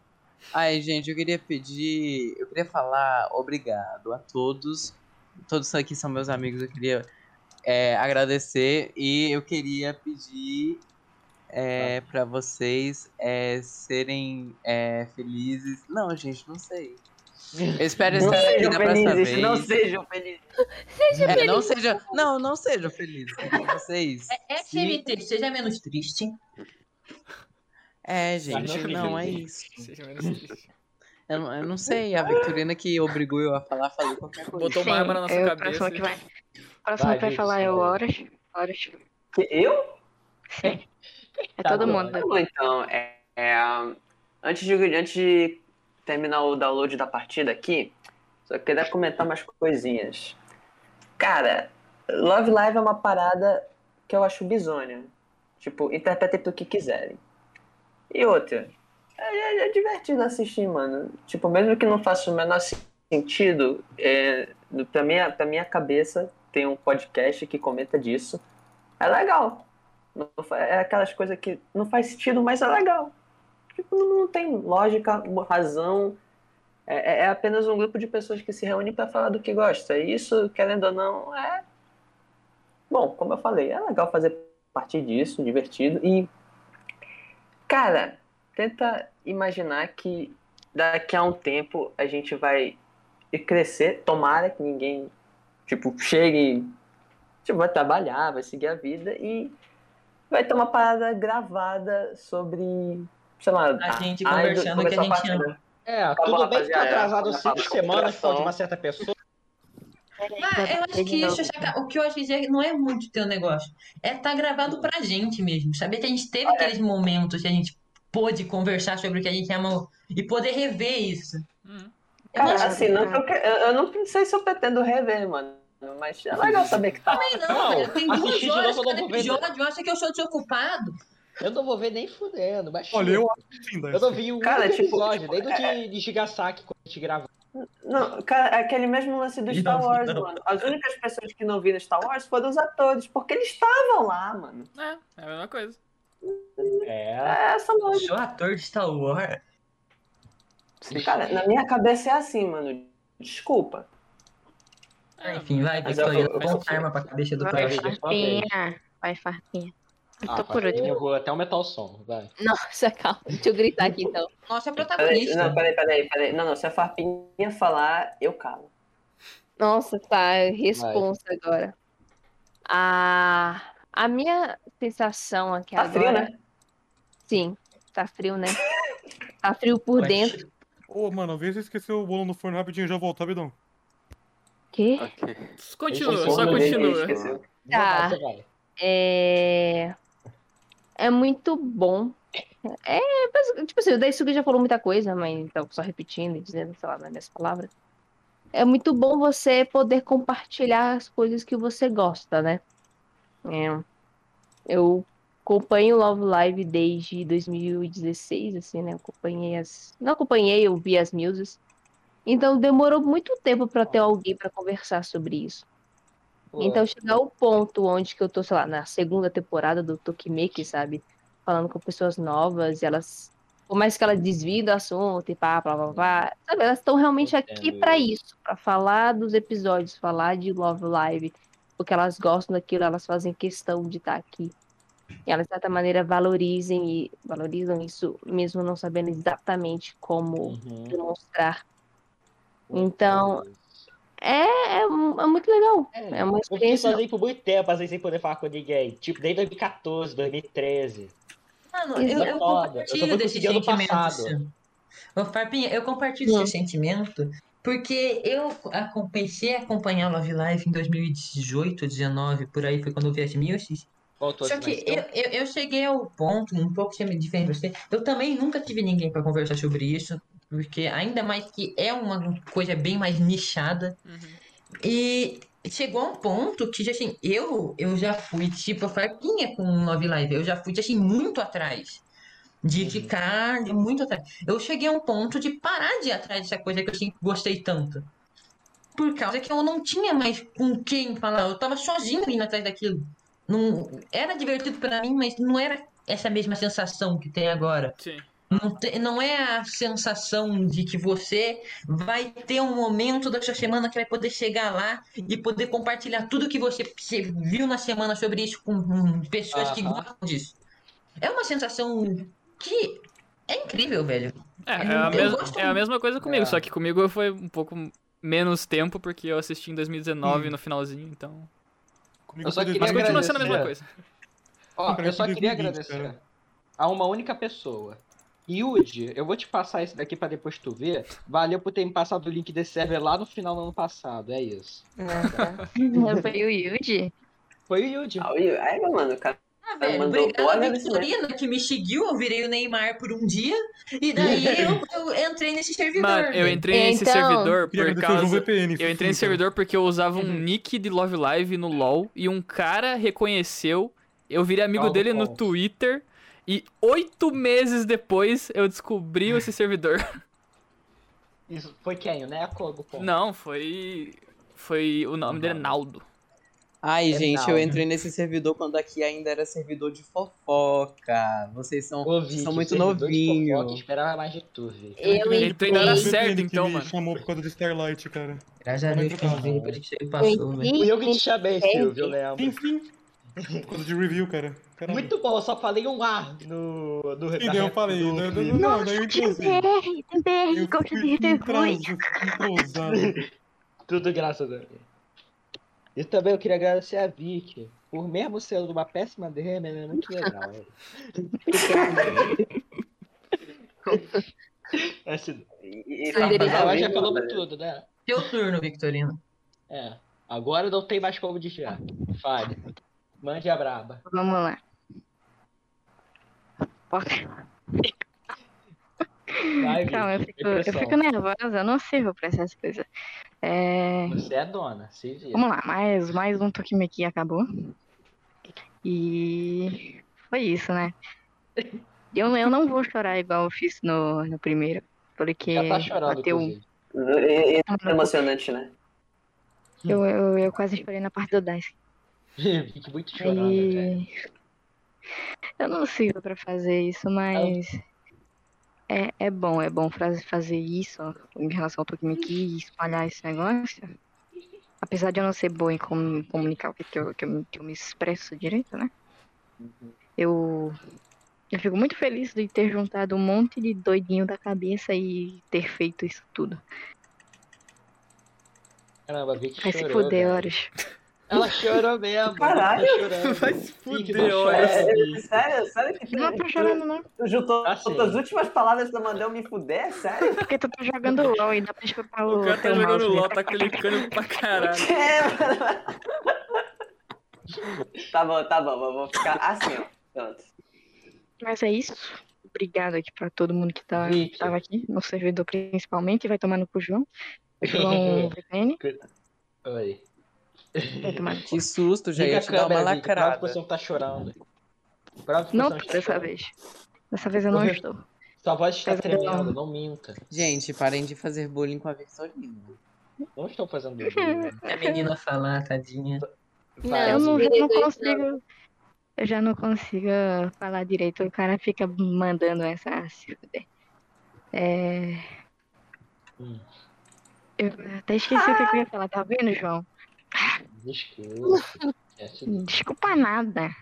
Ai, gente, eu queria pedir. Eu queria falar obrigado a todos. Todos aqui são meus amigos, eu queria é, agradecer e eu queria pedir é, pra vocês é, serem é, felizes. Não, gente, não sei. Eu espero Não estar aqui na próxima felizes, vez. não sejam felizes. É, não seja. Não, não sejam felizes. Vocês. É SMT, seja menos triste. É, não gente, feliz. não é isso. Seja menos triste. Eu, não- eu não sei, a Victorina que obrigou eu a falar, falou qualquer coisa. Botou uma arma na nossa é o cabeça. próximo que vai. O próximo Vai, que vai falar é o. Horus. Horus. Eu? Sim. É Tá todo bom. mundo. Tá bom, então. É, é, antes, de, antes de terminar o download da partida aqui, só queria comentar umas coisinhas. Cara, Love Live é uma parada que eu acho bizonha. Tipo, interpretem do que quiserem. E outra, é, é- é divertido assistir, mano. Tipo, mesmo que não faça o menor sentido, é, pra, minha, pra minha cabeça tem um podcast que comenta disso. É legal. Não é aquelas coisas que não faz sentido, mas é legal. Tipo, não, tem lógica, razão. É, é- é apenas um grupo de pessoas que se reúnem pra falar do que gosta. E isso, querendo ou não, é. Bom, como eu falei, é legal fazer parte disso, divertido. E. Cara, tenta imaginar que daqui a um tempo a gente vai crescer. Tomara que ninguém, tipo, chegue. Tipo, vai trabalhar, vai seguir a vida e vai ter uma parada gravada sobre. Sei lá, A gente conversando que a gente ama. É, Tá tudo bom, bem que tá rapaziada, atrasado é, cinco é, semanas por de é, uma certa pessoa. Mas eu acho que isso, já- o que eu acho que não é muito teu negócio. É tá gravado pra gente mesmo. Saber que a gente teve aqueles momentos que a gente pôde conversar sobre o que a gente amou e poder rever isso. Hum. Eu Cara, acho assim, não que eu, eu não sei se eu pretendo rever, mano. Mas é legal saber que tá. também não, Não, velho. Tem duas horas cada episódio. Eu acho que eu sou desocupado. Eu não vou ver nem fudendo, mas Olha, eu acho que sim, eu não vi um Cara, tipo, episódio, tipo, desde é- de, de Gigasaki, quando a gente gravou. Não, cara, aquele mesmo lance do Não, Star Wars, não. mano. As únicas pessoas que não viram Star Wars foram os atores, porque eles estavam lá, mano. É, é a mesma coisa. É. É essa Eu lógica. sou ator de Star Wars. Cara, na minha cabeça é assim, mano. Desculpa. É, Enfim, vai, Victoria. Bom karma pra cabeça do Vai, farpinha. Vai, farpinha. Eu Ah, tô por eu último. vou até aumentar o som, vai. Nossa, calma. Deixa eu gritar aqui então. Nossa, é Peraí, protagonista. não, peraí, peraí, peraí. Não, não, se a Farpinha falar, eu calo. Nossa, tá. Responsa agora. A, a minha sensação aqui Tá agora. frio, né? Sim, tá frio, né? Tá frio por Ué. dentro. Ô, mano, vê se esqueceu o bolo no forno rapidinho e já volta, rapidão. Quê? Ok. Continua, só continua. Tá. Vai. É... é muito bom. É, tipo assim, o Daisuke já falou muita coisa, mas então, só repetindo e dizendo, sei lá, nas minhas palavras. É muito bom você poder compartilhar as coisas que você gosta, né? É, eu acompanho Love Live desde 2016, assim, né? Eu acompanhei as. Não acompanhei, eu vi as muses. Então demorou muito tempo para ter alguém para conversar sobre isso. Então chegar ao ponto onde que eu tô, sei lá, na segunda temporada do Tokimeki, sabe? Falando com pessoas novas, e elas, por mais que elas desviem do assunto e pá, blá, blá, blá, sabe? Elas estão realmente aqui pra isso. pra falar dos episódios, falar de Love Live, porque elas gostam daquilo, elas fazem questão de estar aqui. E elas, de certa maneira, valorizem e valorizam isso, mesmo não sabendo exatamente como Uhum. demonstrar. Então, é, é, é muito legal. É uma Eu fiquei experiência sozinho por muito tempo, às vezes sem poder falar com ninguém. Tipo, desde 2014, 2013. Mano, eu, é eu. Eu compartilho desse sentimento. Ô, Farpinha, eu compartilho esse sentimento porque eu a- comecei a acompanhar Love Live em 2018, 19, por aí foi quando eu vi as. Voltou Só que eu, eu, eu cheguei ao ponto, um pouco diferente de você, eu também nunca tive ninguém pra conversar sobre isso, porque ainda mais que é uma coisa bem mais nichada. Uhum. E chegou a um ponto que, assim, eu, eu já fui, tipo, farpinha com Love Live. Eu já fui, assim, muito atrás. De Uhum. ficar muito atrás. Eu cheguei a um ponto de parar de ir atrás dessa coisa que eu sempre gostei tanto. Por causa que eu não tinha mais com quem falar. Eu tava sozinho indo atrás daquilo. Não, era divertido pra mim, mas não era essa mesma sensação que tem agora. Sim. Não, te- não é a sensação de que você vai ter um momento da sua semana que vai poder chegar lá e poder compartilhar tudo que você, você viu na semana sobre isso com hum, pessoas que gostam disso. É uma sensação que é incrível, velho. É, é, a, mes- gosto é a mesma coisa comigo, É. só que comigo foi um pouco menos tempo, porque eu assisti em 2019 no finalzinho, então. Comigo Eu só queria Mas continua sendo a mesma agradecer. coisa. Ó, eu só que queria 2020, agradecer a uma única pessoa. Yuji, eu vou te passar esse daqui pra depois tu ver. Valeu por ter me passado o link desse server lá no final do ano passado, é isso. Foi o Yuji. Foi o Yuji. Ah, Aí, meu mano, o cara Ah, velho, boa a. Victorina que me seguiu, eu virei o Neymar por um dia, e daí eu, eu entrei nesse servidor. Mano, eu entrei nesse Então- servidor Queria por causa. VPN. Eu entrei nesse servidor porque eu usava um Uhum. nick de Love Live no LoL e um cara reconheceu. Eu virei amigo Calma, dele no calma. Twitter. E oito meses depois eu descobri esse servidor. Isso foi quem? O Neco ou o Gupom? Não, foi. Foi. O nome dele é Naldo. Ai, É gente, eu Naldo. entrei nesse servidor quando aqui ainda era servidor de fofoca. Vocês são, Ô, Vicky, são muito novinhos. esperava mais de tu, Vicky. Eu Ele tem na hora entrei, certa, Ele então, mano. chamou por causa de Starlight, cara. Graças a Deus que eu você passou, velho. Fui eu que te entrei, chamei, Silvio, lembro. Sim, sim. Por causa de review, cara. Caramba. Muito bom, eu só falei um ar no. no E daí eu falei, do- não, não, não, não, daí eu tem. BR, tem BR, Eu gosto de entrosado. Tudo graças a Deus. E também eu queria agradecer a Vicky. Por mesmo sendo uma péssima DM, ela é muito legal. E, e Mas ela já falou velho. tudo, né? Teu turno, Victorino. É. Agora não tem mais como desviar. Fale. Mande a braba. Vamos lá. Porra. Vai. Calma, eu fico, eu fico nervosa, eu não sirvo pra essas coisas. É, Você é dona, se vira. vamos lá, mais, mais um Tokimeki acabou. E foi isso, né? Eu, eu não vou chorar igual eu fiz no, no primeiro, porque Já tá chorando, bateu. E- e- é emocionante, né? Eu, eu, eu quase chorei na parte do Dice. Fique muito chorando, velho. Aí. Eu não sirvo pra fazer isso, mas. É, é bom, é bom fazer isso em relação ao Tokimeki e espalhar esse negócio. Apesar de eu não ser boa em com- comunicar o que, que, eu, que, eu, me- que eu me expresso direito, né? Eu, eu fico muito feliz de ter juntado um monte de doidinho da cabeça e ter feito isso tudo. Caramba, Vai se fuder, velho. Ela chorou mesmo. Caralho! Tá. Vai se fuder, olha. É, sério, sério que tu, Não tô chorando, não. tu juntou Assim. as últimas palavras da Mandel me fuder? Sério? Porque tu tá jogando LOL e dá pra escutar o, O cara tá jogando mouse, né? LOL, tá clicando pra caralho. É, mano. Tá bom, tá bom, eu vou ficar assim, ó. Pronto. Mas é isso. Obrigado aqui pra todo mundo que tá, tava aqui, no servidor principalmente, vai tomar no cu João. João VPN, Oi. vai tomar no cu. Que susto, Liga ia a uma câmera, Vicky. Prova que lacrada. você não tá chorando. Prova que Não tô está dessa vez. Dessa vez eu não estou. Sua voz está Mas eu- tremendo, não minta. Gente, parem de fazer bullying com a Victorina. Não estou fazendo bullying. A menina falar, tadinha. Vai, eu não, já não Dois consigo. Eu já não consigo falar direito. O cara fica mandando essa. ah. É. Hum. Eu até esqueci o que eu ia falar, tá vendo, João? Desculpa. Desculpa nada.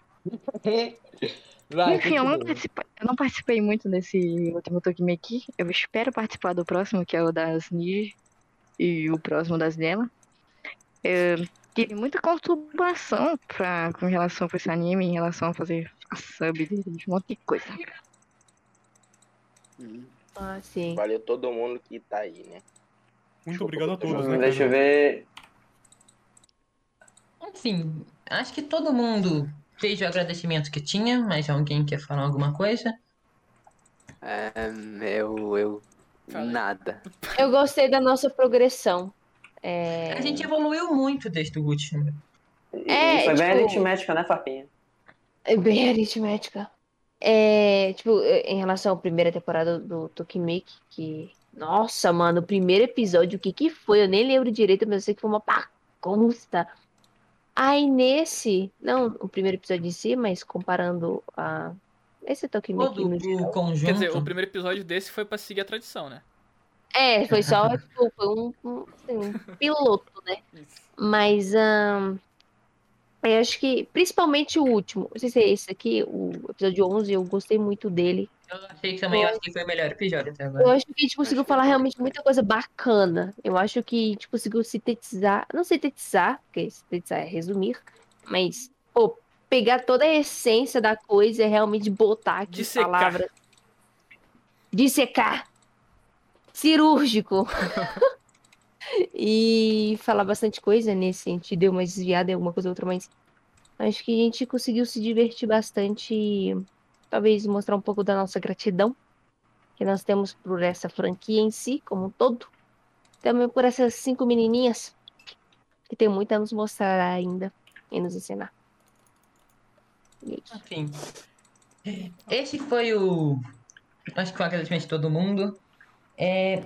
Vai, Enfim, eu não, eu não participei muito desse último Tokimeki. Eu espero participar do próximo, que é o das Niji. E o próximo das dela. Eu tive muita conturbação pra, com relação com esse anime, em relação a fazer a sub dele, um monte de coisa. Ah, sim. Valeu todo mundo que tá aí, né? Muito obrigado a todos, né? Deixa eu ver. Enfim, acho que todo mundo fez o agradecimento que tinha, mas alguém quer falar alguma coisa? É, eu, eu, nada. Eu gostei da nossa progressão. É... A gente evoluiu muito desde o último. É, Foi bem tipo- aritmética, né, Farpinha? É bem aritmética. É, tipo, em relação à primeira temporada do Tokimeki, que. Nossa, mano, o primeiro episódio, o que que foi? Eu nem lembro direito, mas eu sei que foi uma bagunça. Aí nesse. Não o primeiro episódio em si, mas comparando a. Esse Tokimeki Todo no o geral. conjunto. Quer dizer, o primeiro episódio desse foi pra seguir a tradição, né? É, foi só, tipo, foi um, um, assim, um piloto, né? Isso. Mas ahn, eu acho que, principalmente o último, não sei se é esse aqui, o episódio 11, eu gostei muito dele. Eu achei que também eu acho que foi o melhor episódio até Eu agora. acho que a gente conseguiu falar realmente muita coisa bacana. Eu acho que a gente conseguiu sintetizar, não sintetizar, porque sintetizar é resumir, mas, pô, pegar toda a essência da coisa e realmente botar aqui Dissecar. palavras. Dissecar. Cirúrgico. e falar bastante coisa nesse sentido, deu uma desviada em alguma coisa ou outra, mas acho que a gente conseguiu se divertir bastante e talvez mostrar um pouco da nossa gratidão que nós temos por essa franquia em si, como um todo. Também por essas cinco menininhas que tem muito a nos mostrar ainda e nos ensinar. Enfim. esse foi o. Acho que foi um agradecimento de todo mundo. É,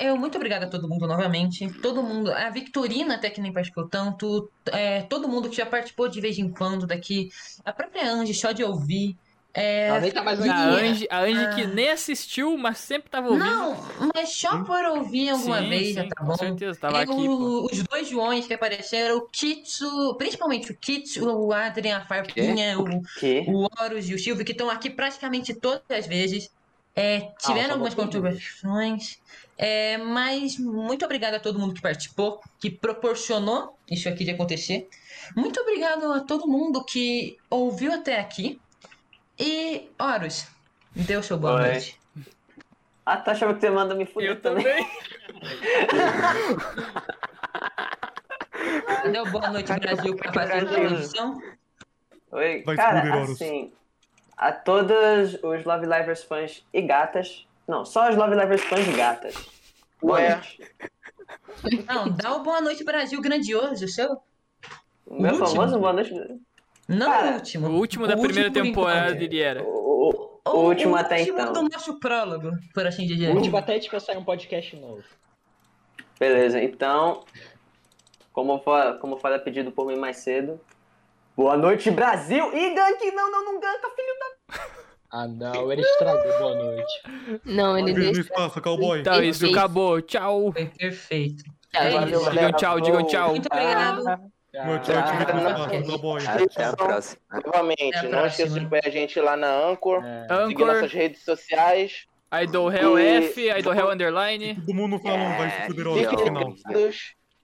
eu muito obrigada a todo mundo novamente. Todo mundo. A Victorina até que nem participou tanto. é, todo mundo que já participou de vez em quando daqui. A própria Angie, só de ouvir. É, Ela nem tá mais A Angie, a Angie que ah. nem assistiu, mas sempre tava ouvindo. Não, mas só por ouvir alguma Sim, vez já sim, tá com bom. certeza, tava aqui, pô. o- os dois Joões que apareceram, o Kitsu, principalmente o Kitsu, o Adrian, a Farpinha, o, Que? o Horus e o Silvio, que estão aqui praticamente todas as vezes. É, tiveram só algumas contribuições, é, mas muito obrigado a todo mundo que participou, que proporcionou isso aqui de acontecer. Muito obrigado a todo mundo que ouviu até aqui. E, Horus, dê o seu boa Oi. noite. Ah, tu achava que você manda me fuder também? Dê o boa noite, Brasil, para fazer a produção. Oi, Vai se cara, assim, a todos os Love Livers fãs e gatas, não, só os Love Livers fãs e gatas. Boa Ué. noite. Não, dá o boa noite, Brasil grandioso, o seu. O meu último. famoso boa noite. Não Cara, o último. O último da O primeira último por temporada ele era. O, o- o último até último então. do nosso prólogo, por assim dizer. O último até de pensar em um podcast novo. Beleza, então, como foi, como foi pedido por mim mais cedo, boa noite, Brasil! E gank, não, não, não ganka, filho da... Ah não, ele estragou, boa noite. Não, ele Beijo no deixa. espaço, cowboy. Então, isso Perfeito. acabou. Tchau. Foi perfeito. Tchau, É isso. Digam tchau, digam tchau. Muito obrigado. Meu tchau, Ah, cowboy. Até a próxima. Novamente, não esqueça de ver a gente lá na Anchor. É. Seguir Anchor, nossas redes sociais. Idolhell E- F, Idolhell Underline. Todo mundo falando, vai se fuder, Fiquem no final.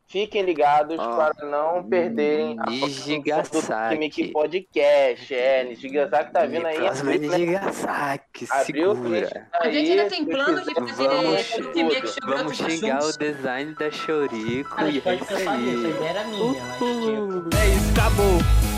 Fiquem ligados Ó. para não perderem a Nijigasaki. Gimmick Podcast. É, Nijigasaki tá vindo aí. Próximo é abriu? Nijigasaki, Abriu, segura. A gente ainda tem planos de fazer Vamos- Vamos xingar o design da Chorico A e é pode isso a aí. ideia era minha, mas tipo... É isso, acabou.